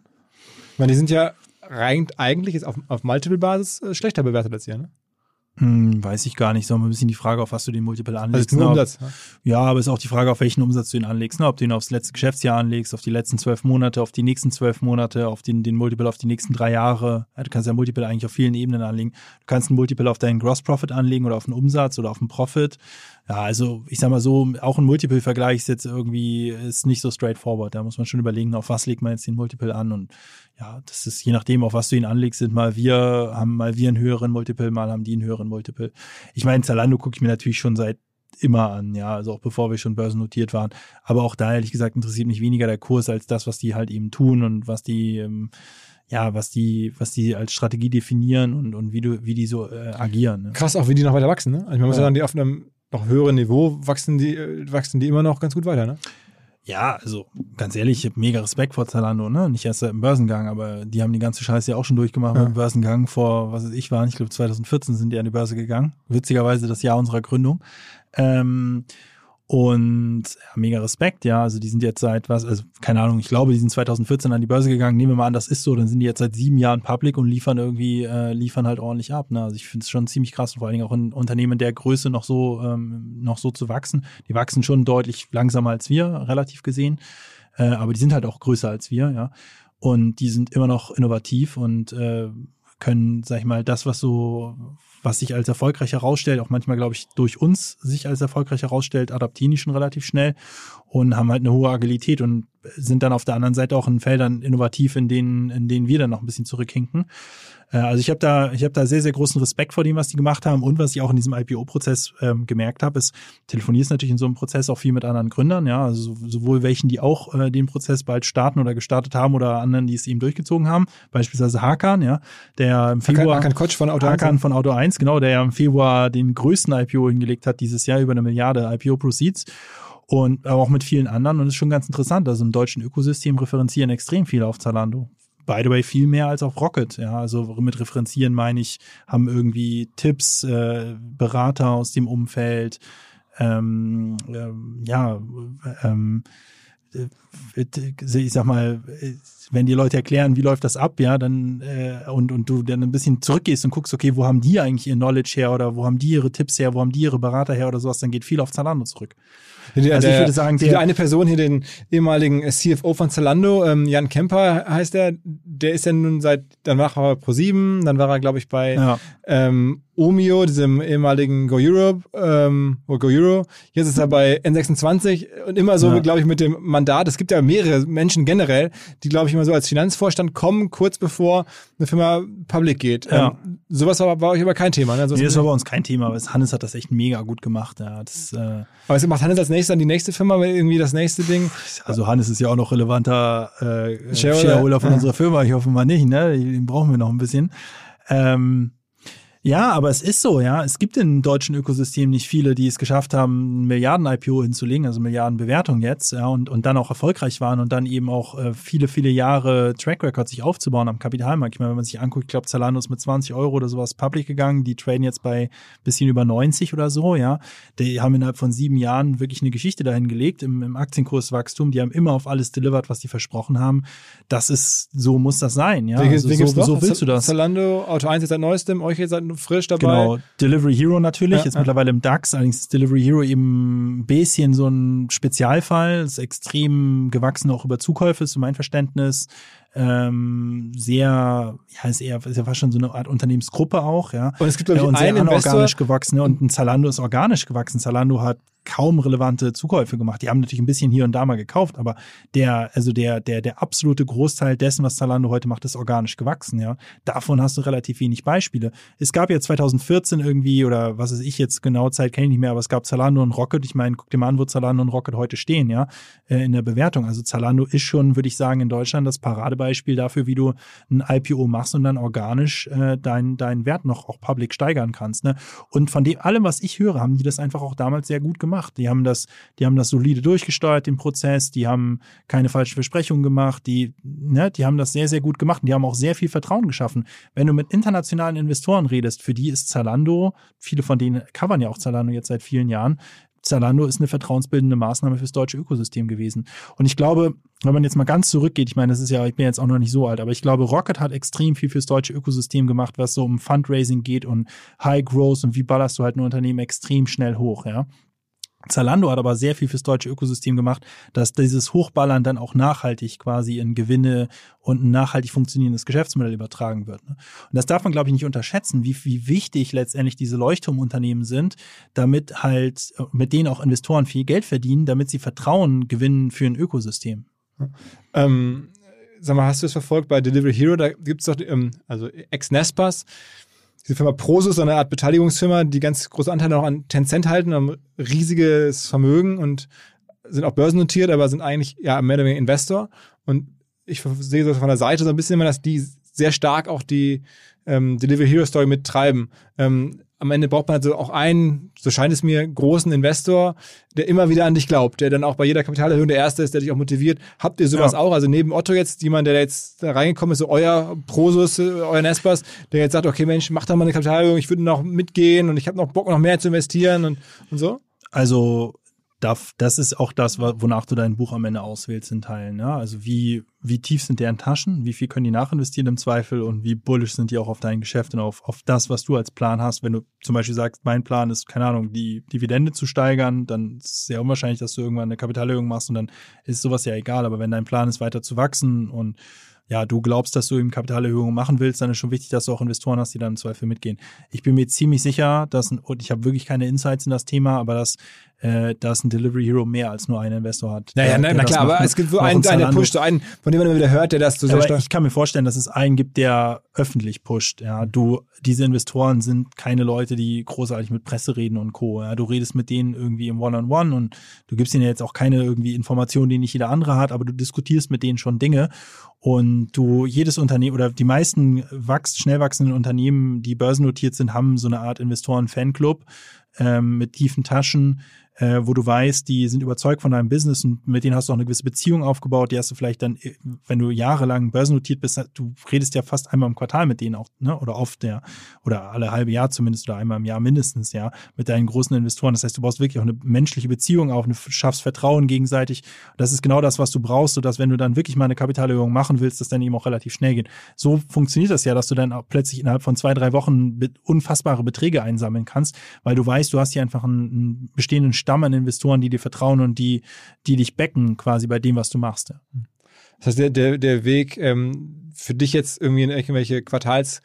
Meine, die sind ja rein, eigentlich jetzt auf, auf Multiple-Basis äh, schlechter bewertet als ihr, ne? Hm, weiß ich gar nicht. So ein bisschen die Frage, auf was du den Multiple anlegst. Also nur Umsatz. Ne? Ja, aber es ist auch die Frage, auf welchen Umsatz du ihn anlegst. Ne? Ob du ihn aufs letzte Geschäftsjahr anlegst, auf die letzten zwölf Monate, auf die nächsten zwölf Monate, auf den, den Multiple auf die nächsten drei Jahre. Ja, du kannst ja Multiple eigentlich auf vielen Ebenen anlegen. Du kannst ein Multiple auf deinen Gross Profit anlegen oder auf den Umsatz oder auf den Profit. Ja, also ich sag mal so, auch ein Multiple-Vergleich ist jetzt irgendwie ist nicht so straightforward. Da muss man schon überlegen, auf was legt man jetzt den Multiple an und ja, das ist je nachdem, auf was du ihn anlegst, sind mal wir, haben mal wir einen höheren Multiple, mal haben die einen höheren Multiple. Ich meine, Zalando gucke ich mir natürlich schon seit immer an, ja, also auch bevor wir schon börsennotiert waren. Aber auch da ehrlich gesagt interessiert mich weniger der Kurs als das, was die halt eben tun und was die ähm, ja, was die, was die als Strategie definieren und, und wie du, wie die so äh, agieren. Ne? Krass auch, wie die noch weiter wachsen, ne? Also man muss ja. sagen, die auf einem noch höheren Niveau wachsen die, wachsen die immer noch ganz gut weiter, ne? Ja, also ganz ehrlich, ich habe mega Respekt vor Zalando, ne? Nicht erst seit dem Börsengang, aber die haben die ganze Scheiße ja auch schon durchgemacht ja. mit dem Börsengang vor, was weiß ich war, ich glaube 2014 sind die an die Börse gegangen. Witzigerweise das Jahr unserer Gründung. Ähm, und ja, mega Respekt, ja. Also die sind jetzt seit was, also keine Ahnung, ich glaube, die sind 2014 an die Börse gegangen. Nehmen wir mal an, das ist so, dann sind die jetzt seit sieben Jahren public und liefern irgendwie, äh, liefern halt ordentlich ab. Ne? Also ich finde es schon ziemlich krass, vor allen Dingen auch in Unternehmen der Größe noch so, ähm, noch so zu wachsen. Die wachsen schon deutlich langsamer als wir, relativ gesehen. Äh, aber die sind halt auch größer als wir, ja. Und die sind immer noch innovativ und äh, können, sag ich mal, das, was so was sich als erfolgreich herausstellt, auch manchmal, glaube ich, durch uns sich als erfolgreich herausstellt, adaptieren die schon relativ schnell und haben halt eine hohe Agilität und sind dann auf der anderen Seite auch in Feldern innovativ, in denen, in denen wir dann noch ein bisschen zurückhinken. Äh, also ich habe da, ich habe da sehr, sehr großen Respekt vor dem, was die gemacht haben. Und was ich auch in diesem IPO-Prozess ähm, gemerkt habe, ist, telefonierst natürlich in so einem Prozess auch viel mit anderen Gründern, ja, also sowohl welchen, die auch äh, den Prozess bald starten oder gestartet haben oder anderen, die es eben durchgezogen haben, beispielsweise Hakan, ja, der im Februar Hakan Kotsch von Auto 1. Hakan von Auto 1, genau, der ja im Februar den größten IPO hingelegt hat dieses Jahr über eine Milliarde IPO-Proceeds und aber auch mit vielen anderen. Und ist schon ganz interessant. Also im deutschen Ökosystem referenzieren extrem viele auf Zalando by the way, viel mehr als auf Rocket. Ja, also mit referenzieren meine ich, haben irgendwie Tipps, äh, Berater aus dem Umfeld, ähm, äh, ja, ähm, äh, ich sag mal, wenn die Leute erklären, wie läuft das ab, ja, dann äh, und und du dann ein bisschen zurückgehst und guckst, okay, wo haben die eigentlich ihr Knowledge her oder wo haben die ihre Tipps her, wo haben die ihre Berater her oder sowas, dann geht viel auf Zalando zurück. Der, also ich würde sagen, der, eine Person hier, den ehemaligen CFO von Zalando, ähm, Jan Kemper heißt er, der ist ja nun seit, dann war er bei Pro7, dann war er, glaube ich, bei ja. ähm, Omio, diesem ehemaligen Go Europe, ähm, Go Euro. Jetzt ist er bei N26 und immer so, ja. glaube ich, mit dem Mandat. Es gibt ja mehrere Menschen generell, die, glaube ich, immer so als Finanzvorstand kommen, kurz bevor eine Firma public geht. Ja. Ähm, sowas war bei euch aber kein Thema. Ne? nee, das war bei uns kein Thema, aber Hannes hat das echt mega gut gemacht. Ja, das, äh aber was macht Hannes als nächstes dann die nächste Firma, irgendwie das nächste Ding? Also Hannes ist ja auch noch relevanter äh, Shareholder, Shareholder von unserer Firma. Ich hoffe mal nicht, ne? Den brauchen wir noch ein bisschen. Ähm, ja, aber es ist so, ja. Es gibt im deutschen Ökosystem nicht viele, die es geschafft haben, Milliarden-IPO hinzulegen, also Milliarden-Bewertung jetzt, ja, und, und dann auch erfolgreich waren und dann eben auch äh, viele, viele Jahre Track Record sich aufzubauen am Kapitalmarkt. Ich meine, wenn man sich anguckt, ich glaube, Zalando ist mit 20 Euro oder sowas public gegangen, die traden jetzt bei bisschen über 90 oder so, ja. Die haben innerhalb von sieben Jahren wirklich eine Geschichte dahin gelegt im, im Aktienkurswachstum. Die haben immer auf alles delivered, was die versprochen haben. Das ist, so muss das sein, ja. Wie, also, so, so willst du das? Zalando, Auto 1 jetzt seit neuestem, euch jetzt seit frisch dabei. Genau, Delivery Hero natürlich, ja, ist ja. mittlerweile im DAX, allerdings ist Delivery Hero eben ein bisschen so ein Spezialfall, ist extrem gewachsen auch über Zukäufe, ist mein Verständnis ähm, sehr, ja, ist eher, ist ja fast schon so eine Art Unternehmensgruppe auch, ja. Und es gibt, glaube ich, und einen sehr organisch gewachsen, ne? und ein Zalando ist organisch gewachsen. Zalando hat kaum relevante Zukäufe gemacht. Die haben natürlich ein bisschen hier und da mal gekauft, aber der, also der, der, der absolute Großteil dessen, was Zalando heute macht, ist organisch gewachsen, ja. Davon hast du relativ wenig Beispiele. Es gab ja 2014 irgendwie, oder was weiß ich jetzt genau Zeit kenne ich nicht mehr, aber es gab Zalando und Rocket. Ich meine, guck dir mal an, wo Zalando und Rocket heute stehen, ja, äh, in der Bewertung. Also Zalando ist schon, würde ich sagen, in Deutschland das Paradebeispiel dafür, wie du ein IPO machst und dann organisch äh, deinen dein Wert noch auch public steigern kannst, ne. Und von dem allem, was ich höre, haben die das einfach auch damals sehr gut gemacht gemacht. Die haben das, die haben das solide durchgesteuert, den Prozess, die haben keine falschen Versprechungen gemacht, die, ne, die haben das sehr, sehr gut gemacht und die haben auch sehr viel Vertrauen geschaffen. Wenn du mit internationalen Investoren redest, für die ist Zalando, viele von denen covern ja auch Zalando jetzt seit vielen Jahren, Zalando ist eine vertrauensbildende Maßnahme fürs deutsche Ökosystem gewesen. Und ich glaube, wenn man jetzt mal ganz zurückgeht, ich meine, das ist ja, ich bin jetzt auch noch nicht so alt, aber ich glaube, Rocket hat extrem viel fürs deutsche Ökosystem gemacht, was so um Fundraising geht und High Growth und wie ballerst du halt ein Unternehmen extrem schnell hoch, ja. Zalando hat aber sehr viel fürs deutsche Ökosystem gemacht, dass dieses Hochballern dann auch nachhaltig quasi in Gewinne und ein nachhaltig funktionierendes Geschäftsmodell übertragen wird. Ne? Und das darf man, glaube ich, nicht unterschätzen, wie, wie wichtig letztendlich diese Leuchtturmunternehmen sind, damit halt, mit denen auch Investoren viel Geld verdienen, damit sie Vertrauen gewinnen für ein Ökosystem. Ähm, sag mal, hast du es verfolgt bei Delivery Hero? Da gibt es doch, ähm, also Ex-Nespas, diese Firma Prosus, so eine Art Beteiligungsfirma, die ganz große Anteile noch an Tencent halten, haben riesiges Vermögen und sind auch börsennotiert, aber sind eigentlich ja mehr oder weniger Investor. Und ich sehe so von der Seite so ein bisschen immer, dass die sehr stark auch die ähm, Delivery Hero Story mittreiben. Ähm, am Ende braucht man also auch einen, so scheint es mir, großen Investor, der immer wieder an dich glaubt, der dann auch bei jeder Kapitalerhöhung der Erste ist, der dich auch motiviert. Habt ihr sowas ja. auch? Also neben Otto jetzt, jemand, der jetzt da reingekommen ist, so euer Prosus, äh, euer Nespers, der jetzt sagt, okay Mensch, mach doch mal eine Kapitalerhöhung, ich würde noch mitgehen und ich habe noch Bock, noch mehr zu investieren und, und so? Also das ist auch das, wonach du dein Buch am Ende auswählst in Teilen. Ja? Also wie, wie tief sind deren Taschen, wie viel können die nachinvestieren im Zweifel und wie bullish sind die auch auf dein Geschäft und auf, auf das, was du als Plan hast. Wenn du zum Beispiel sagst, mein Plan ist, keine Ahnung, die Dividende zu steigern, dann ist es sehr unwahrscheinlich, dass du irgendwann eine Kapitalerhöhung machst und dann ist sowas ja egal. Aber wenn dein Plan ist, weiter zu wachsen und ja, du glaubst, dass du eben Kapitalerhöhungen machen willst, dann ist schon wichtig, dass du auch Investoren hast, die dann im Zweifel mitgehen. Ich bin mir ziemlich sicher, dass, und ich habe wirklich keine Insights in das Thema, aber dass äh, dass ein Delivery Hero mehr als nur einen Investor hat. Naja, der, na, na klar, aber es gibt so einen, einen, der pusht, einen, von dem man immer wieder hört, der das so sehr stark. Ich kann mir vorstellen, dass es einen gibt, der öffentlich pusht. Ja, du, diese Investoren sind keine Leute, die großartig mit Presse reden und Co. Ja, du redest mit denen irgendwie im One-on-One -on -One und du gibst ihnen jetzt auch keine irgendwie Informationen, die nicht jeder andere hat, aber du diskutierst mit denen schon Dinge und du jedes Unternehmen oder die meisten wachst, schnell wachsenden Unternehmen, die börsennotiert sind, haben so eine Art Investoren-Fanclub ähm, mit tiefen Taschen, äh, wo du weißt, die sind überzeugt von deinem Business und mit denen hast du auch eine gewisse Beziehung aufgebaut, die hast du vielleicht dann, äh, wenn du jahrelang börsennotiert bist, du redest ja fast einmal im Quartal mit denen auch, ne? Oder oft der, oder alle halbe Jahr zumindest oder einmal im Jahr mindestens, ja, mit deinen großen Investoren. Das heißt, du brauchst wirklich auch eine menschliche Beziehung auf, du schaffst Vertrauen gegenseitig. Das ist genau das, was du brauchst, sodass wenn du dann wirklich mal eine Kapitalerhöhung machen willst, das dann eben auch relativ schnell geht. So funktioniert das ja, dass du dann auch plötzlich innerhalb von zwei, drei Wochen unfassbare Beträge einsammeln kannst, weil du weißt, du hast hier einfach einen bestehenden Stamm an Investoren, die dir vertrauen und die, die dich backen quasi bei dem, was du machst. Ja. Das heißt, der, der, der Weg ähm, für dich jetzt irgendwie in irgendwelche Quartals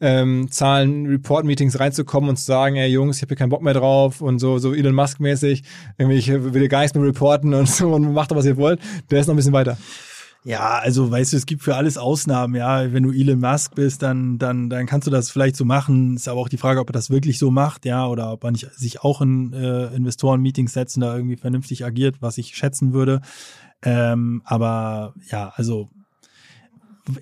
ähm, Report-Meetings reinzukommen und zu sagen, ey Jungs, ich habe hier keinen Bock mehr drauf und so, so Elon Musk-mäßig, irgendwie, ich will gar nichts mehr reporten und so und macht doch, was ihr wollt, der ist noch ein bisschen weiter. Ja, also weißt du, es gibt für alles Ausnahmen, ja. Wenn du Elon Musk bist, dann, dann, dann kannst du das vielleicht so machen. Ist aber auch die Frage, ob er das wirklich so macht, ja, oder ob er nicht sich auch in äh, Investoren-Meetings setzt und da irgendwie vernünftig agiert, was ich schätzen würde. Ähm, aber ja, also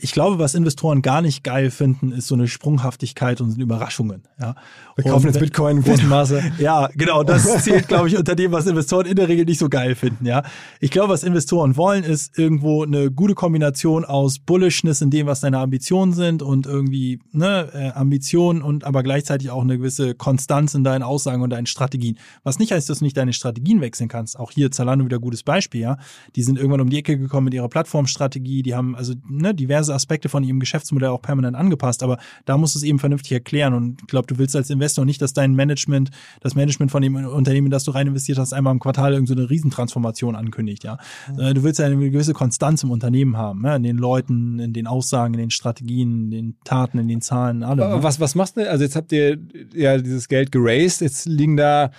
ich glaube, was Investoren gar nicht geil finden, ist so eine Sprunghaftigkeit und Überraschungen. Ja. Wir kaufen jetzt Bitcoin in großem Maße. Ja, genau. Das zählt, glaube ich, unter dem, was Investoren in der Regel nicht so geil finden. Ja. Ich glaube, was Investoren wollen, ist irgendwo eine gute Kombination aus Bullishness in dem, was deine Ambitionen sind und irgendwie ne, äh, Ambitionen und aber gleichzeitig auch eine gewisse Konstanz in deinen Aussagen und deinen Strategien. Was nicht heißt, dass du nicht deine Strategien wechseln kannst. Auch hier Zalando wieder gutes Beispiel. Ja. Die sind irgendwann um die Ecke gekommen mit ihrer Plattformstrategie. Die haben also ne, diverse diverse Aspekte von ihrem Geschäftsmodell auch permanent angepasst, aber da musst du es eben vernünftig erklären und ich glaube, du willst als Investor nicht, dass dein Management, das Management von dem Unternehmen, das du rein investiert hast, einmal im Quartal irgendeine so Riesentransformation ankündigt, ja. Mhm. Du willst ja eine gewisse Konstanz im Unternehmen haben, ja? in den Leuten, in den Aussagen, in den Strategien, in den Taten, in den Zahlen, allem. Ne? Was, was machst du? Also jetzt habt ihr ja dieses Geld geraced, jetzt liegen da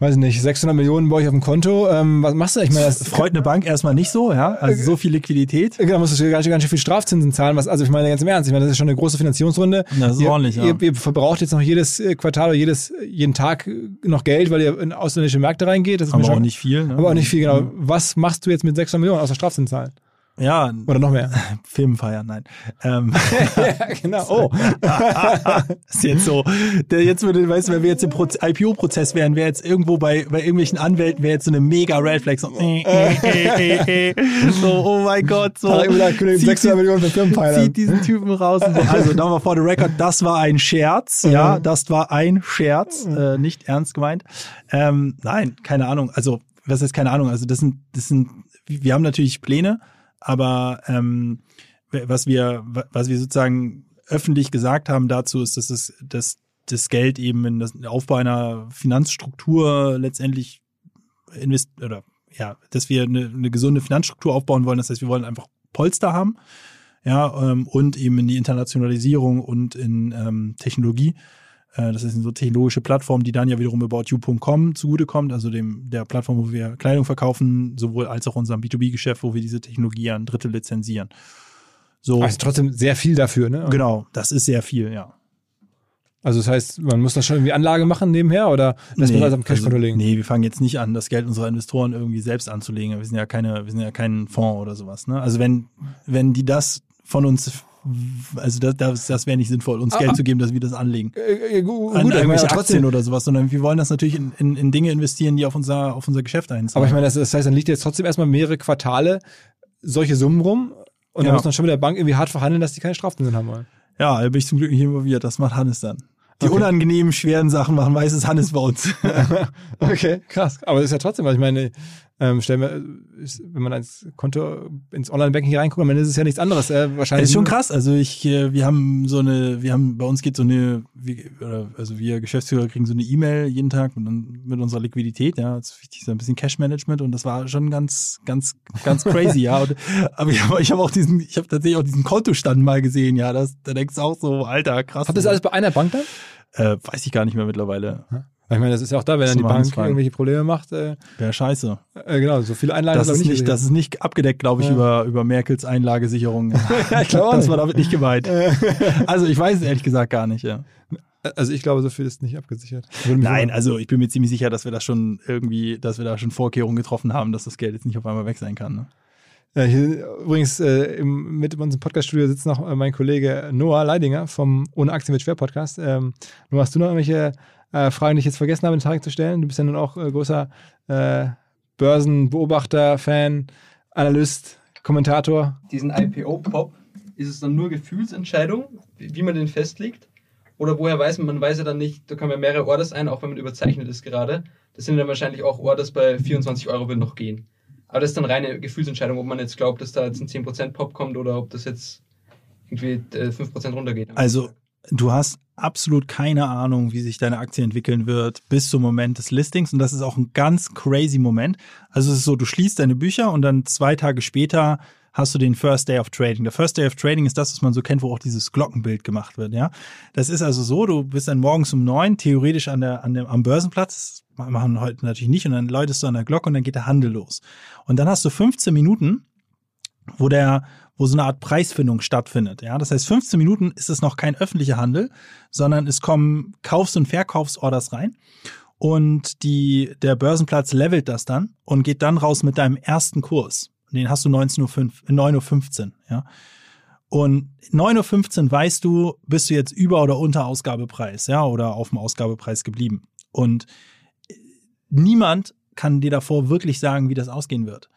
weiß ich nicht, 600 Millionen bei euch auf dem Konto. Ähm, was machst du? Ich meine, das freut eine Bank erstmal nicht so, ja. Also so viel Liquidität. Genau, musst du ganz, ganz schön viel Strafzinsen zahlen. Was, also ich meine ganz im Ernst, ich meine, das ist schon eine große Finanzierungsrunde. Das ist ihr, ordentlich, ja. Ihr, ihr, verbraucht jetzt noch jedes äh, Quartal oder jedes, jeden Tag noch Geld, weil ihr in ausländische Märkte reingeht. Das ist aber schon, auch nicht viel. Ne? Aber auch nicht viel, genau. Was machst du jetzt mit 600 Millionen außer Strafzinsen zahlen? Ja. Oder noch mehr. Filmfeiern, nein. Ähm. ja, genau. Oh. ist jetzt so. Der jetzt würde, weißt du, wenn wir jetzt im IPO-Prozess wären, wäre jetzt irgendwo bei, bei irgendwelchen Anwälten, wäre jetzt so eine mega Red Flag. So, äh, äh, äh, so oh mein Gott, so. Zieht, 600 Millionen für Filmfeiern. Zieht diesen Typen raus. So. Also, nochmal vor the record, das war ein Scherz. Ja, das war ein Scherz. Äh, nicht ernst gemeint. Ähm, nein, keine Ahnung. Also, was ist keine Ahnung? Also, das sind, das sind, wir haben natürlich Pläne aber ähm, was wir, was wir sozusagen öffentlich gesagt haben dazu, ist, dass es, dass das Geld eben in das Aufbau einer Finanzstruktur letztendlich invest oder ja, dass wir eine, eine gesunde Finanzstruktur aufbauen wollen. Das heißt, wir wollen einfach Polster haben, ja, ähm, und eben in die Internationalisierung und in ähm, Technologie. Äh, das ist eine so technologische Plattform, die dann ja wiederum aboutyou.com zugutekommt, also dem der Plattform, wo wir Kleidung verkaufen, sowohl als auch unserem B2B-Geschäft, wo wir diese Technologie an Dritte lizenzieren. So. Also trotzdem sehr viel dafür, ne? Genau, das ist sehr viel, ja. Also das heißt, man muss da schon irgendwie Anlage machen nebenher oder lässt man das am Cashkonto also, legen? Nee, wir fangen jetzt nicht an, das Geld unserer Investoren irgendwie selbst anzulegen. Wir sind ja keine, wir sind ja kein Fonds oder sowas. Ne? Also wenn, wenn die das von uns also das, das, das wäre nicht sinnvoll, uns Ah, Geld ah. zu geben, dass wir das anlegen. Äh, äh, An gut, aber irgendwelche trotzdem. Aktien oder sowas, sondern wir wollen das natürlich in, in, in Dinge investieren, die auf unser, auf unser Geschäft einzahlen. Aber ich meine, das, das heißt, dann liegt jetzt trotzdem erstmal mehrere Quartale solche Summen rum und Ja. dann muss man schon mit der Bank irgendwie hart verhandeln, dass die keine Strafzinsen haben wollen. ja, da bin ich zum Glück nicht involviert. Das macht Hannes dann. Die Okay. unangenehmen, schweren Sachen machen weißes Hannes bei uns. Okay, krass. Aber das ist ja trotzdem, was ich meine, ähm, stellen wir, ist, wenn man ins Konto, ins Online-Banking reinguckt, dann ist es ja nichts anderes. Äh, wahrscheinlich Das ist schon krass. Also ich, äh, wir haben so eine, wir haben, bei uns geht so eine, oder, also wir Geschäftsführer kriegen so eine E-Mail jeden Tag mit, mit unserer Liquidität, ja, das ist wichtig, so ein bisschen Cash-Management und das war schon ganz, ganz, ganz crazy, ja. Und, aber ich habe ich hab auch diesen, ich habe tatsächlich auch diesen Kontostand mal gesehen, ja, das, da denkst du auch so, alter, krass. Habt ihr das alles bei einer Bank dann? Äh, weiß ich gar nicht mehr mittlerweile. Weil Ich meine, das ist ja auch da, wenn Das dann die Bank Handfragen. irgendwelche Probleme macht. Äh, Wäre scheiße. äh, genau, so viele Einlagen Das ist ich, nicht, das ist nicht abgedeckt, glaube ich, Ja. über, über Merkels Einlagesicherung. Ja, ich glaube Das war damit nicht gemeint. Also ich weiß es ehrlich gesagt gar nicht, ja. Also ich glaube, so viel ist nicht abgesichert. Mich Nein, also ich bin mir ziemlich sicher, dass wir da schon irgendwie, dass wir da schon Vorkehrungen getroffen haben, dass das Geld jetzt nicht auf einmal weg sein kann. Ne? Ja, hier, übrigens, äh, im, mit in unserem Podcast-Studio sitzt noch äh, mein Kollege Noah Leidinger vom Ohne Aktien mit Schwer Podcast. Ähm, Noah, hast du noch irgendwelche äh, Fragen, die ich jetzt vergessen habe, in den Tag zu stellen? Du bist ja nun auch äh, großer äh, Börsenbeobachter, Fan, Analyst, Kommentator. diesen IPO-Pop, ist es dann nur Gefühlsentscheidung, wie man den festlegt? Oder woher weiß man, man weiß ja dann nicht, da kommen ja mehrere Orders ein, auch wenn man überzeichnet ist gerade. Das sind dann wahrscheinlich auch Orders bei 24 Euro würden noch gehen. Aber das ist dann reine Gefühlsentscheidung, ob man jetzt glaubt, dass da jetzt ein 10% Pop kommt oder ob das jetzt irgendwie äh, 5% runtergeht. Also du hast absolut keine Ahnung, wie sich deine Aktie entwickeln wird bis zum Moment des Listings und das ist auch ein ganz crazy Moment. Also es ist so, du schließt deine Bücher und dann zwei Tage später hast du den First Day of Trading. Der First Day of Trading ist das, was man so kennt, wo auch dieses Glockenbild gemacht wird, ja. Das ist also so, du bist dann morgens um neun theoretisch an der, an dem, am Börsenplatz, machen heute natürlich nicht und dann läutest du an der Glocke und dann geht der Handel los. Und dann hast du 15 Minuten, wo der, wo so eine Art Preisfindung stattfindet. Ja, das heißt, 15 Minuten ist es noch kein öffentlicher Handel, sondern es kommen Kaufs- und Verkaufsorders rein. Und die, der Börsenplatz levelt das dann und geht dann raus mit deinem ersten Kurs. Den hast du 19.05 Uhr, 9.15 Uhr, ja. Und 9.15 Uhr weißt du, bist du jetzt über oder unter Ausgabepreis, ja, oder auf dem Ausgabepreis geblieben. Und niemand kann dir davor wirklich sagen, wie das ausgehen wird.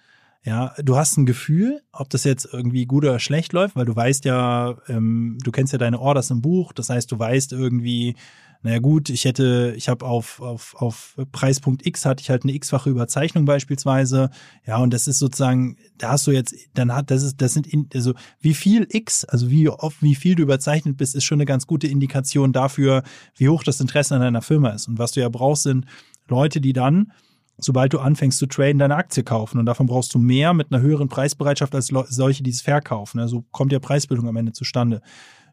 Ja, du hast ein Gefühl, ob das jetzt irgendwie gut oder schlecht läuft, weil du weißt ja, ähm, du kennst ja deine Orders im Buch, das heißt, du weißt irgendwie, naja gut, ich hätte, ich habe auf, auf, auf Preispunkt X hatte ich halt eine x-fache Überzeichnung beispielsweise, ja, und das ist sozusagen, da hast du jetzt, dann hat, das ist, das sind, in, also wie viel X, also wie oft, wie viel du überzeichnet bist, ist schon eine ganz gute Indikation dafür, wie hoch das Interesse an deiner Firma ist. Und was du ja brauchst, sind Leute, die dann sobald du anfängst zu traden, deine Aktie kaufen. Und davon brauchst du mehr mit einer höheren Preisbereitschaft als solche, die es verkaufen. Also kommt ja Preisbildung am Ende zustande.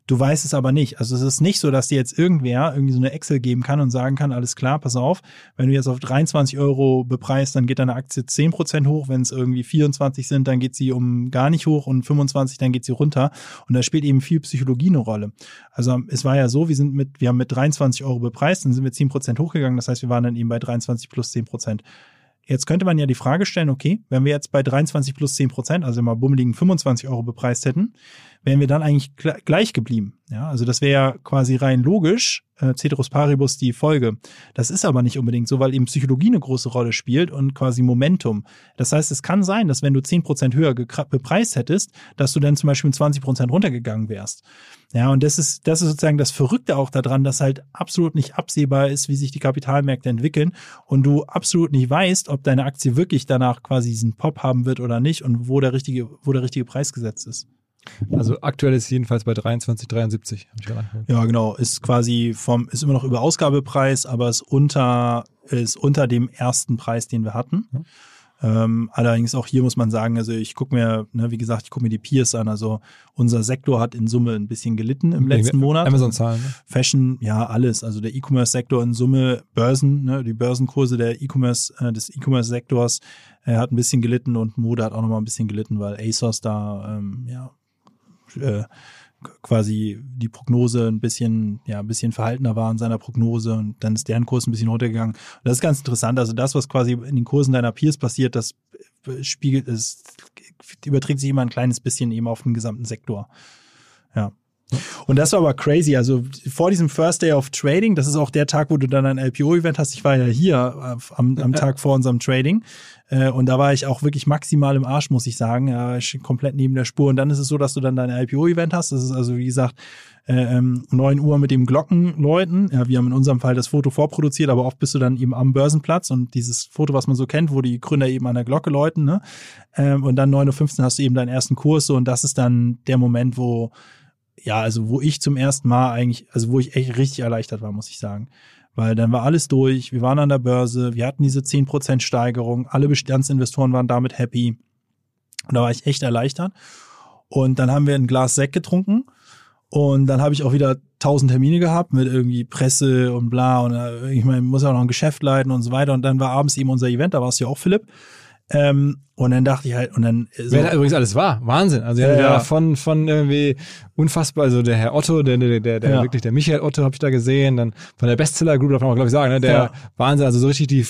Du weißt es aber nicht. Also es ist nicht so, dass dir jetzt irgendwer irgendwie so eine Excel geben kann und sagen kann, alles klar, pass auf, wenn du jetzt auf 23 Euro bepreist, dann geht deine Aktie 10% hoch. Wenn es irgendwie 24 sind, dann geht sie um gar nicht hoch und 25, dann geht sie runter. Und da spielt eben viel Psychologie eine Rolle. Also es war ja so, wir sind mit, wir haben mit 23 Euro bepreist, dann sind wir 10% hochgegangen. Das heißt, wir waren dann eben bei 23 plus 10%. Jetzt könnte man ja die Frage stellen, okay, wenn wir jetzt bei 23 plus 10 Prozent, also mal bummeligen 25 Euro bepreist hätten, wären wir dann eigentlich gle- gleich geblieben. Ja, also das wäre ja quasi rein logisch, äh, Ceteris Paribus die Folge. Das ist aber nicht unbedingt so, weil eben Psychologie eine große Rolle spielt und quasi Momentum. Das heißt, es kann sein, dass wenn du 10 Prozent höher bepreist hättest, dass du dann zum Beispiel 20 Prozent runtergegangen wärst. Ja, und das ist, das ist sozusagen das Verrückte auch daran, dass halt absolut nicht absehbar ist, wie sich die Kapitalmärkte entwickeln und du absolut nicht weißt, ob deine Aktie wirklich danach quasi diesen Pop haben wird oder nicht und wo der richtige, wo der richtige Preis gesetzt ist. Also aktuell ist es jedenfalls bei 23, 73. Hab ich gerade angeguckt. Ja, genau, ist quasi vom, ist immer noch über Ausgabepreis, aber ist unter, ist unter dem ersten Preis, den wir hatten. Mhm. Ähm, allerdings auch hier muss man sagen, also ich gucke mir, ne, wie gesagt, ich gucke mir die Peers an. Also unser Sektor hat in Summe ein bisschen gelitten im letzten Monat. Amazon-Zahlen. Ne? Fashion, ja, alles. Also der E-Commerce-Sektor in Summe, Börsen, ne, die Börsenkurse der E-Commerce, äh, des E-Commerce-Sektors äh, hat ein bisschen gelitten und Mode hat auch nochmal ein bisschen gelitten, weil ASOS da, ähm, ja, äh, quasi die Prognose ein bisschen, ja, ein bisschen verhaltener war in seiner Prognose und dann ist deren Kurs ein bisschen runtergegangen. Und das ist ganz interessant. Also das, was quasi in den Kursen deiner Peers passiert, das spiegelt, es überträgt sich immer ein kleines bisschen eben auf den gesamten Sektor. Ja. Und das war aber crazy. Also vor diesem First Day of Trading, das ist auch der Tag, wo du dann ein LPO-Event hast. Ich war ja hier äh, am, am Tag vor unserem Trading. Äh, und da war ich auch wirklich maximal im Arsch, muss ich sagen. Ja, ich komplett neben der Spur. Und dann ist es so, dass du dann dein IPO-Event hast. Das ist also, wie gesagt, äh, 9 ähm, Uhr mit dem Glockenläuten. Ja, wir haben in unserem Fall das Foto vorproduziert, aber oft bist du dann eben am Börsenplatz und dieses Foto, was man so kennt, wo die Gründer eben an der Glocke läuten. Ne? Ähm, und dann 9.15 Uhr hast du eben deinen ersten Kurs. So, und das ist dann der Moment, wo ja, also wo ich zum ersten Mal eigentlich, also wo ich echt richtig erleichtert war, muss ich sagen. Weil dann war alles durch, wir waren an der Börse, wir hatten diese 10% Steigerung, alle Bestandsinvestoren waren damit happy. Und da war ich echt erleichtert. Und dann haben wir ein Glas Sekt getrunken und dann habe ich auch wieder tausend Termine gehabt mit irgendwie Presse und bla und äh, ich meine, muss ja auch noch ein Geschäft leiten und so weiter. Und dann war abends eben unser Event, da warst du ja auch Philipp. Ähm, und dann dachte ich halt, und dann. So, Wer da übrigens alles war, Wahnsinn. Also ja, ja, von, von irgendwie unfassbar, also der Herr Otto, der, der, der, der ja. wirklich, der Michael Otto habe ich da gesehen, dann von der Bestseller Group, darf man glaube ich sagen, ne, der ja. Wahnsinn, also so richtig die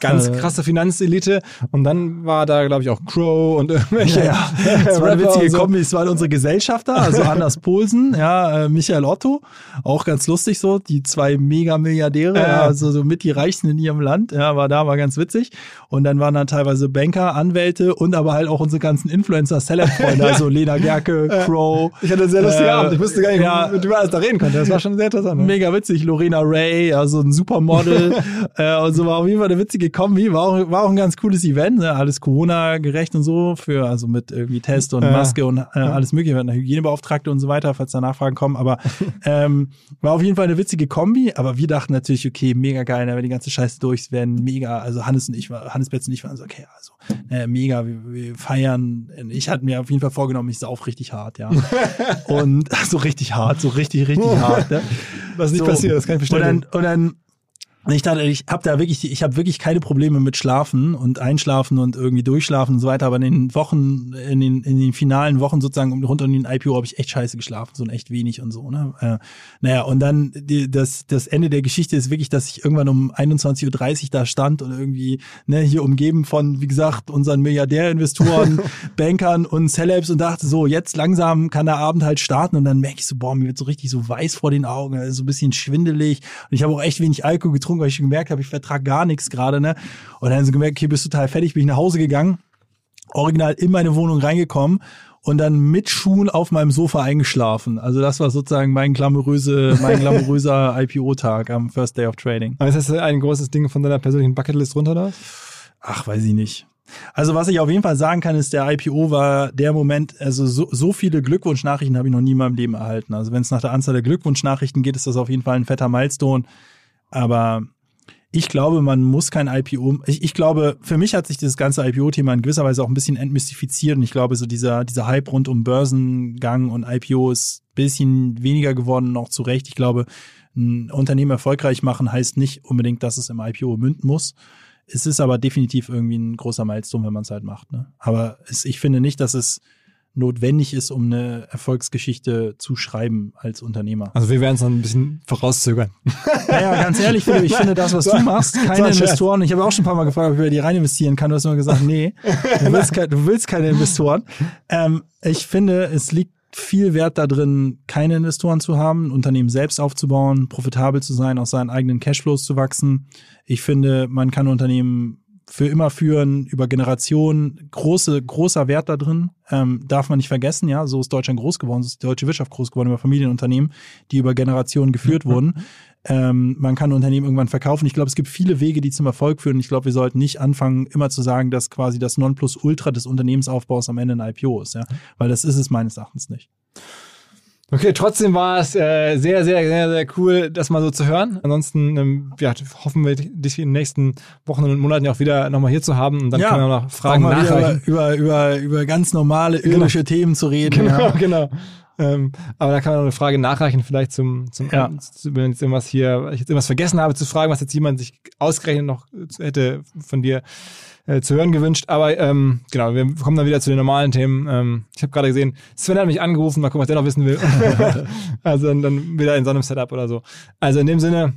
ganz äh. krasse Finanzelite. Und dann war da, glaube ich, auch Crow und irgendwelche. Ja, ja. Das war eine witzige so. Kombi. Es waren unsere Gesellschafter, also Anders Poulsen, ja, äh, Michael Otto. Auch ganz lustig so, die zwei Mega-Milliardäre, ja. also so mit die Reichsten in ihrem Land. Ja, war da, war ganz witzig. Und dann waren dann teilweise Banker, Anwälte und aber halt auch unsere ganzen Influencer, Celeb-Freunde, also Lena Gerke, Crow. Ich hatte einen sehr lustigen äh, Abend. Ich wusste gar nicht, ja, mit wem alles da reden konnte. Das war schon sehr interessant. Ne? Mega witzig. Lorena Ray, also ein Supermodel. äh, und so war auf jeden Fall eine witzige Kombi. War auch, war auch ein ganz cooles Event. Ne? Alles Corona-gerecht und so. Für, also mit irgendwie Test und Maske und äh, alles mögliche. Eine Hygienebeauftragte und so weiter, falls da Nachfragen kommen. Aber ähm, war auf jeden Fall eine witzige Kombi. Aber wir dachten natürlich, okay, mega geil, ne? wenn die ganze Scheiße durch werden. Mega. Also Hannes und ich war Hannes Betz und ich waren so, okay, also äh, mega, wir, wir feiern. Ich hatte mir auf jeden Fall vorgenommen, ich sauf richtig hart, ja. und so richtig hart, so richtig, richtig hart. Ne? Was nicht so, passiert, das kann ich bestätigen. Und dann, und dann ich dachte, ich habe da wirklich, ich habe wirklich keine Probleme mit Schlafen und Einschlafen und irgendwie Durchschlafen und so weiter. Aber in den Wochen, in den, in den finalen Wochen sozusagen rund um den IPO habe ich echt scheiße geschlafen, so ein echt wenig und so. Ne? Äh, naja, und dann die, das, das Ende der Geschichte ist wirklich, dass ich irgendwann um 21.30 Uhr da stand und irgendwie ne, hier umgeben von, wie gesagt, unseren Milliardärinvestoren, Bankern und Celebs und dachte so, jetzt langsam kann der Abend halt starten und dann merke ich so, boah, mir wird so richtig so weiß vor den Augen, so ein bisschen schwindelig und ich habe auch echt wenig Alkohol getrunken getrunken, weil ich gemerkt habe, ich vertrage gar nichts gerade, ne? Und dann haben sie gemerkt, okay, bist total fertig, bin ich nach Hause gegangen, original in meine Wohnung reingekommen und dann mit Schuhen auf meinem Sofa eingeschlafen. Also das war sozusagen mein glamouröse, mein glamouröser IPO-Tag am First Day of Trading. Aber ist das ein großes Ding von deiner persönlichen Bucketlist runter da? Ach, weiß ich nicht. Also was ich auf jeden Fall sagen kann, ist, der IPO war der Moment, also so, so viele Glückwunschnachrichten habe ich noch nie in meinem Leben erhalten. Also wenn es nach der Anzahl der Glückwunschnachrichten geht, ist das auf jeden Fall ein fetter Milestone. Aber ich glaube, man muss kein IPO. Ich, ich glaube, für mich hat sich dieses ganze IPO-Thema in gewisser Weise auch ein bisschen entmystifiziert. Und ich glaube, so dieser, dieser Hype rund um Börsengang und IPO ist ein bisschen weniger geworden, noch zu Recht. Ich glaube, ein Unternehmen erfolgreich machen heißt nicht unbedingt, dass es im IPO münden muss. Es ist aber definitiv irgendwie ein großer Milestone, wenn man es halt macht. Ne? Aber es, ich finde nicht, dass es notwendig ist, um eine Erfolgsgeschichte zu schreiben als Unternehmer. Also wir werden es noch ein bisschen vorauszögern. Naja, ganz ehrlich, Philipp, ich finde das, was du machst, keine Investoren. Ich habe auch schon ein paar Mal gefragt, ob ich bei dir rein investieren kann. Du hast immer gesagt, nee, du willst, ke du willst keine Investoren. Ähm, ich finde, es liegt viel Wert da drin, keine Investoren zu haben, ein Unternehmen selbst aufzubauen, profitabel zu sein, aus seinen eigenen Cashflows zu wachsen. Ich finde, man kann Unternehmen für immer führen, über Generationen, große, großer Wert da drin, ähm, darf man nicht vergessen, ja, so ist Deutschland groß geworden, so ist die deutsche Wirtschaft groß geworden über Familienunternehmen, die über Generationen geführt mhm. wurden. Ähm, man kann Unternehmen irgendwann verkaufen. Ich glaube, es gibt viele Wege, die zum Erfolg führen. Ich glaube, wir sollten nicht anfangen, immer zu sagen, dass quasi das Nonplusultra des Unternehmensaufbaus am Ende ein IPO ist, ja, weil das ist es meines Erachtens nicht. Okay, trotzdem war es äh, sehr, sehr, sehr, sehr cool, das mal so zu hören. Ansonsten ähm, ja, hoffen wir, dich in den nächsten Wochen und Monaten auch wieder nochmal hier zu haben und dann ja, können wir noch Fragen nachreichen. Über, über, über, über ganz normale genau. irdische genau. Themen zu reden. Genau, ja. genau. Ähm, aber da kann man noch eine Frage nachreichen, vielleicht zum, zum Ja. wenn jetzt irgendwas hier, ich jetzt irgendwas vergessen habe zu fragen, was jetzt jemand sich ausgerechnet noch hätte von dir äh, zu hören gewünscht. Aber ähm, genau, wir kommen dann wieder zu den normalen Themen. Ähm, ich habe gerade gesehen, Sven hat mich angerufen, mal gucken, was der noch wissen will. also dann, dann wieder in so einem Setup oder so. Also in dem Sinne,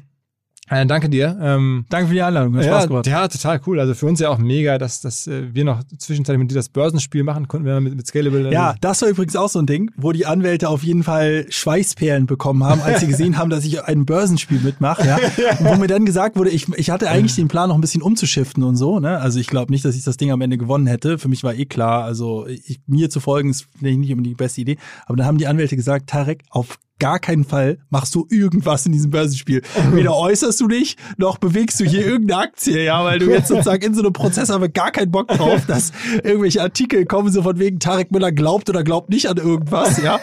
äh, danke dir. Ähm, Danke für die Einladung, hat ja, Spaß gemacht. ja, total cool. Also für uns ja auch mega, dass, dass äh, wir noch zwischenzeitlich mit dir das Börsenspiel machen konnten, wenn wir mit, mit Scalable. Ja, das war übrigens auch so ein Ding, wo die Anwälte auf jeden Fall Schweißperlen bekommen haben, als sie gesehen haben, dass ich ein Börsenspiel mitmache. Ja? Und wo mir dann gesagt wurde, ich, ich hatte eigentlich den Plan, noch ein bisschen umzuschiften und so. Ne? Also ich glaube nicht, dass ich das Ding am Ende gewonnen hätte. Für mich war eh klar, also ich, mir zu folgen ist nicht unbedingt die beste Idee. Aber dann haben die Anwälte gesagt, Tarek, auf gar keinen Fall machst du irgendwas in diesem Börsenspiel. Weder äußerst du dich, noch bewegst du hier irgendeine Aktie, ja, weil du jetzt sozusagen in so einem Prozess haben wir gar keinen Bock drauf, dass irgendwelche Artikel kommen, so von wegen Tarek Müller glaubt oder glaubt nicht an irgendwas, ja.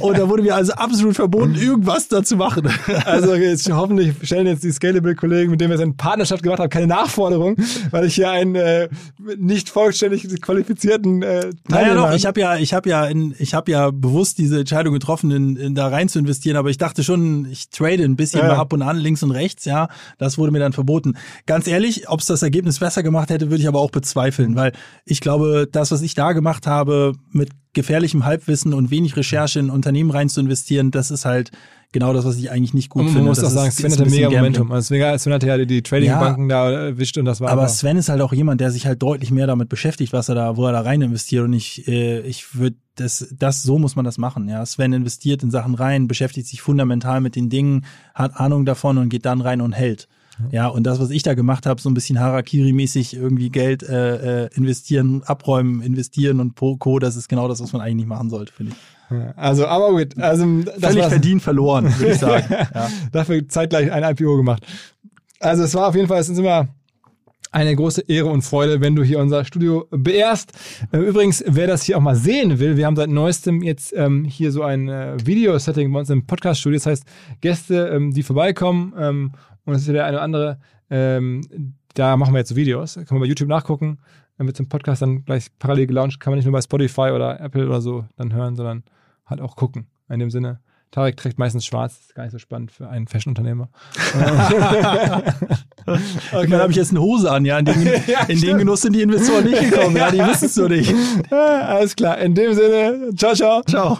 Und da wurde mir also absolut verboten, irgendwas da zu machen. Also jetzt hoffentlich stellen jetzt die Scalable-Kollegen, mit denen wir es in Partnerschaft gemacht haben, keine Nachforderung, weil ich hier einen äh, nicht vollständig qualifizierten äh, Naja, Teilnehmer doch, ich habe ja, ich habe ja, in, ich habe ja bewusst diese Entscheidung getroffen, in, in da rein zu investieren, aber ich dachte schon, ich trade ein bisschen Ja. mal ab und an, links und rechts, ja. Das wurde mir dann verboten. Ganz ehrlich, ob es das Ergebnis besser gemacht hätte, würde ich aber auch bezweifeln, weil ich glaube, das, was ich da gemacht habe, mit gefährlichem Halbwissen und wenig Recherche in Unternehmen rein zu investieren, das ist halt genau das, was ich eigentlich nicht gut Und man finde. muss Das auch sagen, Sven hatte mega. Momentum. Also Sven, hatte ja die, die Trading-Banken da erwischt und das war Aber einfach- Sven ist halt auch jemand, der sich halt deutlich mehr damit beschäftigt, was er da, wo er da rein investiert. Und ich, äh, ich würde das, das, so muss man das machen. Ja, Sven investiert in Sachen rein, beschäftigt sich fundamental mit den Dingen, hat Ahnung davon und geht dann rein und hält. Ja, und das, was ich da gemacht habe, so ein bisschen Harakiri-mäßig irgendwie Geld äh, äh, investieren, abräumen, investieren und Po- Co., das ist genau das, was man eigentlich nicht machen sollte, finde ich. Also, aber gut. Also, das Völlig verdient verloren, würde ich sagen. Ja. Dafür zeitgleich ein IPO gemacht. Also es war auf jeden Fall, es ist immer eine große Ehre und Freude, wenn du hier unser Studio beehrst. Äh, Übrigens, wer das hier auch mal sehen will, wir haben seit neuestem jetzt ähm, hier so ein äh, Video-Setting bei uns im Podcast-Studio. Das heißt, Gäste, ähm, die vorbeikommen ähm, und es ist ja der eine oder andere, ähm, da machen wir jetzt Videos. Kann man bei YouTube nachgucken. Dann wird zum Podcast dann gleich parallel gelauncht. Kann man nicht nur bei Spotify oder Apple oder so dann hören, sondern halt auch gucken. In dem Sinne. Tarek trägt meistens schwarz, ist gar nicht so spannend für einen Fashion-Unternehmer. Und dann habe ich jetzt eine Hose an, ja. In den, Ja, in den. Genuss sind die Investoren nicht gekommen, ja. Die wissen es so nicht. Alles klar. In dem Sinne, ciao, ciao. Ciao.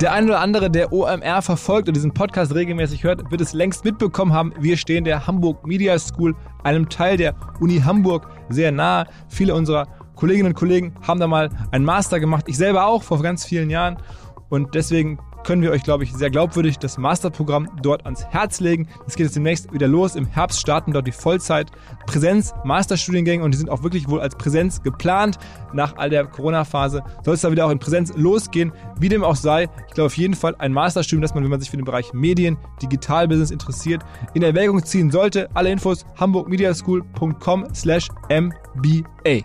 Der ein oder andere, der OMR verfolgt und diesen Podcast regelmäßig hört, wird es längst mitbekommen haben. Wir stehen der Hamburg Media School, einem Teil der Uni Hamburg, sehr nahe. Viele unserer Kolleginnen und Kollegen haben da mal einen Master gemacht. Ich selber auch vor ganz vielen Jahren. Und deswegen können wir euch, glaube ich, sehr glaubwürdig das Masterprogramm dort ans Herz legen. Es geht jetzt demnächst wieder los. Im Herbst starten dort die Vollzeit-Präsenz-Masterstudiengänge und die sind auch wirklich wohl als Präsenz geplant. Nach all der Corona-Phase soll es da wieder auch in Präsenz losgehen. Wie dem auch sei, ich glaube auf jeden Fall ein Masterstudium, das man, wenn man sich für den Bereich Medien, Digitalbusiness interessiert, in Erwägung ziehen sollte. Alle Infos hamburgmediaschool.com slash MBA.